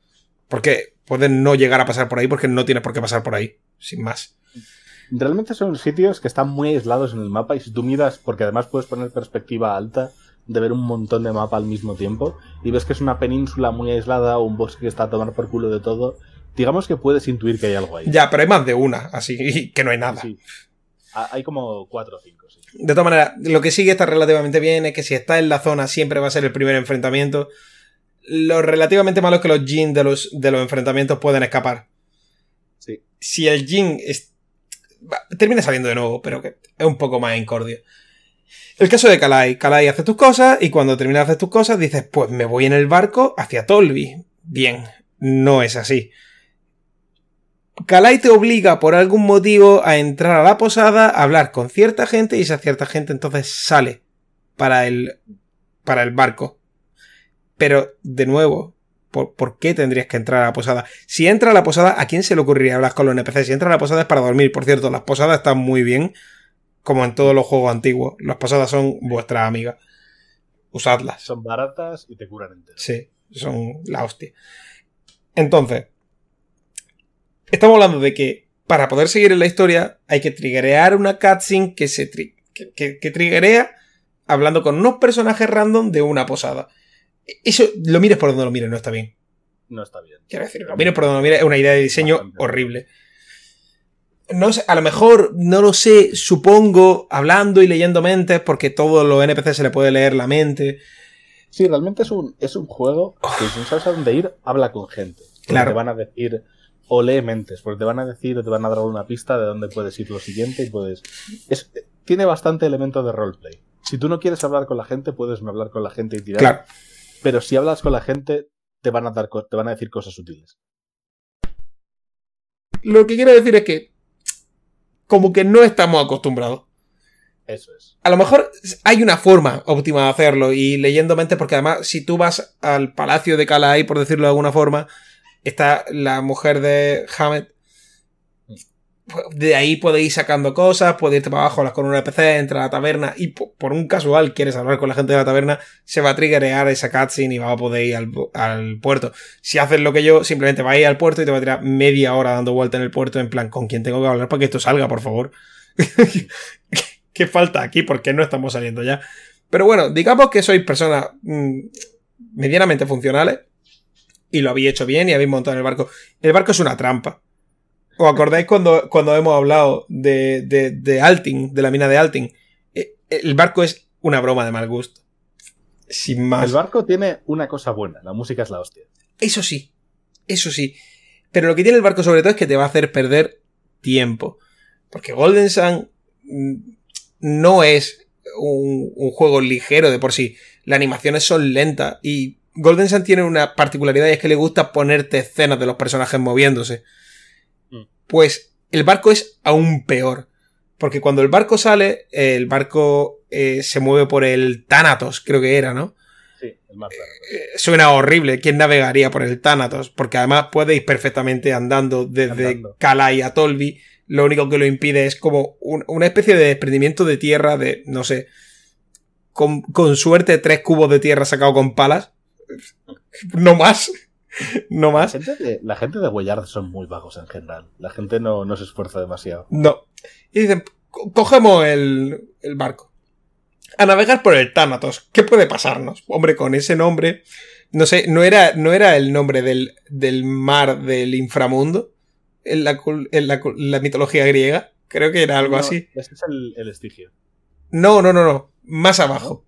Porque pueden no llegar a pasar por ahí porque no tienes por qué pasar por ahí, sin más. Realmente son sitios que están muy aislados en el mapa y si tú miras, porque además puedes poner perspectiva alta de ver un montón de mapa al mismo tiempo y ves que es una península muy aislada o un bosque que está a tomar por culo de todo, digamos que puedes intuir que hay algo ahí. Ya, pero hay más de una, así que no hay nada. Sí. Ah, Hay como cuatro o cinco, sí. De todas maneras, lo que sí que está relativamente bien es que si está en la zona siempre va a ser el primer enfrentamiento. Lo relativamente malo es que los Jin de los, de los enfrentamientos pueden escapar. Sí. Si el Jin es- va- termina saliendo de nuevo, pero que es un poco más incordio. El caso de Kalai. Kalai hace tus cosas y cuando terminas de hacer tus cosas dices, pues me voy en el barco hacia Tolvi. Bien, no es así. Kalai te obliga por algún motivo a entrar a la posada, a hablar con cierta gente y esa cierta gente entonces sale para el, para el barco. Pero, de nuevo, ¿por, por qué tendrías que entrar a la posada? Si entra a la posada, ¿a quién se le ocurriría hablar con los NPC? Si entra a la posada es para dormir. Por cierto, las posadas están muy bien, como en todos los juegos antiguos. Las posadas son vuestras amigas. Usadlas. Son baratas y te curan entero. Sí, son la hostia. Entonces, estamos hablando de que para poder seguir en la historia hay que triggerear una cutscene que se tri- que, que, que triggerea hablando con unos personajes random de una posada. Eso, lo mires por donde lo mires, no está bien. No está bien. Quiero decir, lo mires por donde lo mires, es una idea de diseño Bastante. horrible. No sé, a lo mejor, no lo sé, supongo, hablando y leyendo mentes, porque todos los NPC se le puede leer la mente. Sí, realmente es un, es un juego que si no sabes a dónde ir, habla con gente. Porque Claro. Te van a decir, o lee mentes, porque te van a decir o te van a dar una pista de dónde puedes ir lo siguiente y puedes... Es, tiene bastante elemento de roleplay. Si tú no quieres hablar con la gente, puedes no hablar con la gente y tirar. Claro. Pero si hablas con la gente, te van a, dar, te van a decir cosas útiles. Lo que quiero decir es que, como que no estamos acostumbrados. Eso es. A lo mejor hay una forma óptima de hacerlo y leyendo mentes, porque además, si tú vas al palacio de Calais, por decirlo de alguna forma, está la mujer de Hammett. De ahí puedes ir sacando cosas, puedes irte para abajo, hablas con un NPC, entrar a la taberna y po- por un casual quieres hablar con la gente de la taberna, se va a triggerear esa cutscene y va a poder ir al, al puerto. Si haces lo que yo, simplemente vas a ir al puerto y te va a tirar media hora dando vuelta en el puerto en plan, ¿con quién tengo que hablar para que esto salga, por favor? ¿Qué falta aquí? ¿Por qué no estamos saliendo ya? Pero bueno, digamos que sois personas mm, medianamente funcionales y lo habéis hecho bien y habéis montado en el barco. El barco es una trampa. ¿Os acordáis cuando, cuando hemos hablado de, de, de Alting, de la mina de Alting? Eh, El barco es una broma de mal gusto. Sin más. El barco tiene una cosa buena, la música es la hostia. Eso sí, eso sí. Pero lo que tiene el barco sobre todo es que te va a hacer perder tiempo. Porque Golden Sun mm, no es un, un juego ligero de por sí. Las animaciones son lentas y Golden Sun tiene una particularidad y es que le gusta ponerte escenas de los personajes moviéndose. Pues el barco es aún peor. Porque cuando el barco sale, el barco eh, se mueve por el Thanatos, creo que era, ¿no? Sí, el más largo. Eh, suena horrible. ¿Quién navegaría por el Thanatos? Porque además puede ir perfectamente andando desde. Kalai a Tolvi. Lo único que lo impide es como un- una especie de desprendimiento de tierra de, no sé, con, con suerte tres cubos de tierra sacado con palas. No más. No La más. gente, de, la gente de son muy vagos en general. La gente no, no se esfuerza demasiado. No. Y dicen, "Co- cogemos el, el barco. A navegar por el Thanatos. ¿Qué puede pasarnos? Hombre, con ese nombre. No sé, ¿no era, no era el nombre del, del mar del inframundo? En la, en la, la mitología griega. Creo que era algo No, así. Ese es el, el estigio. No, no, no, no. Más abajo.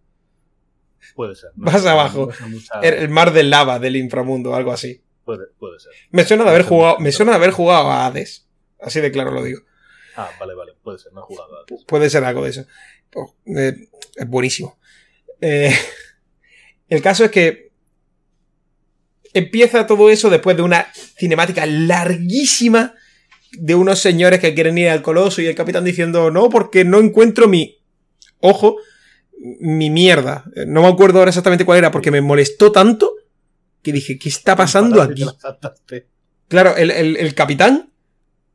Puede ser. ¿no? Más abajo. No mucha- El, mar del lava del inframundo, algo así. Puede, puede ser. Me suena de haber jugado, me suena de haber jugado a Hades. Así de claro lo digo. Ah, vale, vale. Puede ser. No he jugado antes. Puede ser algo de eso. Oh, eh, es buenísimo. Eh, el caso es que empieza todo eso después de una cinemática larguísima de unos señores que quieren ir al coloso y el capitán diciendo no porque no encuentro mi ojo mi mierda Eh, no me acuerdo ahora exactamente cuál era porque me molestó tanto que dije ¿qué está pasando aquí? claro el, el- el capitán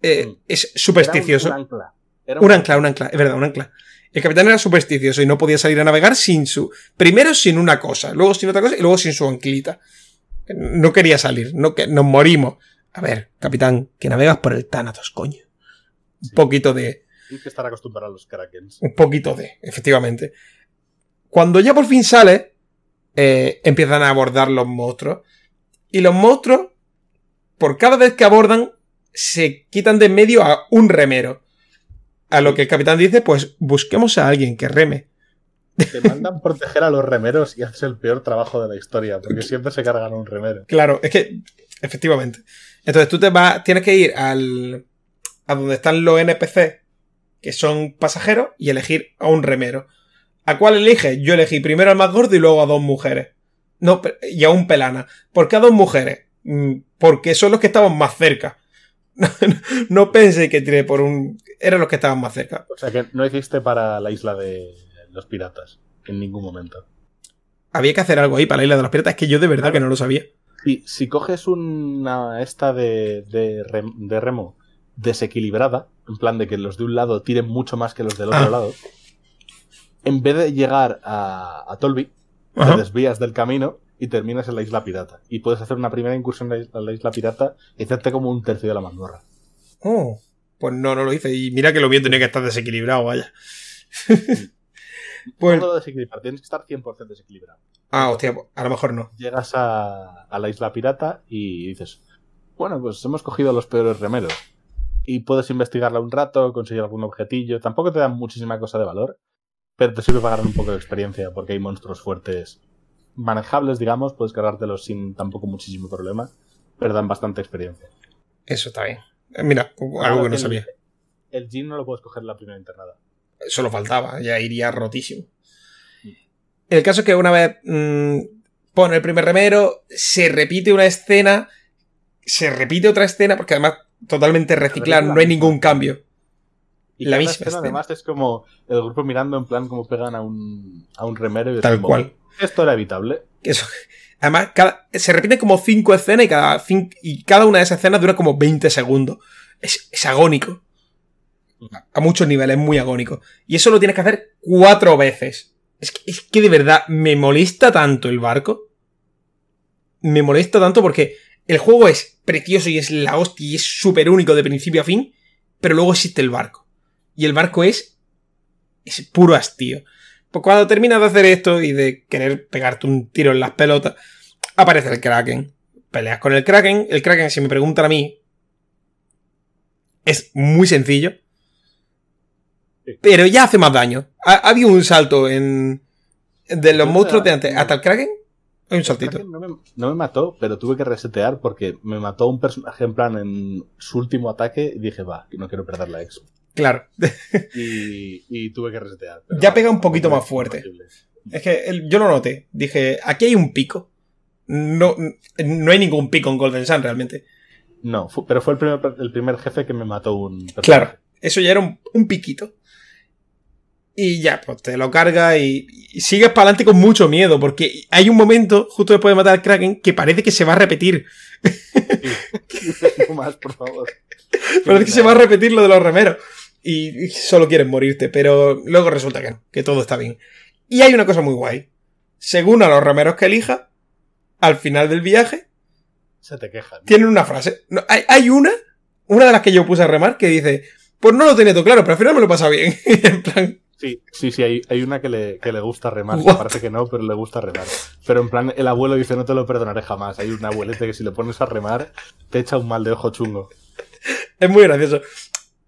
eh, Mm. es supersticioso Era un, un ancla. Era un ancla, un ancla, es verdad, un ancla. El capitán era supersticioso y no podía salir a navegar sin su. Primero sin una cosa, luego sin otra cosa y luego sin su anclita. No quería salir, no que nos morimos. A ver, capitán, que navegas por el Thanatos, coño. Un Sí. poquito de. Tienes que estar acostumbrado a los Krakens. Un poquito de, efectivamente. Cuando ya por fin sale, eh, empiezan a abordar los monstruos. Y los monstruos, por cada vez que abordan, se quitan de en medio a un remero. A lo que el capitán dice, pues busquemos a alguien que reme. Te mandan proteger a los remeros y haces el peor trabajo de la historia, porque siempre se cargan a un remero. Claro, es que, efectivamente. Entonces tú te vas, tienes que ir al, a donde están los NPC, que son pasajeros, y elegir a un remero. ¿A cuál eliges? Yo elegí primero al más gordo y luego a dos mujeres. No, y a un pelana. ¿Por qué a dos mujeres? Mm, Porque son los que estaban más cerca. no pensé que tiré por un... Eran los que estaban más cerca. O sea que no hiciste para la isla de los piratas, en ningún momento. Había que hacer algo ahí para la isla de los piratas. Es que yo de verdad que no lo sabía. Y si coges una esta de, de, rem- de remo desequilibrada, en plan de que los de un lado tiren mucho más que los del otro Ah. lado, en vez de llegar a, a Tolvi, te desvías del camino y terminas en la isla pirata. Y puedes hacer una primera incursión en la isla, en la isla pirata y hacerte como un tercio de la mazmorra. Oh, pues no, no lo hice. Y mira que lo mío tenía que estar desequilibrado, vaya. pues, No todo desequilibrado, tienes que estar 100% desequilibrado. ah, hostia, a lo mejor no. Llegas a, a la isla pirata y dices, bueno, pues hemos cogido a los peores remeros. Y puedes investigarla un rato, conseguir algún objetillo. Tampoco te dan muchísima cosa de valor, pero te sirve para ganar un poco de experiencia porque hay monstruos fuertes manejables, digamos. Puedes cargártelos sin tampoco muchísimo problema, pero dan bastante experiencia. Eso está bien. Eh, Mira, algo que no el- sabía. El Jin no lo puedes coger en la primera internada. Solo faltaba, ya iría rotísimo. El caso es que una vez mm, pone el primer remero, se repite una escena, se repite otra escena, porque además totalmente reciclar, no hay ningún cambio. Y La cada misma escena, además es como el grupo mirando en plan como pegan a un, a un remero y Tal cual. Esto era evitable. Eso. Además, cada- se repiten como cinco escenas y cada, cin- y cada una de esas escenas dura como 20 segundos. Es, es agónico. A muchos niveles, es muy agónico. Y eso lo tienes que hacer cuatro veces. Es que, es que de verdad me molesta tanto el barco. Me molesta tanto porque el juego es precioso y es la hostia y es súper único de principio a fin. Pero luego existe el barco. Y el barco es. Es puro hastío. Pues cuando terminas de hacer esto y de querer pegarte un tiro en las pelotas, aparece el Kraken. Peleas con el Kraken. El Kraken, si me preguntan a mí, es muy sencillo. Pero ya hace más daño. Ha, ha habido un salto en. De los monstruos de antes hasta el Kraken. Hay un saltito. No me, no me mató, pero tuve que resetear porque me mató un personaje en plan en su último ataque y dije, va, no quiero perder la expo. Claro. Y, y tuve que resetear. Ya pega un poquito más fuerte. Es que el- yo lo noté. Dije, aquí hay un pico. No, no hay ningún pico en Golden Sun realmente. No, pero fue el primer, el primer jefe que me mató un personaje. Claro. Eso ya era un, un piquito. Y ya, pues te lo carga y, y sigues para adelante con mucho miedo. Porque hay un momento, justo después de matar al Kraken, que parece que se va a repetir. no más, por favor. Parece que se va a repetir lo de los remeros. Y y solo quieren morirte. Pero luego resulta que no, que todo está bien. Y hay una cosa muy guay. Según a los remeros que elija, al final del viaje, Se te quejan. tienen una frase. No, hay, hay una, una de las que yo puse a remar, que dice, pues no lo tenía todo claro, pero al final me lo he pasado bien. en plan, Sí, sí, sí, hay, hay una que le, que le gusta remar. What? Parece que no, pero le gusta remar. Pero en plan, el abuelo dice, no te lo perdonaré jamás. Hay un abuelete que si le pones a remar, te echa un mal de ojo chungo. es muy gracioso.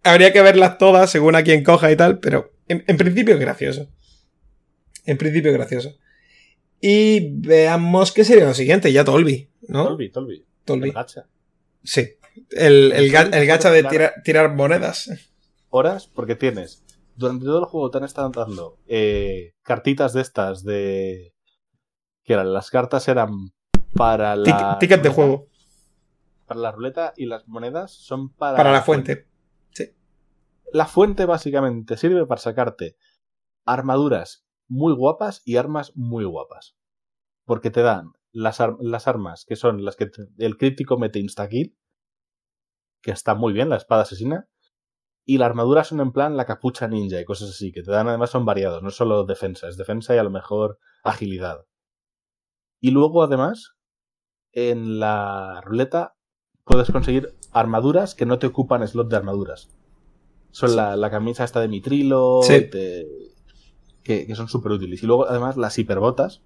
Habría que verlas todas según a quien coja y tal, pero en, en principio es gracioso. En principio es gracioso. Y veamos qué sería lo siguiente, ya Tolby, ¿no? Tolby, Tolby. Tolby. El gacha. Sí. El, el, ga- el gacha de tirar, monedas. Horas, porque tienes. Durante todo el juego te han estado dando eh, cartitas de estas de. que eran? Las cartas eran para la. Tic- ticket de juego. Para la ruleta y las monedas son para. Para la fuente. La fuente básicamente sirve para sacarte armaduras muy guapas y armas muy guapas. Porque te dan las, ar- las armas que son las que el crítico mete instakill, que está muy bien, la espada asesina. Y la armadura son en plan la capucha ninja y cosas así, que te dan además son variados, no solo defensa, es defensa y a lo mejor agilidad. Y luego además, en la ruleta puedes conseguir armaduras que no te ocupan slot de armaduras. Son la, la camisa esta de mitrilo, Sí. te- que, que son súper útiles. Y luego además las hiperbotas,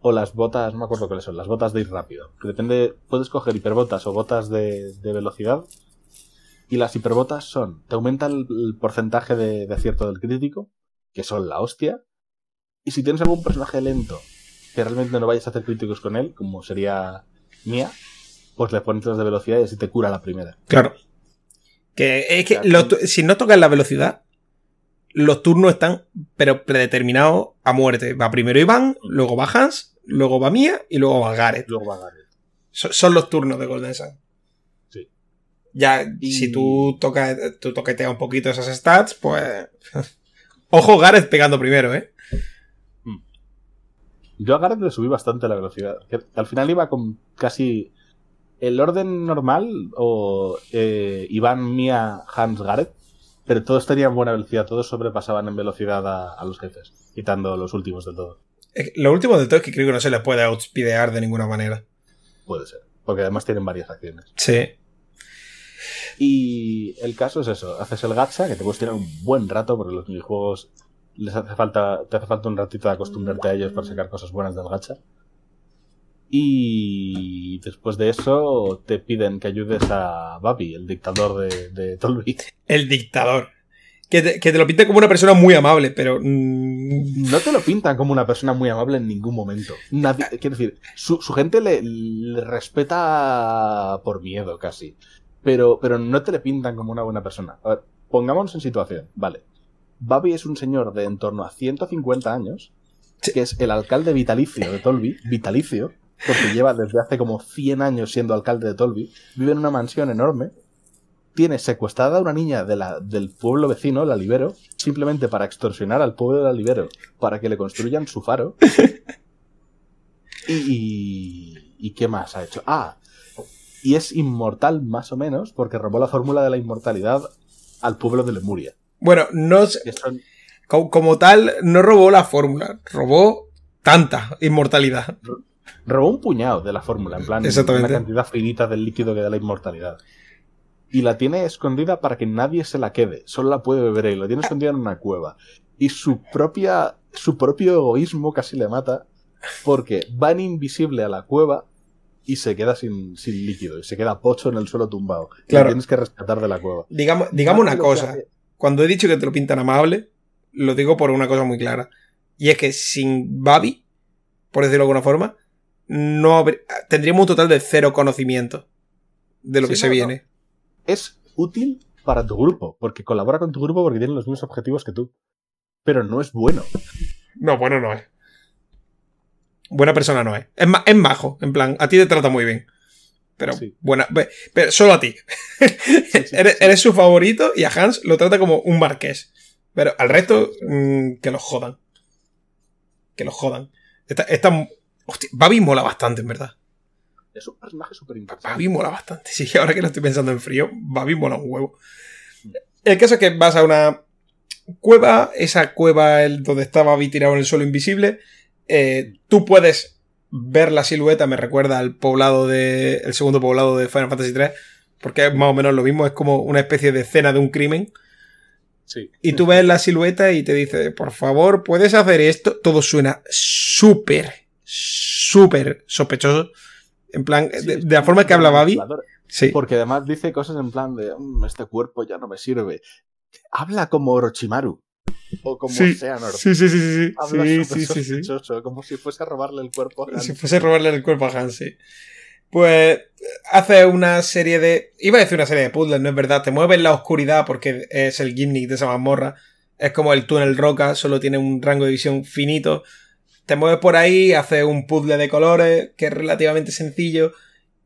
o las botas, no me acuerdo cuáles son, las botas de ir rápido. Que depende, puedes coger hiperbotas o botas de, de velocidad. Y las hiperbotas son, te aumenta el, el porcentaje de, de acierto del crítico, que son la hostia. Y si tienes algún personaje lento, que realmente no vayas a hacer críticos con él, como sería Mia, pues le pones las de velocidad y así te cura la primera. Claro. Que es que Claro. los tu- si no tocas la velocidad, los turnos están pero predeterminados a muerte. Va primero Iván, luego va Hans, luego va Mia y luego va Gareth. Luego va Gareth. So- Son los turnos de Golden Sun. Sí. Ya, Y- si tú tocas, tú toqueteas un poquito esas stats, pues. Ojo, Gareth pegando primero, ¿eh? Yo a Gareth le subí bastante la velocidad. que al final iba con casi el orden normal o eh, Iván, Mia, Hans, Gareth. Pero todos tenían buena velocidad, todos sobrepasaban en velocidad a, a los jefes, quitando los últimos de todo. Que Lo último de todo es que creo que no se les puede outspeedear de ninguna manera. Puede ser, porque además tienen varias acciones. Sí. Y el caso es eso, haces el gacha, que te puedes tirar un buen rato, porque los minijuegos les hace falta, te hace falta un ratito de acostumbrarte a ellos para sacar cosas buenas del gacha. Y después de eso te piden que ayudes a Babi, el dictador de, de Tolby. El dictador. Que te, que te lo pinta como una persona muy amable, pero. mm, No te lo pintan como una persona muy amable en ningún momento. Nadie, quiero decir, su, su gente le, le respeta por miedo casi. Pero, pero no te le pintan como una buena persona. A ver, pongámonos en situación, vale. Babi es un señor de en torno a 150 años, que es el alcalde vitalicio de Tolby, vitalicio, porque lleva desde hace como 100 años siendo alcalde de Tolby, vive en una mansión enorme, tiene secuestrada a una niña de la, del pueblo vecino, la Libero, simplemente para extorsionar al pueblo de la Libero, para que le construyan su faro. Y, y, ¿y qué más ha hecho? Ah, y es inmortal más o menos porque robó la fórmula de la inmortalidad al pueblo de Lemuria. Bueno, no sé- son como tal, no robó la fórmula, robó tanta inmortalidad. Robó un puñado de la fórmula, en plan una cantidad finita del líquido que da la inmortalidad. Y la tiene escondida para que nadie se la quede, solo la puede beber él, la tiene escondida en una cueva. Y su propia su propio egoísmo casi le mata porque va en invisible a la cueva y se queda sin, sin líquido y se queda pocho en el suelo tumbado. Y Claro. lo tienes que rescatar de la cueva. Digamos, digamos una cosa. Cuando he dicho que te lo pintan amable, lo digo por una cosa muy clara. Y es que sin Babi, por decirlo de alguna forma, no habr- tendríamos un total de cero conocimiento de lo Sí, que se no, viene. Es útil para tu grupo, porque colabora con tu grupo porque tienen los mismos objetivos que tú. Pero no es bueno. No, bueno, no es. Buena persona no es. Es, ma- es majo, en plan, a ti te trata muy bien. Pero Sí. buena. Pero solo a ti. sí, eres, eres su favorito y a Hans lo trata como un marqués. Pero al resto, mm, que los jodan. Que los jodan. Esta, hostia, Babi mola bastante, en verdad. Es un personaje súper interesante. Babi mola bastante. Sí, ahora que lo estoy pensando en frío, Babi mola un huevo. El caso es que vas a una cueva, esa cueva el, donde está Babi tirado en el suelo invisible. eh, tú puedes ver la silueta, me recuerda al poblado de. el segundo poblado de Final Fantasy III. Porque es más o menos lo mismo, es como una especie de escena de un crimen. Sí. Y tú ves la silueta y te dice, por favor, ¿puedes hacer esto? Todo suena súper, súper sospechoso. En plan, Sí, de, la forma que habla Babi. Sí. Porque además dice cosas en plan de "Mm, este cuerpo ya no me sirve. Habla como Orochimaru. O como Sí. Sí, sí, sí, sí. sí. Habla Sí, sospechoso, como si fuese a robarle el cuerpo. a Han. Si fuese robarle el cuerpo a Hans, sí. Pues hace una serie de. Iba a decir una serie de puzzles, no es verdad. Te mueves en la oscuridad porque es el gimmick de esa mazmorra. Es como el túnel roca, solo tiene un rango de visión finito. Te mueves por ahí, haces un puzzle de colores que es relativamente sencillo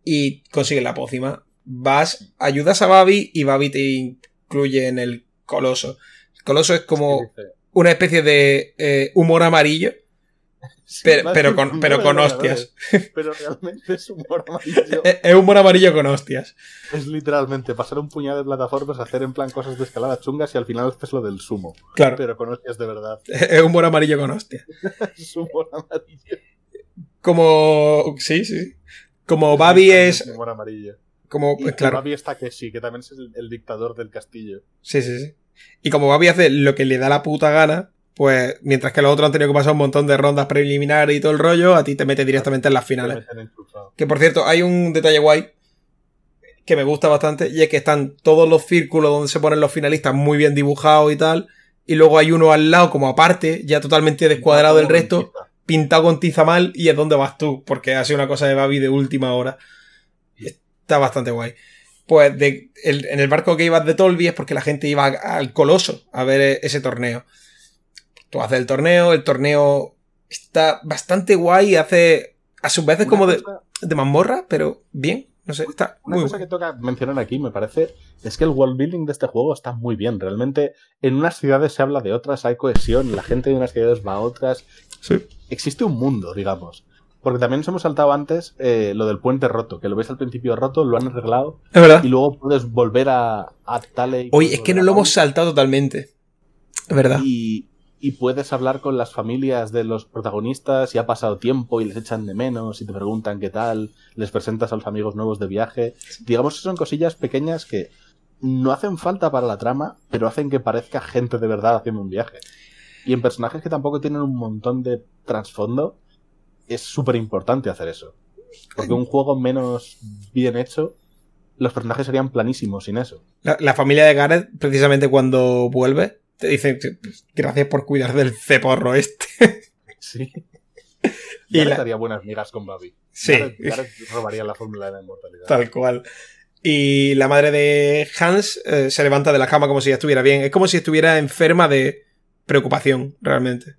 y consigues la pócima. Vas, ayudas a Babi y Babi te incluye en el coloso. El coloso es como una especie de eh, humor amarillo, sí, pero, pero con, pero con hostias. Pero realmente es humor amarillo. Es es humor amarillo con hostias. es literalmente pasar un puñado de plataformas, hacer en plan cosas de escalada chungas y al final haces lo del sumo. Claro. Pero con hostias de verdad. Es humor amarillo con hostias. Es humor amarillo. Como. Sí, sí. Como Babi es. Humor amarillo. Como. Y Pues claro. Babi está que sí, que también es el, el dictador del castillo. Sí, sí, sí. Y como Babi hace lo que le da la puta gana, pues mientras que los otros han tenido que pasar un montón de rondas preliminares y todo el rollo, a ti te mete directamente en las finales. Que por cierto, hay un detalle guay que me gusta bastante y es que están todos los círculos donde se ponen los finalistas muy bien dibujados y tal. Y luego hay uno al lado, como aparte, ya totalmente descuadrado del resto, pintado con tiza mal y es donde vas tú, porque ha sido una cosa de Babi de última hora. Está bastante guay. Pues de- el- en el barco que ibas de Tolby es porque la gente iba al Coloso a ver e- ese torneo. Tú haces el torneo, el torneo está bastante guay, hace a sus veces Una como de, cosa- de mazmorra, pero bien, no sé, está Una muy cosa guay. que toca mencionar aquí, me parece, es que el world building de este juego está muy bien. Realmente, en unas ciudades se habla de otras, hay cohesión, la gente de unas ciudades va a otras. Sí. Existe un mundo, digamos. Porque también nos hemos saltado antes eh, lo del puente roto, que lo ves al principio roto, lo han arreglado, Es verdad. y luego puedes volver a, a Tale. Oye, es que no lo hemos saltado totalmente. Es verdad. Y, y puedes hablar con las familias de los protagonistas y ha pasado tiempo y les echan de menos y te preguntan qué tal, les presentas a los amigos nuevos de viaje. Digamos que son cosillas pequeñas que no hacen falta para la trama, pero hacen que parezca gente de verdad haciendo un viaje. Y en personajes que tampoco tienen un montón de trasfondo, es súper importante hacer eso. Porque un juego menos bien hecho, los personajes serían planísimos sin eso. La, la familia de Gareth, precisamente cuando vuelve, te dice gracias por cuidar del ceporro este. Sí. Y la- haría buenas migas con Babi. Sí. Gareth, Gareth robaría la fórmula de la inmortalidad. Tal cual. Y la madre de Hans eh, se levanta de la cama como si ya estuviera bien. Es como si estuviera enferma de preocupación, realmente.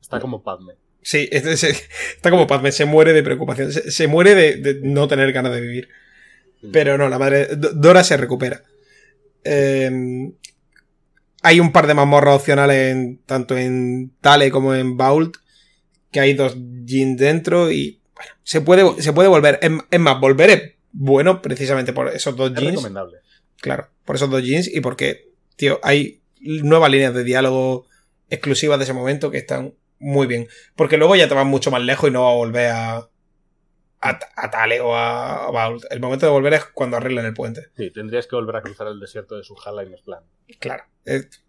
Está como Padme. Sí, es- es- está como Padme, se muere de preocupación. Se, se muere de, de no tener ganas de vivir. Pero no, la madre. Dora se recupera. Eh, hay un par de mazmorras opcionales en, tanto en Tale como en Vault. Que hay dos jeans dentro y. Bueno, se puede, se puede volver. Es, es más, volver es bueno precisamente por esos dos Es jeans. recomendable. Claro, por esos dos jeans y porque, tío, hay nuevas líneas de diálogo exclusivas de ese momento que están muy bien. Porque luego ya te vas mucho más lejos y no vas a volver a. a, a Tale o a, Vault. El momento de volver es cuando arreglan el puente. Sí, tendrías que volver a cruzar el desierto de Sujala y plan. Claro. Es-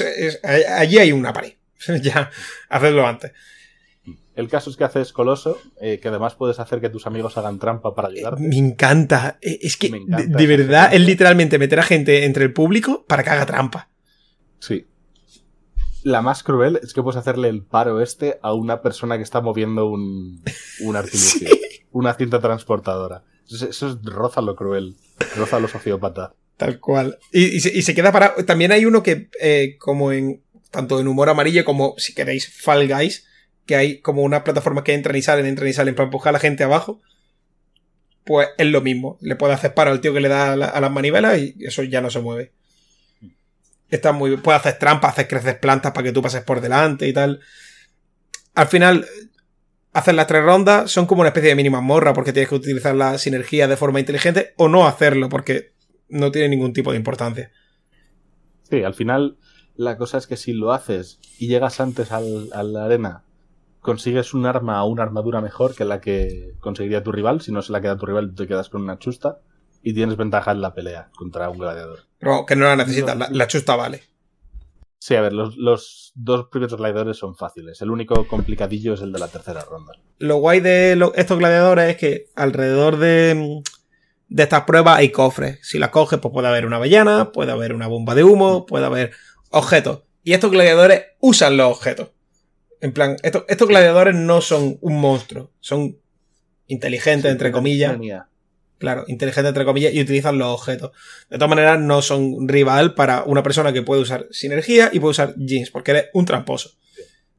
es, allí hay una pared. ya, hacedlo antes. El caso es que haces Coloso, eh, que además puedes hacer que tus amigos hagan trampa para ayudarte. Me encanta. Eh, Es que, de, verdad, es literalmente meter a gente entre el público para que haga trampa. Sí. La más cruel es que puedes hacerle el paro este a una persona que está moviendo un, un artilugio, una cinta transportadora. Eso, es roza lo cruel, roza lo sociópata. Tal cual. Y, se, queda parado. También hay uno que, eh, como en. Tanto en humor amarillo como, si queréis, Fall que hay como unas plataformas que entran y salen, entran y salen para empujar a la gente abajo. Pues es lo mismo. Le puede hacer paro al tío que le da a, la- a las manivelas y eso ya no se mueve. Está muy bien. Puede hacer trampas, hacer crecer plantas para que tú pases por delante y tal. Al final, hacer las tres rondas son como una especie de mínima morra porque tienes que utilizar la sinergia de forma inteligente o no hacerlo porque no tiene ningún tipo de importancia. Sí, al final la cosa es que si lo haces y llegas antes al- a la arena, consigues un arma o una armadura mejor que la que conseguiría tu rival. Si no se la queda tu rival, te quedas con una chusta y tienes ventaja en la pelea contra un gladiador. Pero que no la necesitas, la, la chusta vale. Sí, a ver, los, los dos primeros gladiadores son fáciles. El único complicadillo es el de la tercera ronda. Lo guay de lo- estos gladiadores es que alrededor de, de estas pruebas hay cofres. Si las coges, pues puede haber una avellana, puede haber una bomba de humo, puede haber objetos. Y estos gladiadores usan los objetos. En plan, estos, estos gladiadores no son un monstruo, son inteligentes, entre comillas. Claro, inteligentes entre comillas y utilizan los objetos. De todas maneras, no son rival para una persona que puede usar sinergia y puede usar jeans, porque eres un tramposo.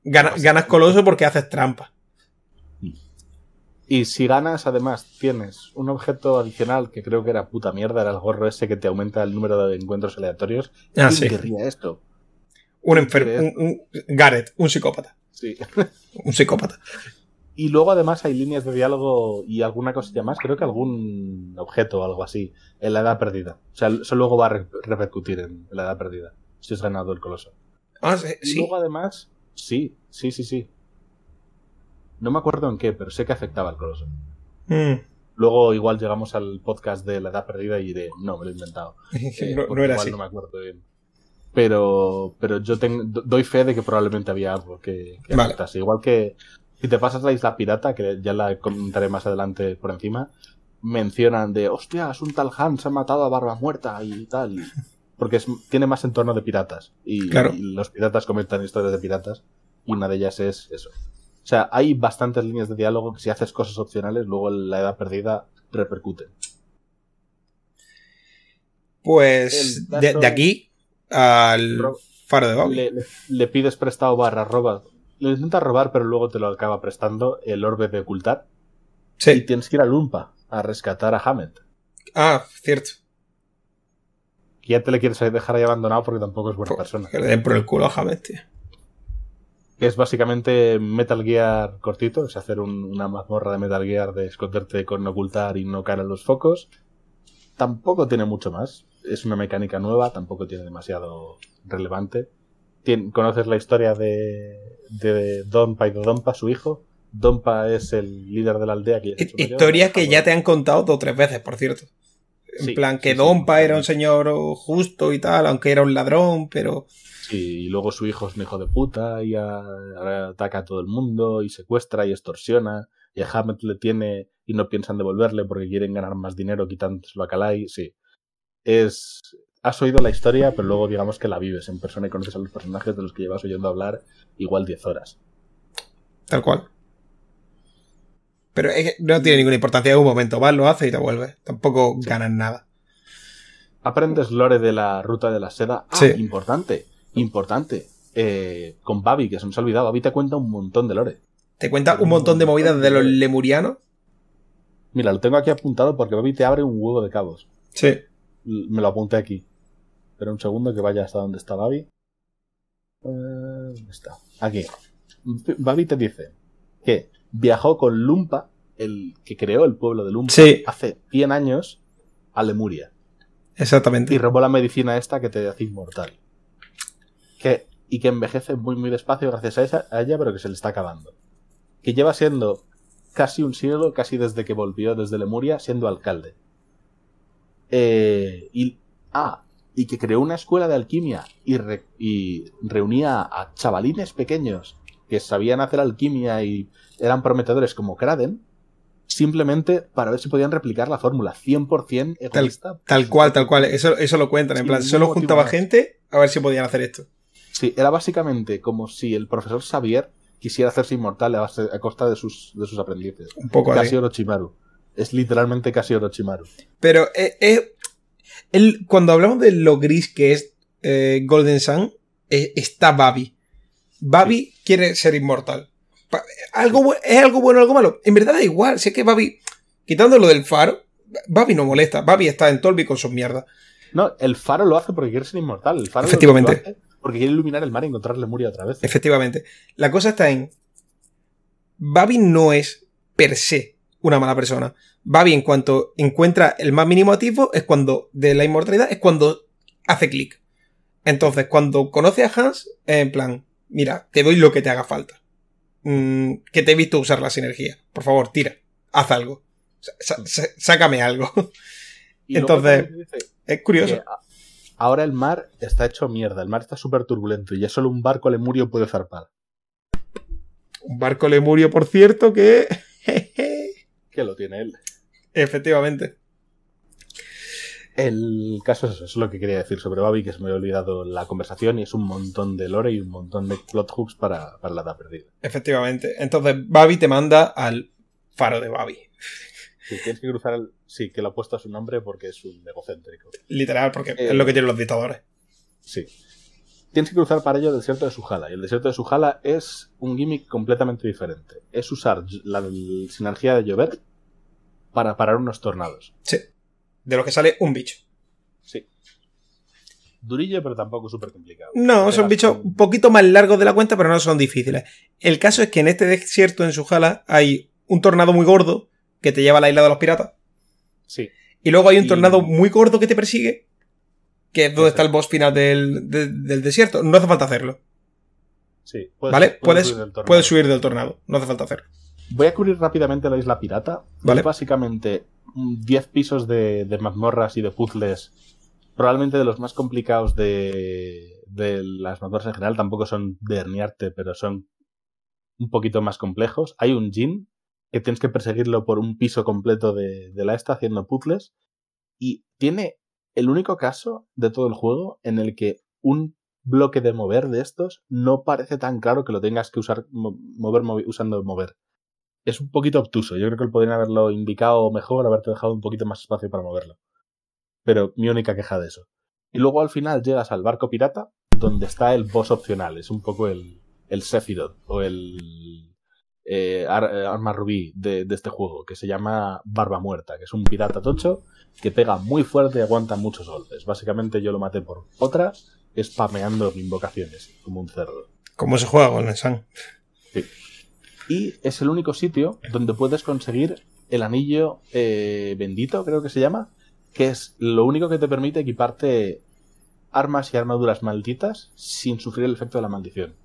Gana- ganas coloso porque haces trampa. Y si ganas, además, tienes un objeto adicional que creo que era puta mierda, era el gorro ese que te aumenta el número de encuentros aleatorios. Ah, ¿Quién sí. querría esto? Un enfermo, un- Gareth, un psicópata. Sí. Un psicópata. Y luego además hay líneas de diálogo y alguna cosilla más, creo que algún objeto o algo así, en la edad perdida. O sea, eso luego va a re- repercutir en la edad perdida, si has ganado el coloso. Ah, sí. Y luego además, sí, sí, sí, sí. No me acuerdo en qué, pero sé que afectaba al coloso. Mm. Luego igual llegamos al podcast de la edad perdida y diré, no, me lo he inventado. Eh, no, no era igual así. no me acuerdo bien. Pero, pero yo tengo- do- doy fe de que probablemente había algo que, que Vale. afectase. Igual que si te pasas la isla pirata, que ya la comentaré más adelante por encima, mencionan de, hostias, un tal Hans ha matado a Barba Muerta y tal. Porque es- tiene más entorno de piratas. Y, Claro. y los piratas comentan historias de piratas. Y una de ellas es eso. O sea, hay bastantes líneas de diálogo que si haces cosas opcionales, luego la edad perdida repercuten. Pues de, aquí al Ro- faro de le, le- le pides prestado barra roba. Lo intentas robar, pero luego te lo acaba prestando el orbe de ocultar. Y Sí. tienes que ir a Lumpa a rescatar a Hammett. Ah, cierto. Que ya te le quieres dejar ahí abandonado porque tampoco es buena Por- persona. Que le den por el culo a James, tío. Que es básicamente Metal Gear cortito, es hacer un- una mazmorra de Metal Gear de esconderte con ocultar y no caer en los focos. Tampoco tiene mucho más. Es una mecánica nueva, tampoco tiene demasiado relevante. Tien- ¿Conoces la historia de, de Donpa y de Donpa, su hijo? Donpa es el líder de la aldea que ya Historias que está ya te han contado dos o tres veces, por cierto. En Sí, plan, que sí, sí. Dompa era un señor justo y tal, aunque era un ladrón, pero. Sí, y luego su hijo es un hijo de puta y a- ataca a todo el mundo y secuestra y extorsiona. Y a Hammett le tiene y no piensan devolverle porque quieren ganar más dinero quitándoselo a Kalai. Sí. Es. Has oído la historia, pero luego digamos que la vives en persona y conoces a los personajes de los que llevas oyendo hablar igual 10 horas. Tal cual. Pero es que no tiene ninguna importancia. En un momento vas, lo haces y te vuelves. Tampoco Sí. ganas nada. Aprendes lore de la ruta de la seda. Ah, Sí. importante, importante. Eh, con Babi, que se nos ha olvidado. Babi te cuenta un montón de lore. Te cuenta un montón de movidas de los lemurianos. Mira, lo tengo aquí apuntado porque Babi te abre un huevo de cabos. Sí. Me lo apunté aquí. Espera un segundo que vaya hasta donde está Babi. Eh, ¿Dónde está? Aquí. Babi te dice que viajó con Lumpa, el que creó el pueblo de Lumpa, Sí. hace 100 años a Lemuria. Exactamente. Y robó la medicina esta que te hace inmortal. Que, y que envejece muy muy despacio gracias a ella, a ella, pero que se le está acabando. Que lleva siendo casi un siglo, casi desde que volvió desde Lemuria, siendo alcalde. Eh, y, ah, y que creó una escuela de alquimia y, re- y reunía a chavalines pequeños que sabían hacer alquimia y eran prometedores como Kraden, simplemente para ver si podían replicar la fórmula 100% egoísta. Tal cual, tal cual. Eso, eso lo cuentan. En plan, solo juntaba gente a ver si podían hacer esto. Sí, era básicamente como si el profesor Xavier quisiera hacerse inmortal a, base- a costa de sus, de sus aprendices. Un poco así. Casi Orochimaru. Es literalmente casi Orochimaru. Pero eh, eh, el- cuando hablamos de lo gris que es eh, Golden Sun, eh, está Babi. Babi quiere ser inmortal. ¿Algo, ¿Es algo bueno o algo malo? En verdad da igual. Si es que Babi, quitando lo del faro, Babi no molesta. Babi está en Tolby con sus mierdas. No, el faro lo hace porque quiere ser inmortal. El faro Efectivamente. lo hace porque quiere iluminar el mar y encontrar Lemuria otra vez. Efectivamente. La cosa está en. Babi no es per se una mala persona. Babi, en cuanto encuentra el más mínimo atisbo, es cuando. de la inmortalidad, es cuando hace clic. Entonces, cuando conoce a Hans, en plan, mira, te doy lo que te haga falta. Mm, que te he visto usar la sinergia. Por favor, tira. Haz algo. Sácame algo. Y Entonces- es curioso. a- ahora el mar está hecho mierda. El mar está súper turbulento y ya solo un barco lemurio puede zarpar. Un barco lemurio, por cierto, que. Que lo tiene él. Efectivamente. El caso es eso, es lo que quería decir sobre Babi, que se me había olvidado la conversación y es un montón de lore y un montón de plot hooks para, para la edad perdida. Efectivamente. Entonces, Babi te manda al faro de Babi. Si tienes que cruzar el... Sí, que lo ha puesto a su nombre porque es un egocéntrico. Literal, porque Eh. es lo que tienen los dictadores. Sí. Tienes que cruzar para ello el desierto de Sujala. Y el desierto de Sujala es un gimmick completamente diferente. Es usar la l- sinergia de llover para parar unos tornados. Sí. De lo que sale un bicho. Sí. Durillo, pero tampoco súper complicado. No, son bichos un- un poquito más largos de la cuenta, pero no son difíciles. El caso es que en este desierto, en Sujala, hay un tornado muy gordo que te lleva a la isla de los piratas. Sí. Y luego hay un Y- tornado muy gordo que te persigue, que es donde está el boss final del, de- del desierto. No hace falta hacerlo. Sí. Puedes, ¿Vale? Puedes, subir del tornado. puedes subir del tornado. No hace falta hacerlo. Voy a cubrir rápidamente la isla pirata. Vale. Es básicamente mm, 10 pisos de, de mazmorras y de puzzles. Probablemente de los más complicados de, de las mazmorras en general. Tampoco son de herniarte, pero son un poquito más complejos. Hay un Jin que tienes que perseguirlo por un piso completo de, de la esta haciendo puzzles. Y tiene el único caso de todo el juego en el que un bloque de mover de estos no parece tan claro que lo tengas que usar mo- mover usando mover es un poquito obtuso. Yo creo que podrían haberlo indicado mejor, haberte dejado un poquito más espacio para moverlo. Pero mi única queja de eso. Y luego al final llegas al barco pirata, donde está el boss opcional. Es un poco el, el o el eh, Ar- eh, Arma Rubí de, de este juego, que se llama Barba Muerta, que es un pirata tocho que pega muy fuerte y aguanta muchos golpes. Básicamente yo lo maté por otra, spameando invocaciones, como un cerdo. ¿Cómo se juega con el Sun? Y es el único sitio donde puedes conseguir el anillo eh, bendito, creo que se llama, que es lo único que te permite equiparte armas y armaduras malditas sin sufrir el efecto de la maldición.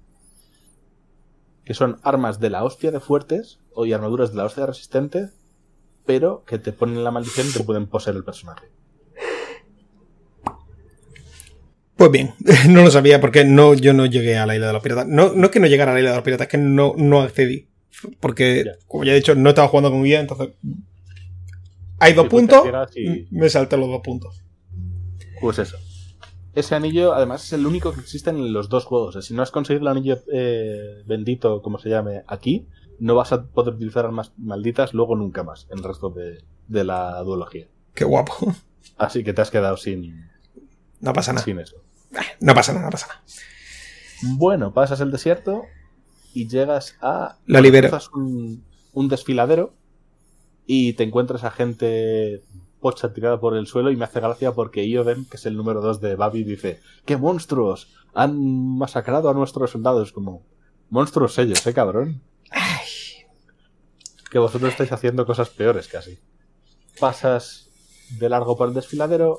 Que son armas de la hostia de fuertes o y armaduras de la hostia de resistentes, pero que te ponen la maldición y te pueden poseer el personaje. Pues bien, no lo sabía porque no, yo no llegué a la isla de los piratas. No, no es que no llegara a la isla de los piratas, es que no, no accedí. Porque, Ya. como ya he dicho, no estaba jugando con guía, entonces. Hay dos pues puntos, llegas y- me salté los dos puntos. Pues eso. Ese anillo, además, es el único que existe en los dos juegos. Si no has conseguido el anillo eh, bendito, como se llame, aquí, no vas a poder utilizar armas malditas luego nunca más en el resto de, de la duología. Qué guapo. Así que te has quedado sin, No pasa nada. sin eso. No pasa nada, no pasa nada. Bueno, pasas el desierto y llegas a. La libero. Un, un desfiladero y te encuentras a gente pocha tirada por el suelo y me hace gracia porque Ioden, que es el número 2 de Babi, dice: ¡Qué monstruos! Han masacrado a nuestros soldados. Como, monstruos ellos, ¿eh, cabrón? Que vosotros estáis haciendo cosas peores casi. Pasas de largo por el desfiladero,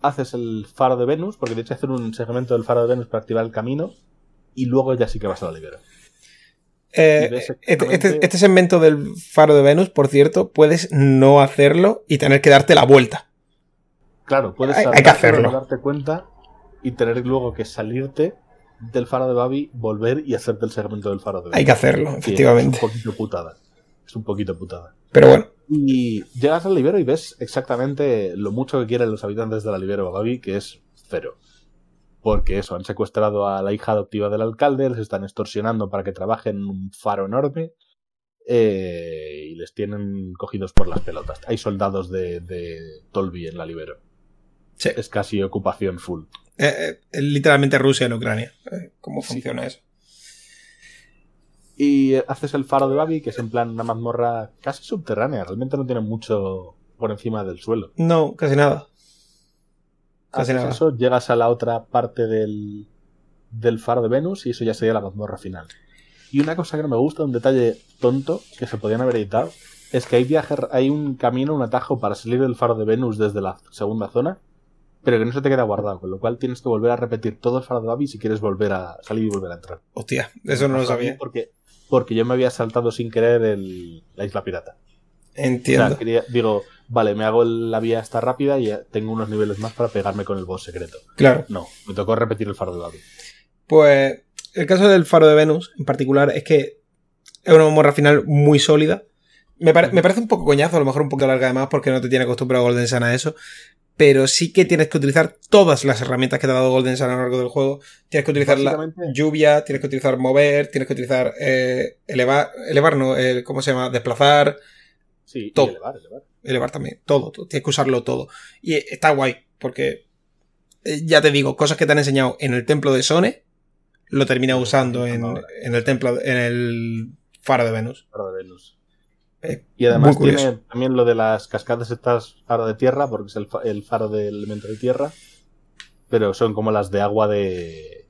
haces el faro de Venus, porque tienes que hacer un segmento del faro de Venus para activar el camino, y luego ya sí que vas a la libero. Eh, este, este- este segmento del faro de Venus, por cierto, puedes no hacerlo y tener que darte la vuelta. Claro, puedes Hay- hay que hacerlo. darte cuenta y tener luego que salirte del faro de Babi, volver y hacerte el segmento del faro de Venus. Hay que hacerlo, Sí, efectivamente. Es un poquito putada. Es un poquito putada. Pero bueno, Y llegas al libero y ves exactamente lo mucho que quieren los habitantes de la libero Babi, que es cero. Porque eso, han secuestrado a la hija adoptiva del alcalde, les están extorsionando para que trabajen en un faro enorme eh, y les tienen cogidos por las pelotas. Hay soldados de, de Tolby en la Libero. Sí. Es casi ocupación full. Eh, eh, literalmente Rusia en Ucrania. Eh, ¿Cómo funciona eso? Y haces el faro de Babi, que es en plan una mazmorra casi subterránea. Realmente no tiene mucho por encima del suelo. No, casi nada. Haces nada. eso, llegas a la otra parte del, del faro de Venus y eso ya sería la mazmorra final. Y una cosa que no me gusta, un detalle tonto que se podían haber editado, es que hay viaje, hay un camino, un atajo para salir del faro de Venus desde la segunda zona, pero que no se te queda guardado, con lo cual tienes que volver a repetir todo el faro de Babi si quieres volver a salir y volver a entrar. Hostia, eso no lo sabía. Porque, porque yo me había saltado sin querer el- la isla pirata. O Entiendo. sea, quería- digo, vale, me hago la vía esta rápida y tengo unos niveles más para pegarme con el boss secreto. Claro. No, me tocó repetir el faro de Babi. Pues el caso del faro de Venus en particular es que es una morra final muy sólida. Me, pare- me parece un poco coñazo, a lo mejor un poco larga además porque no te tiene acostumbrado Golden Sun a eso. Pero sí que tienes que utilizar todas las herramientas que te ha dado Golden Sun a lo largo del juego. Tienes que utilizar la lluvia, tienes que utilizar mover, tienes que utilizar eh, elevar, elevar no, el- ¿cómo se llama? Desplazar, Sí, Todo. elevar, elevar. Elevar también, todo, todo, tienes que usarlo todo. Y está guay, porque eh, ya te digo, cosas que te han enseñado en el templo de Sone, lo terminas usando en, en el templo, en el faro de Venus. Faro de Venus. Eh, Y además tiene también lo de las cascadas estas faro de tierra, porque es el, el faro del elemento de tierra, pero son como las de agua de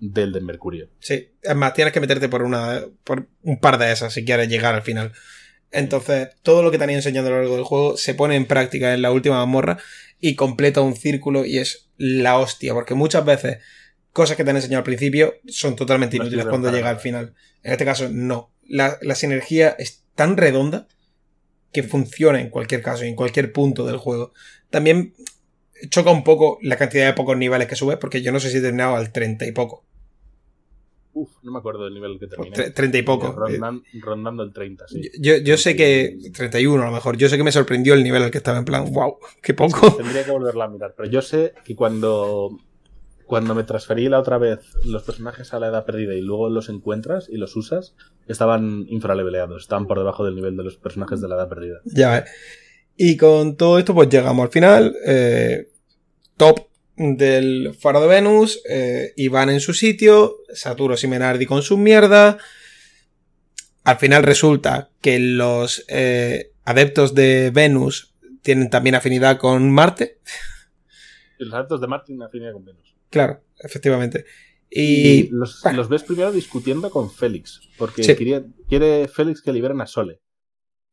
del de Mercurio. Sí, es más, tienes que meterte por una por un par de esas si quieres llegar al final. Entonces, todo lo que te han ido enseñando a lo largo del juego se pone en práctica en la última mazmorra y completa un círculo y es la hostia, porque muchas veces cosas que te han enseñado al principio son totalmente inútiles cuando llega al final. En este caso, no. La, la sinergia es tan redonda que funciona en cualquier caso y en cualquier punto del juego. También choca un poco la cantidad de pocos niveles que subes, porque yo no sé si he terminado al 30 y poco. Uf, no me acuerdo del nivel que terminé. Tre- 30 y poco. Rondan- rondando el 30, sí. Yo, yo sé que 31 a lo mejor, yo sé que me sorprendió el nivel al que estaba en plan, wow, qué poco. Tendría que volverla a mirar, pero yo sé que cuando cuando me transferí la otra vez los personajes a la edad perdida y luego los encuentras y los usas, estaban infraleveleados, estaban por debajo del nivel de los personajes de la edad perdida. Ya ves. Y con todo esto pues llegamos al final, eh, top del faro de Venus, eh, Iván en su sitio, Saturo Simenardi con su mierda. Al final resulta que los eh, adeptos de Venus tienen también afinidad con Marte. Los adeptos de Martin afinidad con Venus. Claro, efectivamente. Y Y, los, bueno. los ves primero discutiendo con Félix, porque Sí. quería- quiere Félix que liberen a Sole.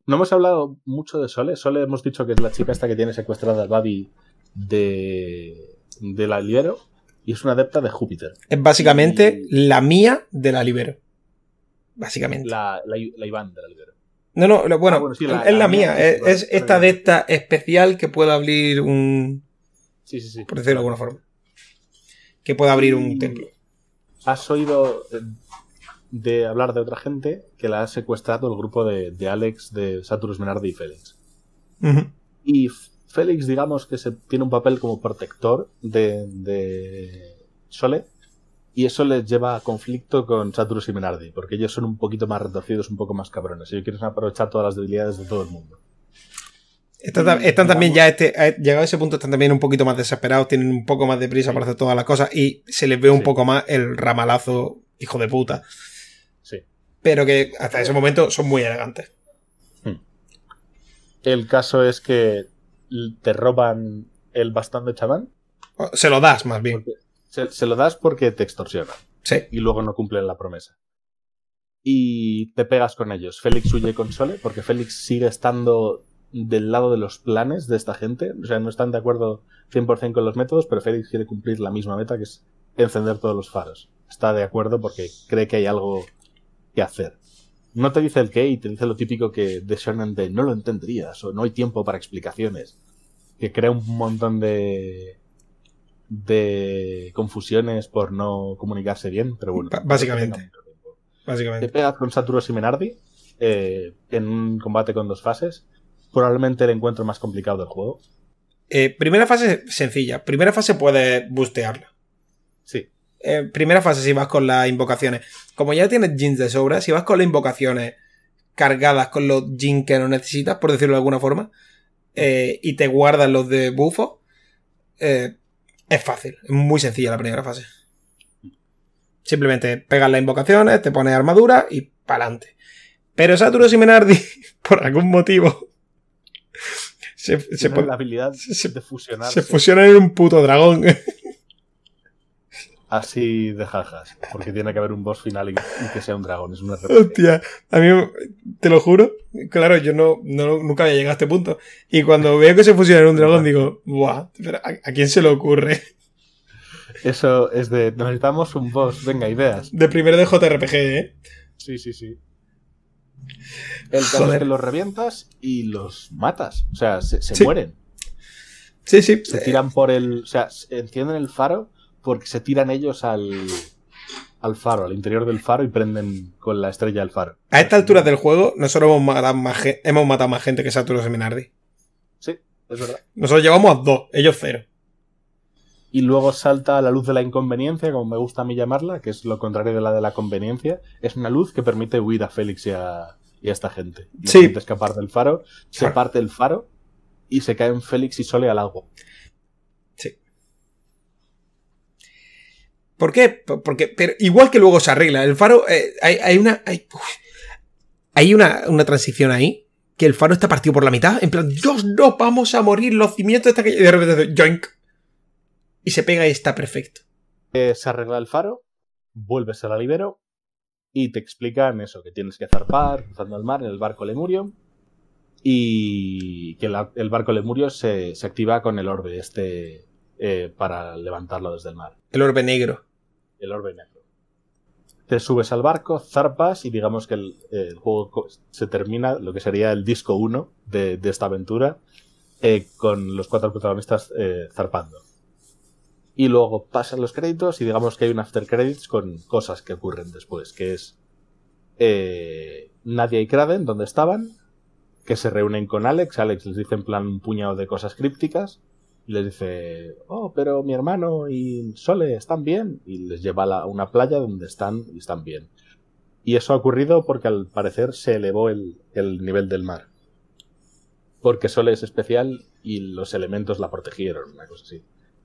No hemos hablado mucho de Sole. Sole hemos dicho que es la chica esta que tiene secuestrada al Babi de, de la Libero y es una adepta de Júpiter. es básicamente y- la mía de la Libero. Básicamente. La, la, la Iván de la Libero. No, no, lo- bueno, Ah, bueno, sí, la- es la, mía. mía, Es, esta esta especial que puede abrir un. Sí, sí, sí. Por decirlo de alguna forma. Que puede abrir un templo. Has oído eh, de hablar de otra gente que la ha secuestrado el grupo de, de Alex, de Saturus Menardi y Félix. Ujú. Y Félix, digamos que se tiene un papel como protector de, de Sole. Y eso les lleva a conflicto con Saturus y Menardi, porque ellos son un poquito más retorcidos, un poco más cabrones. Ellos quieren aprovechar todas las debilidades de todo el mundo. Están, ta- están también ya, este, llegado a ese punto, están también un poquito más desesperados, tienen un poco más de prisa para hacer todas las cosas y se les ve un Sí. poco más el ramalazo hijo de puta. Sí. Pero que hasta ese momento son muy elegantes. El caso es que te roban el bastón de chamán. Se lo das, más bien. se, se lo das porque te extorsionan. Sí. y luego no cumplen la promesa. Y te pegas con ellos. Félix huye con Sole porque Félix sigue estando del lado de los planes de esta gente. O sea, no están de acuerdo 100% con los métodos, pero Félix quiere cumplir la misma meta que es encender todos los faros. Está de acuerdo porque cree que hay algo que hacer. No te dice el qué y te dice lo típico que de Shonen de no lo entenderías o no hay tiempo para explicaciones. Que crea un montón de de confusiones por no comunicarse bien, pero bueno. Básicamente. tiempo. Te Básicamente. pegas con Saturos y Menardi eh, en un combate con dos fases. Probablemente el encuentro más complicado del juego. Eh, primera fase sencilla. Primera fase puedes bustearla. Sí. Eh, primera fase si vas con las invocaciones. Como ya tienes jeans de sobra, si vas con las invocaciones cargadas con los jeans que no necesitas, por decirlo de alguna forma, eh, y te guardas los de bufo, eh, es fácil. Es muy sencilla la primera fase. Simplemente pegas las invocaciones, te pones armadura y para adelante. Pero Saturos y Menardi, por algún motivo, se, se, la habilidad se- de fusionarse se fusionan en un puto dragón. así de jajas. Porque tiene que haber un boss final y, y que sea un dragón. Es un RPG. Hostia, a mí te lo juro. Claro, yo no, no- nunca había llegado a este punto. Y cuando veo que se fusiona en un dragón, digo, ¡buah! pero ¿a, a quién se le ocurre? Eso es de. Necesitamos un boss. Venga, ideas. De primero de JRPG, ¿eh? Sí, sí, sí. El caso Joder. es que los revientas y los matas. O sea, se, se Sí. mueren. Sí, sí. Se tiran por el. O sea, se- encienden el faro porque se tiran ellos al. Al faro, al interior del faro y prenden con la estrella del faro. A esta altura del juego, nosotros hemos matado más, gen- hemos matado más gente que Saturos y Menardi. Sí, es verdad. Nosotros llevamos a dos, ellos cero. Y luego salta a la luz de la inconveniencia, como me gusta a mí llamarla, que es lo contrario de la de la conveniencia. Es una luz que permite huir a Félix y a, y a esta gente. No Sí. escapar del faro, se parte el faro y se caen Félix y Sole al agua. ¿Por qué? Porque, pero igual que luego se arregla. El faro, eh, hay, hay una. Hay, uf, hay una, una transición ahí. Que el faro está partido por la mitad. En plan, Dios, no, vamos a morir. Los cimientos están. Y de repente joink. Y se pega y está perfecto. Eh, se arregla el faro, vuelves a la libero y te explican eso, que tienes que zarpar cruzando el mar en el barco Lemurio y que la- el barco Lemurio se, se activa con el orbe este eh, para levantarlo desde el mar. El orbe negro. El orbe negro. Te subes al barco, zarpas y digamos que el, juego se termina, lo que sería el disco 1 de, de esta aventura, eh, con los cuatro protagonistas eh, zarpando. Y luego pasan los créditos y digamos que hay un after credits con cosas que ocurren después, que es eh, Nadia y Kraden, donde estaban, que se reúnen con Alex, Alex les dice en plan un puñado de cosas crípticas, y les dice, oh, pero mi hermano y Sole están bien. Y les lleva a una playa donde están y están bien. Y eso ha ocurrido porque al parecer se elevó el, el nivel del mar. Porque Sole es especial y los elementos la protegieron, una cosa así.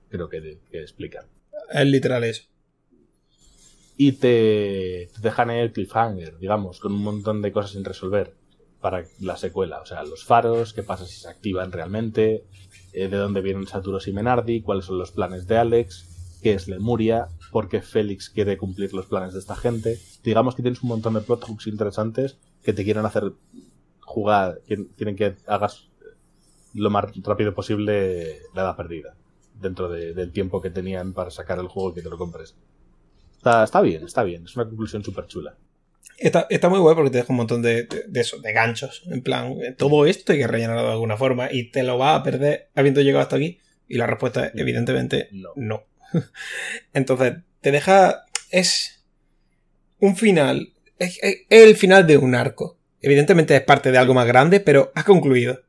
Creo que, que explican. Es literal eso. Y te, te dejan en el cliffhanger, digamos, con un montón de cosas sin resolver para la secuela. O sea, los faros, qué pasa si se activan realmente, eh, de dónde vienen Saturos y Menardi, cuáles son los planes de Alex, qué es Lemuria, por qué Félix quiere cumplir los planes de esta gente. Digamos que tienes un montón de plot hooks interesantes que te quieren hacer jugar, quieren que hagas lo más rápido posible la edad perdida, dentro de- del tiempo que tenían para sacar el juego y que te lo compres. Está, está bien, está bien. Es una conclusión súper chula. Está, está muy guay porque te deja un montón de, de, de eso, de ganchos. En plan, eh, todo esto hay que rellenarlo de alguna forma y te lo vas a perder habiendo llegado hasta aquí. Y la respuesta es, evidentemente, No. no. Entonces, te deja. Es un final. Es, es el final de un arco. Evidentemente es parte de algo más grande, pero ha concluido.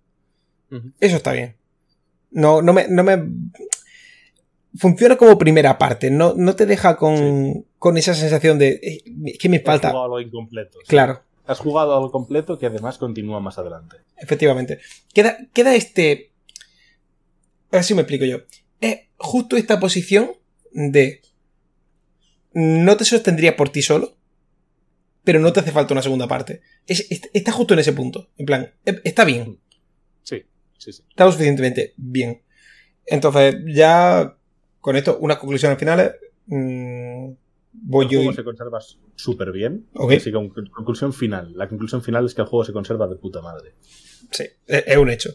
Eso está bien. No, no me. No me funciona como primera parte. No, no te deja con, con esa sensación de. eh, Es que me Has falta. jugado algo incompleto. sí. Claro. Has jugado algo completo que además continúa más adelante. Efectivamente. Queda, queda este. A ver si me explico yo. Es justo esta posición de. No te sostendría por ti solo, pero no te hace falta una segunda parte. Es- es- está justo en ese punto. En plan, e- está bien. Sí, sí, sí. Está lo suficientemente bien. Entonces, ya con esto, unas conclusiones finales. mm, voy El yo. juego se conserva súper bien. Así que conclusión final. La conclusión final es que el juego se conserva de puta madre. Sí, es es un hecho.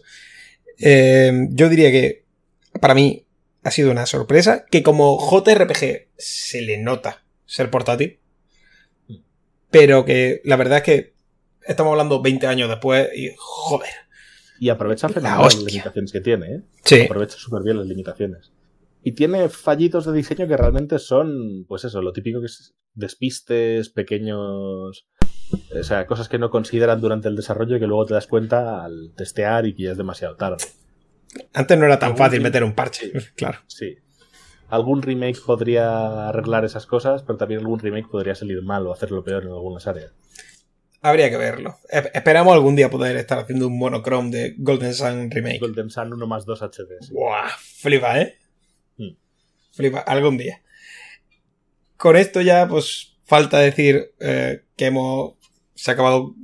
Eh, yo diría que para mí ha sido una sorpresa que como JRPG se le nota ser portátil, pero que la verdad es que estamos hablando 20 años después y joder. Y aprovecha las limitaciones que tiene, ¿eh? Sí, Aprovecha súper bien las limitaciones. Y tiene fallitos de diseño que realmente son, pues eso, lo típico que es despistes, pequeños. O sea, cosas que no consideran durante el desarrollo y que luego te das cuenta al testear y que ya es demasiado tarde. antes no era tan fácil meter un parche, claro. Sí. algún remake podría arreglar esas cosas, pero también algún remake podría salir mal o hacerlo peor en algunas áreas. Habría que verlo. E- esperamos algún día poder estar haciendo un monochrome de Golden Sun Remake. Golden Sun 1 más 2 HD. sí. Buah, flipa, ¿eh? Flipa, algún día. Con esto ya, pues, falta decir eh, que hemos. Se ha acabado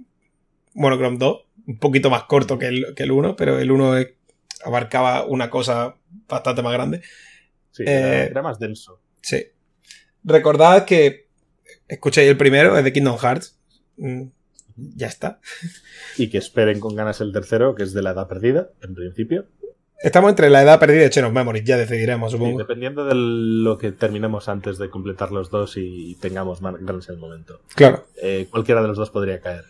Monochrome 2, un poquito más corto que el, que el 1, pero el 1 es- abarcaba una cosa bastante más grande. Sí, era, Eh, era más denso. Sí. Recordad que escuchéis el primero, es de Kingdom Hearts. Mm, Ya está. Y que esperen con ganas el tercero, que es de la edad perdida, en principio. Estamos entre la edad perdida y Chain of Memories, ya decidiremos, supongo. dependiendo de lo que terminemos antes de completar los dos y tengamos más ganas en el momento. Claro. Eh, cualquiera de los dos podría caer.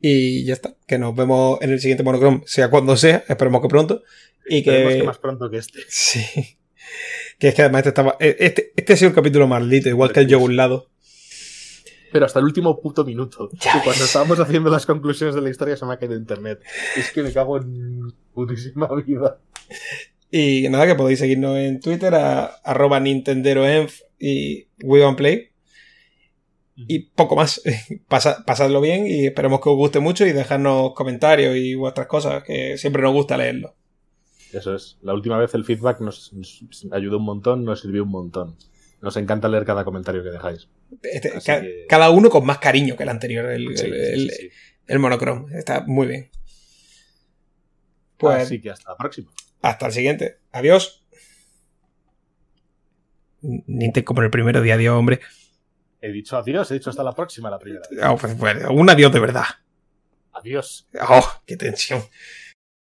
Y ya está. Que nos vemos en el siguiente monochrome, sea cuando sea, esperemos que pronto. Y Esperemos que. que más pronto que este. Sí. Que es que además este estaba. Este, este ha sido un capítulo maldito, igual que el yo un lado. Pero hasta el último puto minuto. Ya cuando estábamos haciendo las conclusiones de la historia se me ha caído internet. Es que me cago en putísima vida. Y nada, que podéis seguirnos en Twitter a arroba nintenderoenf y WeOnPlay. Y poco más. Pasa- pasadlo bien y esperemos que os guste mucho y dejadnos comentarios y vuestras cosas, que siempre nos gusta leerlo. Eso es. La última vez el feedback nos, nos ayudó un montón, nos sirvió un montón. Nos encanta leer cada comentario que dejáis. Este- Así ca- que- Cada uno con más cariño que el anterior, el, Sí, el- el- sí, sí. el monochrome. Está muy bien. Pues Así que hasta la próxima. hasta el siguiente. Adiós. Nintendo como en el primero día, adiós, hombre. He dicho adiós, he dicho hasta la próxima la primera. vez. Oh, pues, pues, un adiós de verdad. Adiós. Oh, qué tensión.